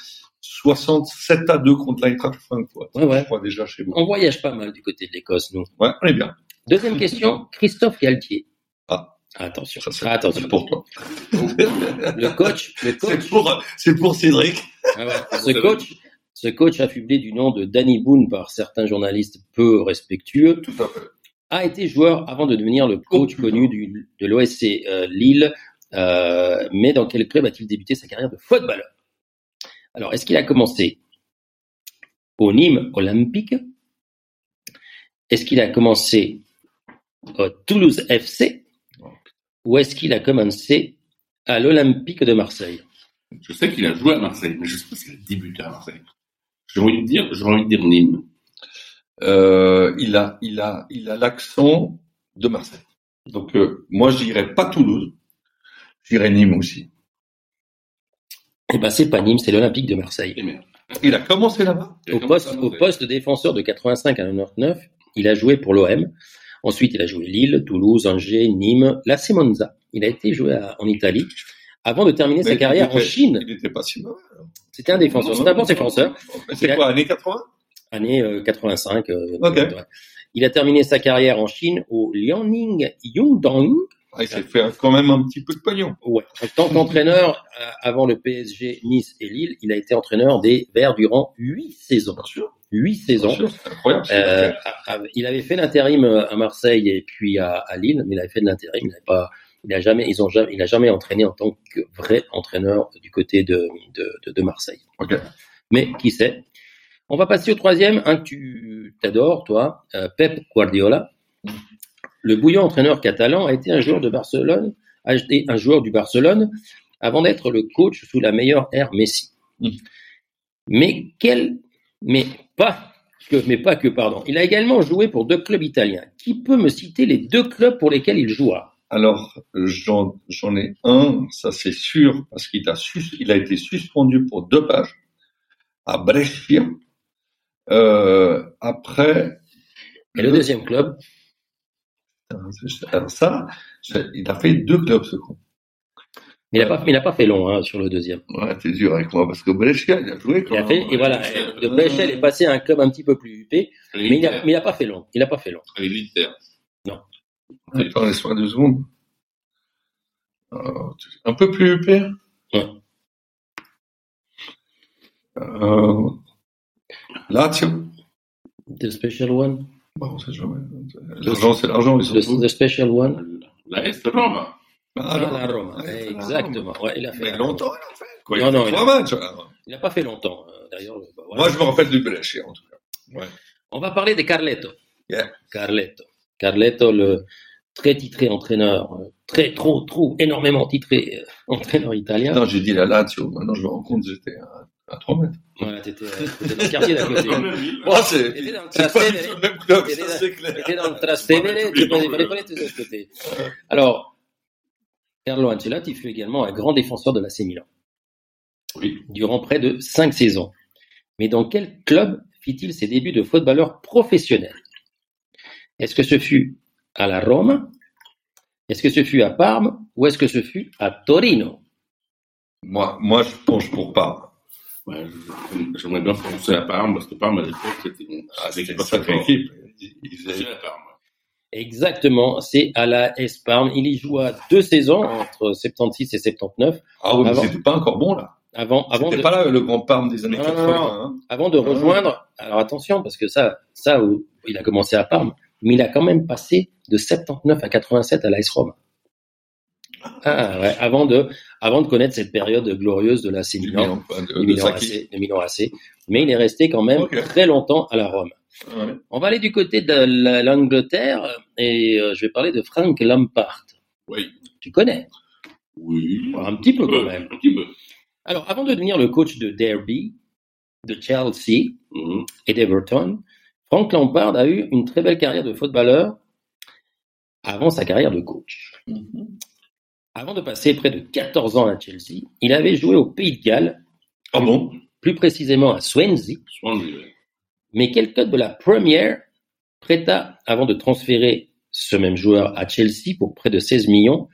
67 à 2 contre l'Eintracht Francfort. Ouais, ouais. Je crois déjà chez vous. On voyage pas mal du côté de l'Écosse, nous. Ouais, on est bien. Deuxième question, Christophe Galtier. Ah. Attention. Ça, c'est Attention. c'est pour toi. Le coach, le C'est pour, c'est pour Cédric. Ah ouais. ce coach, ce coach affublé du nom de Danny Boone par certains journalistes peu respectueux, Tout à fait. A été joueur avant de devenir le coach connu du, de l'OSC euh, Lille. Euh, mais dans quel club a-t-il débuté sa carrière de footballeur? Alors, est-ce qu'il a commencé au Nîmes Olympique? Est-ce qu'il a commencé au Toulouse FC Ou est-ce qu'il a commencé à l'Olympique de Marseille? Je sais qu'il a joué à Marseille, mais je sais pas s'il a débuté à Marseille. J'ai envie de dire, j'ai envie de dire Nîmes. Euh, il a, il a, il a l'accent de Marseille. Donc, euh, moi, je dirais pas Toulouse. Je dirais Nîmes aussi. Eh ben, c'est pas Nîmes, c'est l'Olympique de Marseille. Il a commencé là-bas. Au poste, au de défenseur de 85 à 99, il a joué pour l'OM. Ensuite, il a joué Lille, Toulouse, Angers, Nîmes, l'AC Monza. Il a été joué à- en Italie avant de terminer sa carrière en Chine. Il n'était pas si mauvais. C'était un défenseur, c'était un bon défenseur. C'est a- quoi, années 80 Année euh, 85. euh, Ok. ouais. Il a terminé sa carrière en Chine au Liaoning Yongdong. ah, Il s'est fait quand même un petit peu de pognon. Ouais. En tant qu'entraîneur, euh, avant le PSG, Nice et Lille, il a été entraîneur des Verts durant huit saisons. Bien sûr. Huit Bien saisons. sûr, incroyable. ce qu'il a Euh, fait. à- à- il avait fait l'intérim euh, à Marseille et puis à, à Lille, mais il avait fait de l'intérim. Il n'avait pas, il a jamais, ils ont jamais, il a jamais entraîné en tant que vrai entraîneur du côté de, de, de, de Marseille. Ok. Mais qui sait On va passer au troisième, un que tu t'adores, toi, euh, Pep Guardiola. Le bouillant entraîneur catalan a été un joueur de Barcelone, a été un joueur du Barcelone avant d'être le coach sous la meilleure ère Messi. Mm. Mais quel, mais pas que, mais pas que, pardon. Il a également joué pour deux clubs italiens. Qui peut me citer les deux clubs pour lesquels il joua? Alors, j'en j'en ai un, ça c'est sûr, parce qu'il a, sus- il a été suspendu pour deux pages à Brescia. Euh, après, Et le deuxième club alors ça, c'est- il a fait deux clubs, ce con. Il n'a pas, il n'a pas fait long hein, sur le deuxième. Ouais, t'es dur avec moi, parce que Brescia, il a joué quand Il a fait, et voilà, de Brescia, il est passé à un club un petit peu plus huppé, mais il n'a mais il a pas fait long. Il n'a pas fait long. Avec l'Inter. Attends, laisse-moi deux secondes. Euh, un peu plus huppé? Ouais. Euh, Lazio. The special one. Bon, c'est jamais. L'argent, c'est l'argent, The, special one. La Est Roma. Ah, Ah, la Roma. Ouais, Exactement. Ouais, il a fait. Mais longtemps, il a fait. Quoi, Non, il a non, fait il trois matchs. alors. Il n'a pas fait longtemps. euh, D'ailleurs, bah, voilà. Moi, je me rappelle du Brescia, en tout cas. On va parler de Carletto. Yeah. Carletto. Carletto, le très titré entraîneur, euh, très, trop, trop, énormément titré euh, entraîneur italien. Non, j'ai dit la Lazio. Maintenant, je me rends compte que j'étais à, à 3 mètres. Voilà, t'étais, euh, t'étais dans le quartier d'à côté. Dans le ville. Moi, c'est, T'étais dans le c'est pas du Trastevere. tout le même club, T'étais ça, dans- c'est clair. T'étais dans le Trastevere, tu les connaître de ce côté. Alors, Carlo Ancelotti fut également un grand défenseur de l'AC Milan. Oui. Durant près de cinq saisons. Mais dans quel club fit-il ses débuts de footballeur professionnel? Est-ce que ce fut à la Rome Est-ce que ce fut à Parme? Ou est-ce que ce fut à Torino? Moi, moi, je penche pour pas. Ouais, J'aimerais bien penser à Parme, parce que Parme, à l'époque, c'était une Ah, sacrée équipe. Ils- ils Parme. Exactement, c'est à la S Parme. Il y joua deux saisons entre 76 et 79 Ah oui, mais Avant- c'était pas encore bon, là. avant, avant C'était de, pas là le grand Parme des années Non, non, 80. hein. avant de rejoindre. Alors attention, parce que ça, ça, où il a commencé à Parme, mais il a quand même passé de 79 à 87 à l'AS Rome. Ah ouais, avant de, avant de connaître cette période glorieuse de la C Milan, Milan, du. AC, de Milan AC. Mais il est resté quand même très longtemps à la Rome. Ouais. On va aller du côté de la- l'Angleterre et euh, je vais parler de Frank Lampard. Oui. Tu connais? Oui. Un petit peu quand même. Un petit peu. Alors, avant de devenir le coach de Derby, de Chelsea Mhm. et d'Everton, Frank Lampard a eu une très belle carrière de footballeur avant sa carrière de coach. Mhm. Avant de passer près de 14 ans à Chelsea, il avait joué au Pays de Galles, Ah bon? plus précisément à Swansea, Swansea, mais quelqu'un de la première prêta, avant de transférer ce même joueur à Chelsea pour près de 16 millions,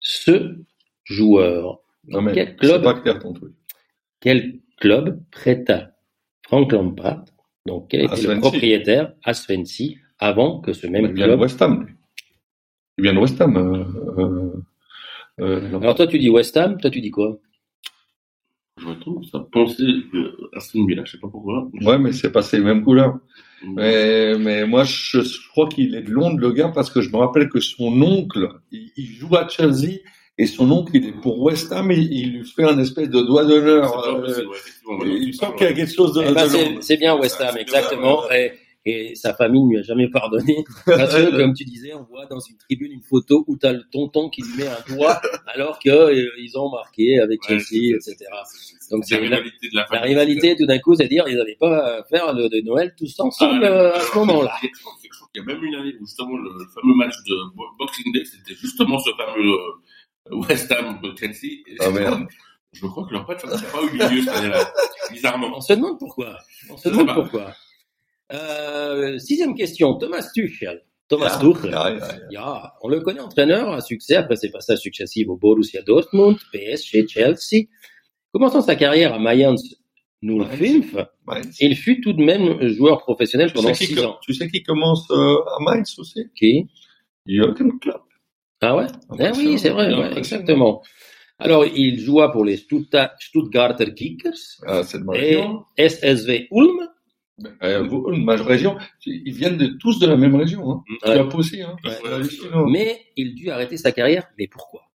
ce joueur. Non, mais Quel club pas clair ton truc. Quel club prêta Frank Lampard, donc quel était le propriétaire à Swansea, avant que ce même de club... West Ham. Il vient de West Ham. euh, euh, euh, Alors toi tu dis West Ham, toi tu dis quoi? J'aurais tendance à penser euh, à Aston Villa, je sais pas pourquoi. ouais, mais c'est pas ces mêmes couleurs. Mhm. Mais, mais moi, je, je crois qu'il est de Londres, le gars, parce que je me rappelle que son oncle, il, il joue à Chelsea, et son oncle, il est pour West Ham, et il lui fait un espèce de doigt d'honneur. euh, ouais, il me semble parles, qu'il y a quelque chose de, Eh ben, de c'est- bien West Ham, exactement. bien, Et, et sa famille ne lui a jamais pardonné. Parce que, comme tu disais, on voit dans une tribune une photo où tu as le tonton qui lui met un doigt alors qu'ils ont marqué avec Ouais, Chelsea, etc. Donc, c'est la rivalité de la La rivalité, tout d'un coup, c'est dire ils n'avaient pas à faire le de Noël tous ensemble Ah, euh, à ce moment-là. Qu'il y a même une année où justement le, le fameux match de Bo- Boxing Day, c'était justement ce fameux euh, West Ham de Chelsea. Merde. Je crois que leur match n'a pas eu lieu cette année-là, bizarrement. On se demande pourquoi. On se demande pourquoi. Euh, sixième question, Thomas Tuchel. Thomas Ah, Tuchel. ah, ah. Ja, on le connaît entraîneur à succès après ses passages successifs au Borussia Dortmund, PSG, Chelsea. Commençant sa carrière à Mayence 05, Ouais. il fut tout de même joueur professionnel Tu pendant sais, qui, six ans. tu sais qui commence euh, à Mainz aussi? Qui? Jürgen Klopp. Ah ouais? Ah, Eh oui, c'est vrai, ouais, exactement. Alors, il joua pour les Stuttgart- Stuttgarter Kickers Ah, et. SSV Ulm. Euh, vous, ma région, ils viennent de, tous de la même région. Hein. Mm. Ouais. Hein. Ouais. Mais il dut arrêter sa carrière. Mais pourquoi?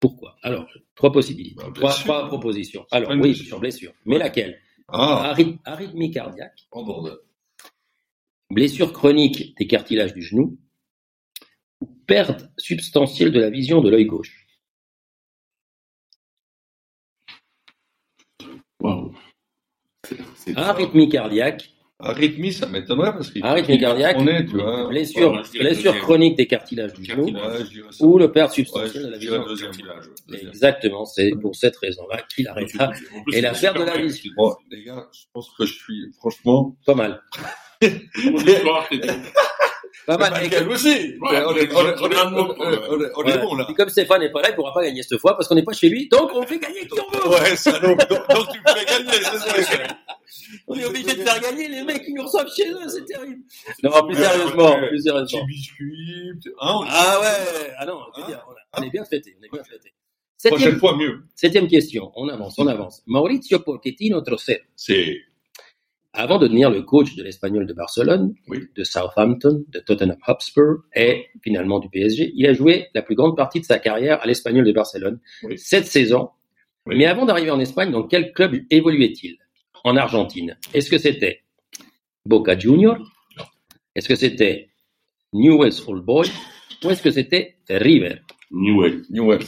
Pourquoi? Alors, trois possibilités, Bah, trois, propositions. Alors, oui, blessure. sur blessure. Mais laquelle? Ah, Arythmie cardiaque, en bordel. blessure chronique des cartilages du genou, ou perte substantielle de la vision de l'œil gauche? Waouh. C'est- c'est- Arythmie cardiaque, Arythmie, ça m'étonnerait parce qu'il Arythmie cardiaque, on est, tu vois. blessure, dirais blessure chronique des cartilages du genou. Ouais, ou le perte Ouais, substantielle de la vision. deuxième. Cartilage, ouais. Deuxième. Exactement, c'est pour cette raison-là qu'il plus, Et la perte de la vision. Bon, les gars, je pense que je suis, franchement. Pas mal. Mon histoire, c'était- Pas mal. Et Michael aussi. On est, Ouais. bon, là. Et comme Stéphane n'est pas là, il pourra pas gagner cette fois parce qu'on n'est pas chez lui. Donc on fait gagner qui on veut. Ouais, ça, donc, donc, tu fais gagner. On est obligé de faire gagner les mecs qui nous reçoivent chez eux, c'est terrible. Non, plus sérieusement, plus Petit sérieusement. biscuit, hein, Ah ouais, ah non, on est bien, on est bien fêté, on est bien fêté. Prochaine Septième, fois, mieux. septième question, on avance, on avance. Maurizio Pochettino Trocero. C'est, Avant de devenir le coach de l'Espagnol de Barcelone, Oui. de Southampton, de Tottenham Hotspur et finalement du PSG, il a joué la plus grande partie de sa carrière à l'Espagnol de Barcelone, Oui. saisons. Oui. Mais avant d'arriver en Espagne, dans quel club évoluait-il? En Argentine. Est-ce que c'était Boca Juniors? Est-ce que c'était Newell's Old Boys? Ou est-ce que c'était River? Newell. Newell.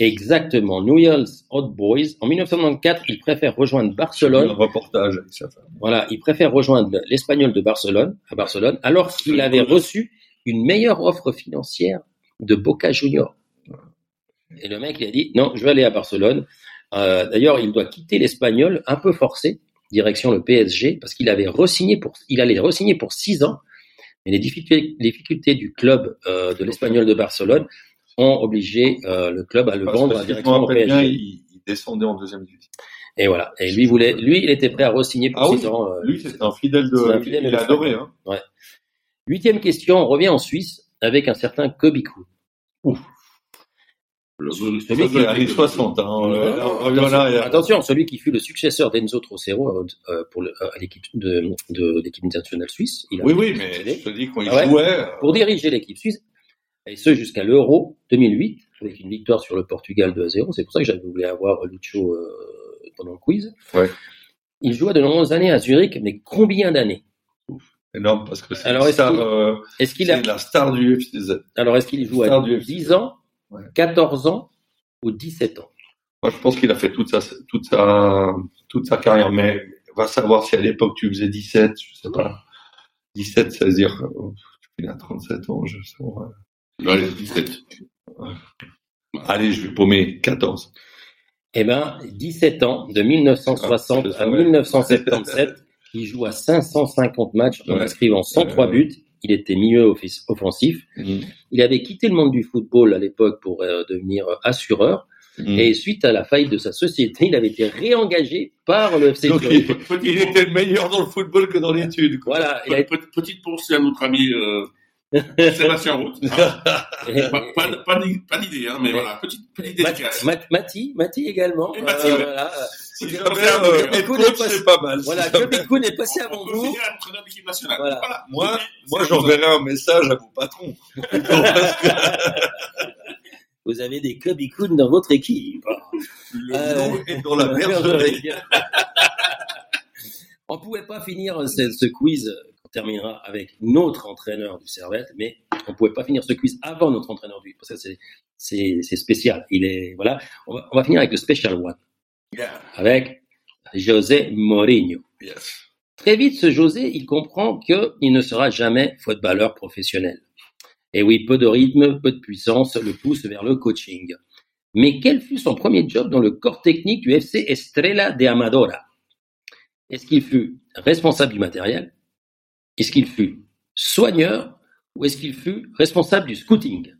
Exactement, Newell's Old Boys. En 1994, il préfère rejoindre Un Barcelone reportage avec sa femme. Voilà, il préfère rejoindre l'Espagnol de Barcelone, à Barcelone, alors qu'il avait reçu une meilleure offre financière de Boca Junior. Et le mec, il a dit, non, je vais aller à Barcelone. Euh, D'ailleurs, il doit quitter l'Espagnol un peu forcé, direction le PSG, parce qu'il avait re-signé pour, il allait re-signer pour six ans, mais les difficultés, les difficultés du club euh, de l'Espagnol de Barcelone ont obligé euh, le club à le Parce vendre direction au PSG. bien, il, il descendait en deuxième division. Et voilà. Et lui voulait, lui, il était prêt à re-signer pour Ah oui, ans. euh, Lui, c'était un fidèle de. Un fidèle il de a adoré. Hein. Huitième question, on revient en Suisse avec un certain Kobe Kuhn. Le- Celui Ça, qui- c'est les années 60. Hein. Euh. Attention, celui qui fut le successeur d'Enzo Trocero euh, pour le, à l'équipe de, de l'équipe nationale suisse. Il a Oui, oui, mais je te dis, il Ah ouais jouait, pour diriger l'équipe suisse, et ce jusqu'à l'Euro 2008, avec une victoire sur le Portugal 2 à 0. C'est pour ça que j'avais voulu avoir Lucho euh, pendant le quiz. Ouais. Il joua de nombreuses années à Zurich, mais combien d'années? Énorme parce que c'est Alors, la est-ce star, qu'il- euh, Est-ce qu'il a c'est la star du FCZ. alors est-ce qu'il joue à Star du FC. 10 ans, Ouais. 14 ans ou 17 ans? Moi, je pense qu'il a fait toute sa, toute sa, toute sa carrière, mais va savoir si à l'époque tu faisais 17, je sais pas. 17, ça veut dire, il a 37 ans, je sais pas. Est 17. Allez, je vais paumer 14. Eh ben, 17 ans, de 1960 Ah, à savais. 1977, il joue à 550 matchs en Ouais. inscrivant 103 Ouais. buts. Il était milieu office- offensif. Il avait quitté le monde du football à l'époque pour euh, devenir euh, assureur. Mm. Et suite à la faillite de sa société, il avait été réengagé par le FC Donc, il, il était le meilleur dans le football que dans l'étude. Voilà, il a Petite pensée à notre ami euh, Sébastien Roth. hein. Pas, pas, pas d'i- pas d'idée, hein, mais voilà, petite, petite dédicace. Ma- Mati, Mati également. Et Mati, Euh, ouais. voilà. Si euh, c'est pas mal. Voilà, Kobe est passé avant vous. Voilà. Moi, C'est- moi, c'est- j'enverrai un message à vos patrons. Vous avez des Kobe Kuhn dans votre équipe. Le Euh, nom est dans la bergerie. On pouvait pas finir ce, ce quiz. Terminera avec notre entraîneur du Servette, mais on pouvait pas finir ce quiz avant notre entraîneur du. Parce que c'est spécial. Il est voilà. On va, on va finir avec le special one Yeah. avec José Mourinho. Yes. Très vite, ce José, il comprend qu'il ne sera jamais footballeur professionnel. Et oui, peu de rythme, peu de puissance le pousse vers le coaching. Mais quel fut son premier job dans le corps technique du FC Estrella de Amadora? Est-ce qu'il fut responsable du matériel Est-ce qu'il fut soigneur Ou est-ce qu'il fut responsable du scouting?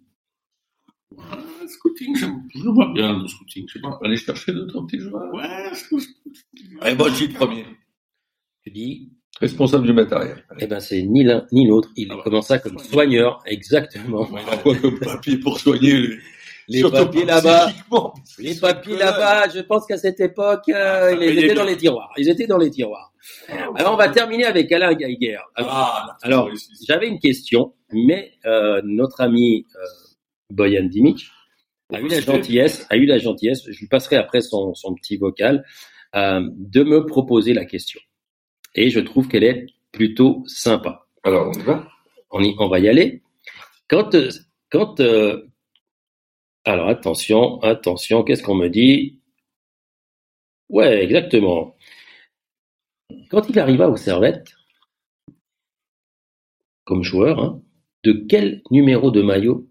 Ah, Scouting, je, je le vois bien, le scouting, je sais pas. Aller chercher d'autres petits joueurs. Ouais, Allez, moi, je suis le premier. Tu dis, Responsable du matériel. eh ben c'est ni l'un ni l'autre. Il Ah bah, commença comme soigneur, exactement. Il a quoi comme papier pour soigner les, Les surtout papiers là-bas. Les papiers là-bas, je pense qu'à cette époque, euh, ils payait étaient dans les tiroirs. Ils étaient dans les tiroirs. Alors, on va terminer avec Alain Geiger. Alors, Ah, alors, j'avais une question, mais euh, notre ami euh, Boyan Dimic a eu la gentillesse, a eu la gentillesse, je lui passerai après son, son petit vocal, euh, de me proposer la question. Et je trouve qu'elle est plutôt sympa. Alors, on y va? On, y, on va y aller. Quand, quand, euh, alors attention, attention, qu'est-ce qu'on me dit? Ouais, exactement. Quand il arriva au Servette, comme joueur, hein, de quel numéro de maillot?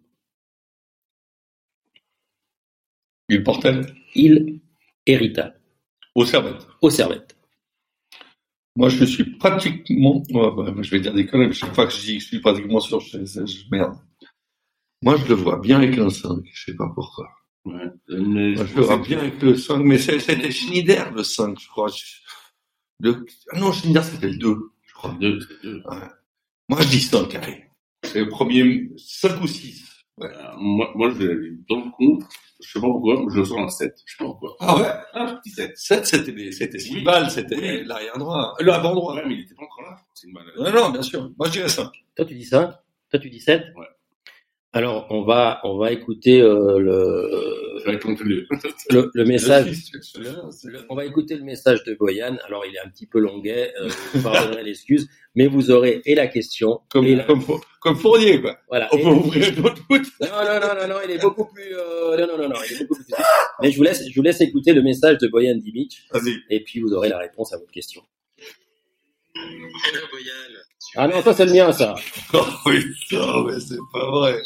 Il portait? Il hérita au Servette. au Servette Moi, je suis pratiquement, ouais, bah, je vais dire des conneries, chaque fois que je dis que je suis pratiquement sûr, je, je, je- merde. Moi, je le vois bien avec un 5, je sais pas pourquoi. Ouais. Mais Moi, je le vois bien avec le 5, mais c'est- c'était Schneider, le 5, je crois. Le, ah non, Schneider, c'était le 2, je crois. Deux, deux. Moi, je dis 5, allez. C'est le premier, 5 ou 6. Ouais. Euh, moi, moi, je, dans le compte, je sais pas pourquoi, je sens un 7. Je sais pas pourquoi. Ah ouais? Ah, petit 7. 7, c'était des, c'était Oui. Sibal, c'était Oui. l'arrière droit, l'avant droit. Ouais, mais il était pas encore là. C'est une balle. Non, non, bien sûr. Moi, je dirais 5. Toi, tu dis 5 Toi, tu dis 7 Ouais. Alors, on va, on va écouter euh, le, le, le message. On va écouter le message de Boyan. Alors, il est un petit peu longuet, euh, vous pardonnerez l'excuse, mais vous aurez et la question Comme, et la- comme, Four- comme Fournier, quoi. voilà. On Et- peut ouvrir d'autres. Non, non, non, non, non, il est beaucoup plus. Euh, non, non, non, non, il est beaucoup plus. Mais je vous laisse, je vous laisse écouter le message de Boyan Vas-y. et puis vous aurez la réponse à votre question. Ah non, ça c'est le mien, ça. Oh, putain, mais c'est pas vrai.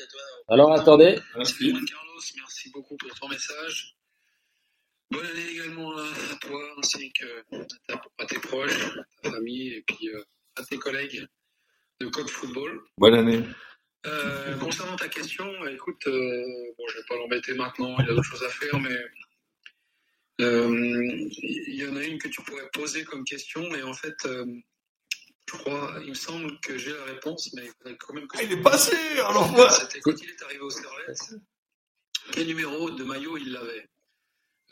À toi. Alors attendez. Merci. Carlos, merci beaucoup pour ton message. Bonne année également à à toi ainsi que à ta- à tes proches, à ta famille et puis euh, à tes collègues de Code Football. Bonne année. Euh, concernant ta question, écoute, euh, bon, je vais pas l'embêter maintenant, il a d'autres choses à faire, mais euh, il y en a une que tu pourrais poser comme question, et en fait, euh, je crois, il me semble que j'ai la réponse, mais il faudrait quand même que Ah, il est passé, alors moi. Quand il est arrivé au Servette. Quel numéro de maillot il avait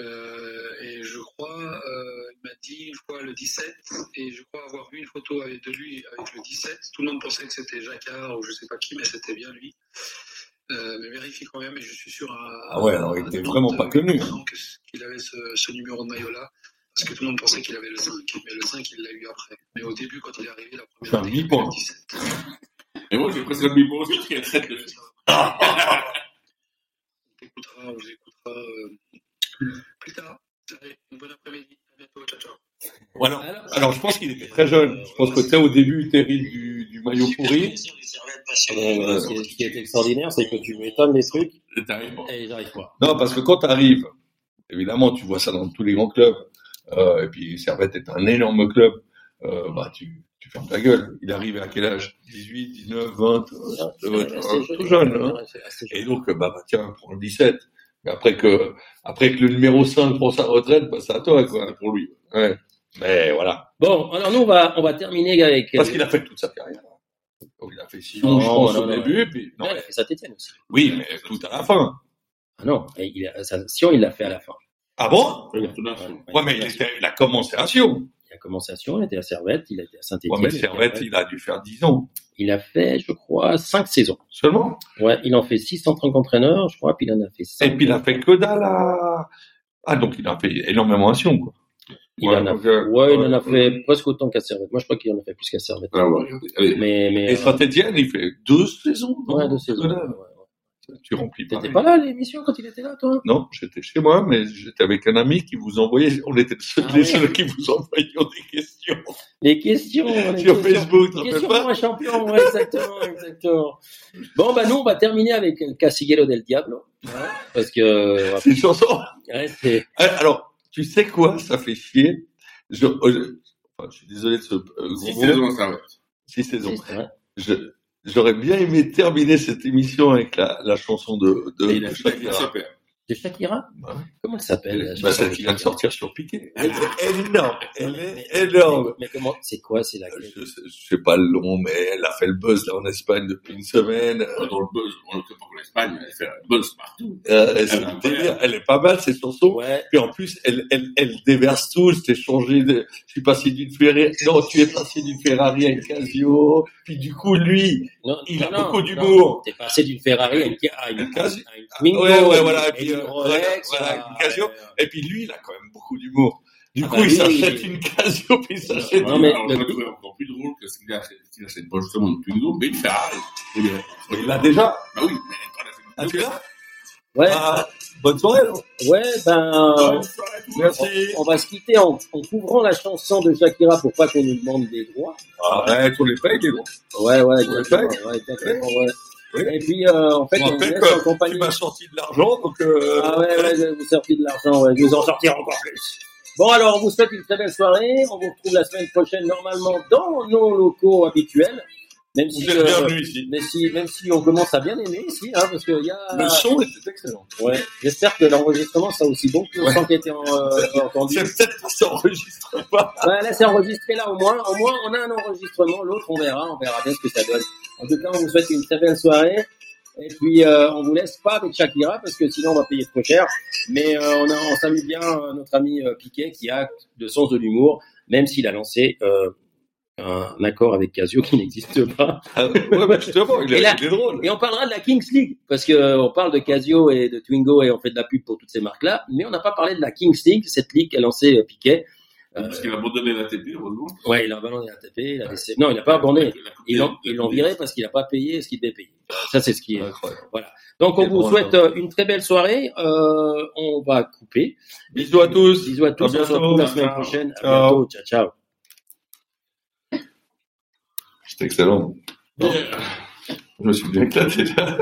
Euh, Et je crois, euh, il m'a dit une fois le 17, et je crois avoir vu une photo avec, de lui avec le 17. Tout le monde pensait que c'était Jacquard ou je sais pas qui, mais c'était bien lui. Euh, mais vérifie quand même, et je suis sûr à. Ah ouais, alors il était 90, vraiment pas connu. euh, que- Qu'il avait ce, ce numéro de maillot-là, parce que tout le monde pensait qu'il avait le 5, mais le 5 il l'a eu après. Mais au début, quand il est arrivé, la première avait mi-point. le 17. Et moi, j'ai presque le même aussi, qui est très de On t'écoutera, on vous écoutera euh, plus tard. Allez, une bonne après-midi. À bientôt. Ciao, ciao. Voilà. Alors, je pense qu'il était très jeune. Je pense que, tu sais, au début, Terry du, du maillot pourri. Euh, ce, qui est, extraordinaire, c'est que tu m'étonnes des trucs et j'arrive pas. Non, parce que quand tu arrives, évidemment, tu vois ça dans tous les grands clubs, euh, et puis Servette est un énorme club, euh, bah, tu, tu fermes ta gueule. Il arrive à quel âge? 18, 19, 20, euh, C'est euh, assez euh, tout jeune. hein. Jeune. Et donc, bah, bah tiens, prends le 17. Mais après que, après que le numéro 5 prend sa retraite, bah, c'est à toi, quoi. Pour lui. Ouais. Mais voilà. Bon, alors nous, on va, on va terminer avec. Parce qu'il a fait toute sa carrière. Donc, il a fait Sion, Non, je pense, non, au non, début, puis, non, il a fait Saint-Etienne aussi. oui, mais tout à la fin. Ah non, il a, ça- Sion, il l'a fait à la fin. Ah bon? Coup. Ouais, mais il, était, il a commencé à Sion. Il a commencé à Sion, il était à Servette, il a été à Saint-Etienne. Ouais, mais Servette, il a dû faire 10 ans. il a fait, je crois, cinq saisons. Seulement? Ouais, il en fait six en tant qu'entraîneur, je crois, puis il en a fait cinq. Et puis il a fait que dalle à... Ah, donc il a fait énormément à Sion, quoi. Il Ouais, en a, euh, ouais, il en a fait presque autant qu'à Servette. Moi, je crois qu'il en a fait plus qu'à Servette. Ah, ouais. Mais, mais, Et euh, Saint-Etienne, il fait deux saisons. ouais, deux saisons. Ouais. Tu remplis pas. T'étais pas là à l'émission quand il était là, toi? Non, j'étais chez moi, mais j'étais avec un ami qui vous envoyait, on était les Ah les ouais. seuls qui vous envoyions des questions Les questions, les sur questions. Facebook, t'en fais Question pour pas un champion, ouais, exactement, exactement. Bon, bah, nous, on va terminer avec Casiguelo del Diablo. hein, parce que, euh, C'est une chanson. ouais, c'est, Ah, Alors, tu sais quoi, ça fait chier. Je, euh, je, enfin, je suis désolé de ce euh, Six gros saisons, ça va. Six saisons. c'est vrai. Je, j'aurais bien aimé terminer cette émission avec la, la chanson de, super. De Shakira? Bah ouais. Comment elle s'appelle? Bah, celle de qui vient de sortir sur Piqué. Elle est énorme. Elle est énorme. Mais, mais comment, c'est quoi, c'est la, Je, sais- je sais pas le nom, mais elle a fait le buzz là en Espagne depuis une semaine. Dans le buzz, on ne sait pas pour l'Espagne, elle fait le buzz partout. Euh, elle, délire. Est pas mal, ces chansons. ouais, Puis en plus, elle, elle, elle déverse tout. Je t'ai changé de, je suis passé d'une Ferrari, non, tu es passé d'une Ferrari à une Casio. Puis du coup, lui, non, Il a non, beaucoup d'humour. T'es passé d'une Ferrari à une, à une, Une Casio. à une Twingo. Ouais, ouais, voilà, et puis, une euh, Rolex. voilà, à- une Casio. ouais, et puis lui, il a quand même beaucoup d'humour. Du Ah coup, bah il s'achète une Casio, puis il s'achète Non, mais Alors, le- trouvais encore plus drôle que ce qu'il a, qu'il achète pas justement une Twingo, mais une Ferrari. Il l'a déjà. Bah oui, mais quand elle a fait une Ah, tu l'as? Ouais, Ah, bonne soirée, alors. ouais, ben. Merci. on va se quitter en, en couvrant la chanson de Shakira pour pas qu'on nous demande des droits. Arrête, on les paye, les gros. Ouais, ouais, Ouais, exactement, ouais, exactement, ouais. Oui. Et puis, euh, en fait, on vous laisse en compagnie. Tu m'as sorti de l'argent, donc, euh, Ah ouais, ouais, vous sortir de l'argent, ouais, vous en sortir encore plus. Bon, alors, on vous souhaite une très belle soirée. On vous retrouve la semaine prochaine, normalement, dans nos locaux habituels. Même si, euh, bienvenus ici. mais si, même si on commence à bien aimer ici, hein, parce qu'il y a, Le son était excellent. ouais, j'espère que l'enregistrement sera aussi bon que le son qui a été en- euh, entendu. C'est peut-être que ça enregistre pas. Ouais, là, c'est enregistré là, au moins. Au moins, on a un enregistrement. L'autre, on verra. On verra bien ce que ça donne. En tout cas, on vous souhaite une très belle soirée. Et puis, euh, on vous laisse pas avec Shakira parce que sinon, on va payer trop cher. Mais euh, on, a, on salue bien euh, notre ami euh, Piquet qui a de sens de l'humour, même s'il a lancé euh, un accord avec Casio qui n'existe pas. Ah, ouais, mais justement, il Et est, là- il est drôle. Et on parlera de la Kings League parce que euh, on parle de Casio et de Twingo et on fait de la pub pour toutes ces marques-là, mais on n'a pas parlé de la Kings League, cette ligue qu'a lancé euh, Piquet. Euh, Parce qu'il a abandonné la TP, heureusement. Ouais, il a abandonné la TP, il a laissé... Non, il n'a pas abandonné. Ils l'ont, viré parce qu'il n'a pas payé ce qu'il devait payer. Ça, c'est ce qui est. Incroyable. Donc, on vous bon, souhaite euh, une très belle soirée. Euh, on va couper. Bisous à tous. Bisous à tous. À On se bientôt. retrouve la semaine prochaine. À Ciao. bientôt. Ciao, ciao. C'était excellent. Yeah. Je me suis bien éclaté là.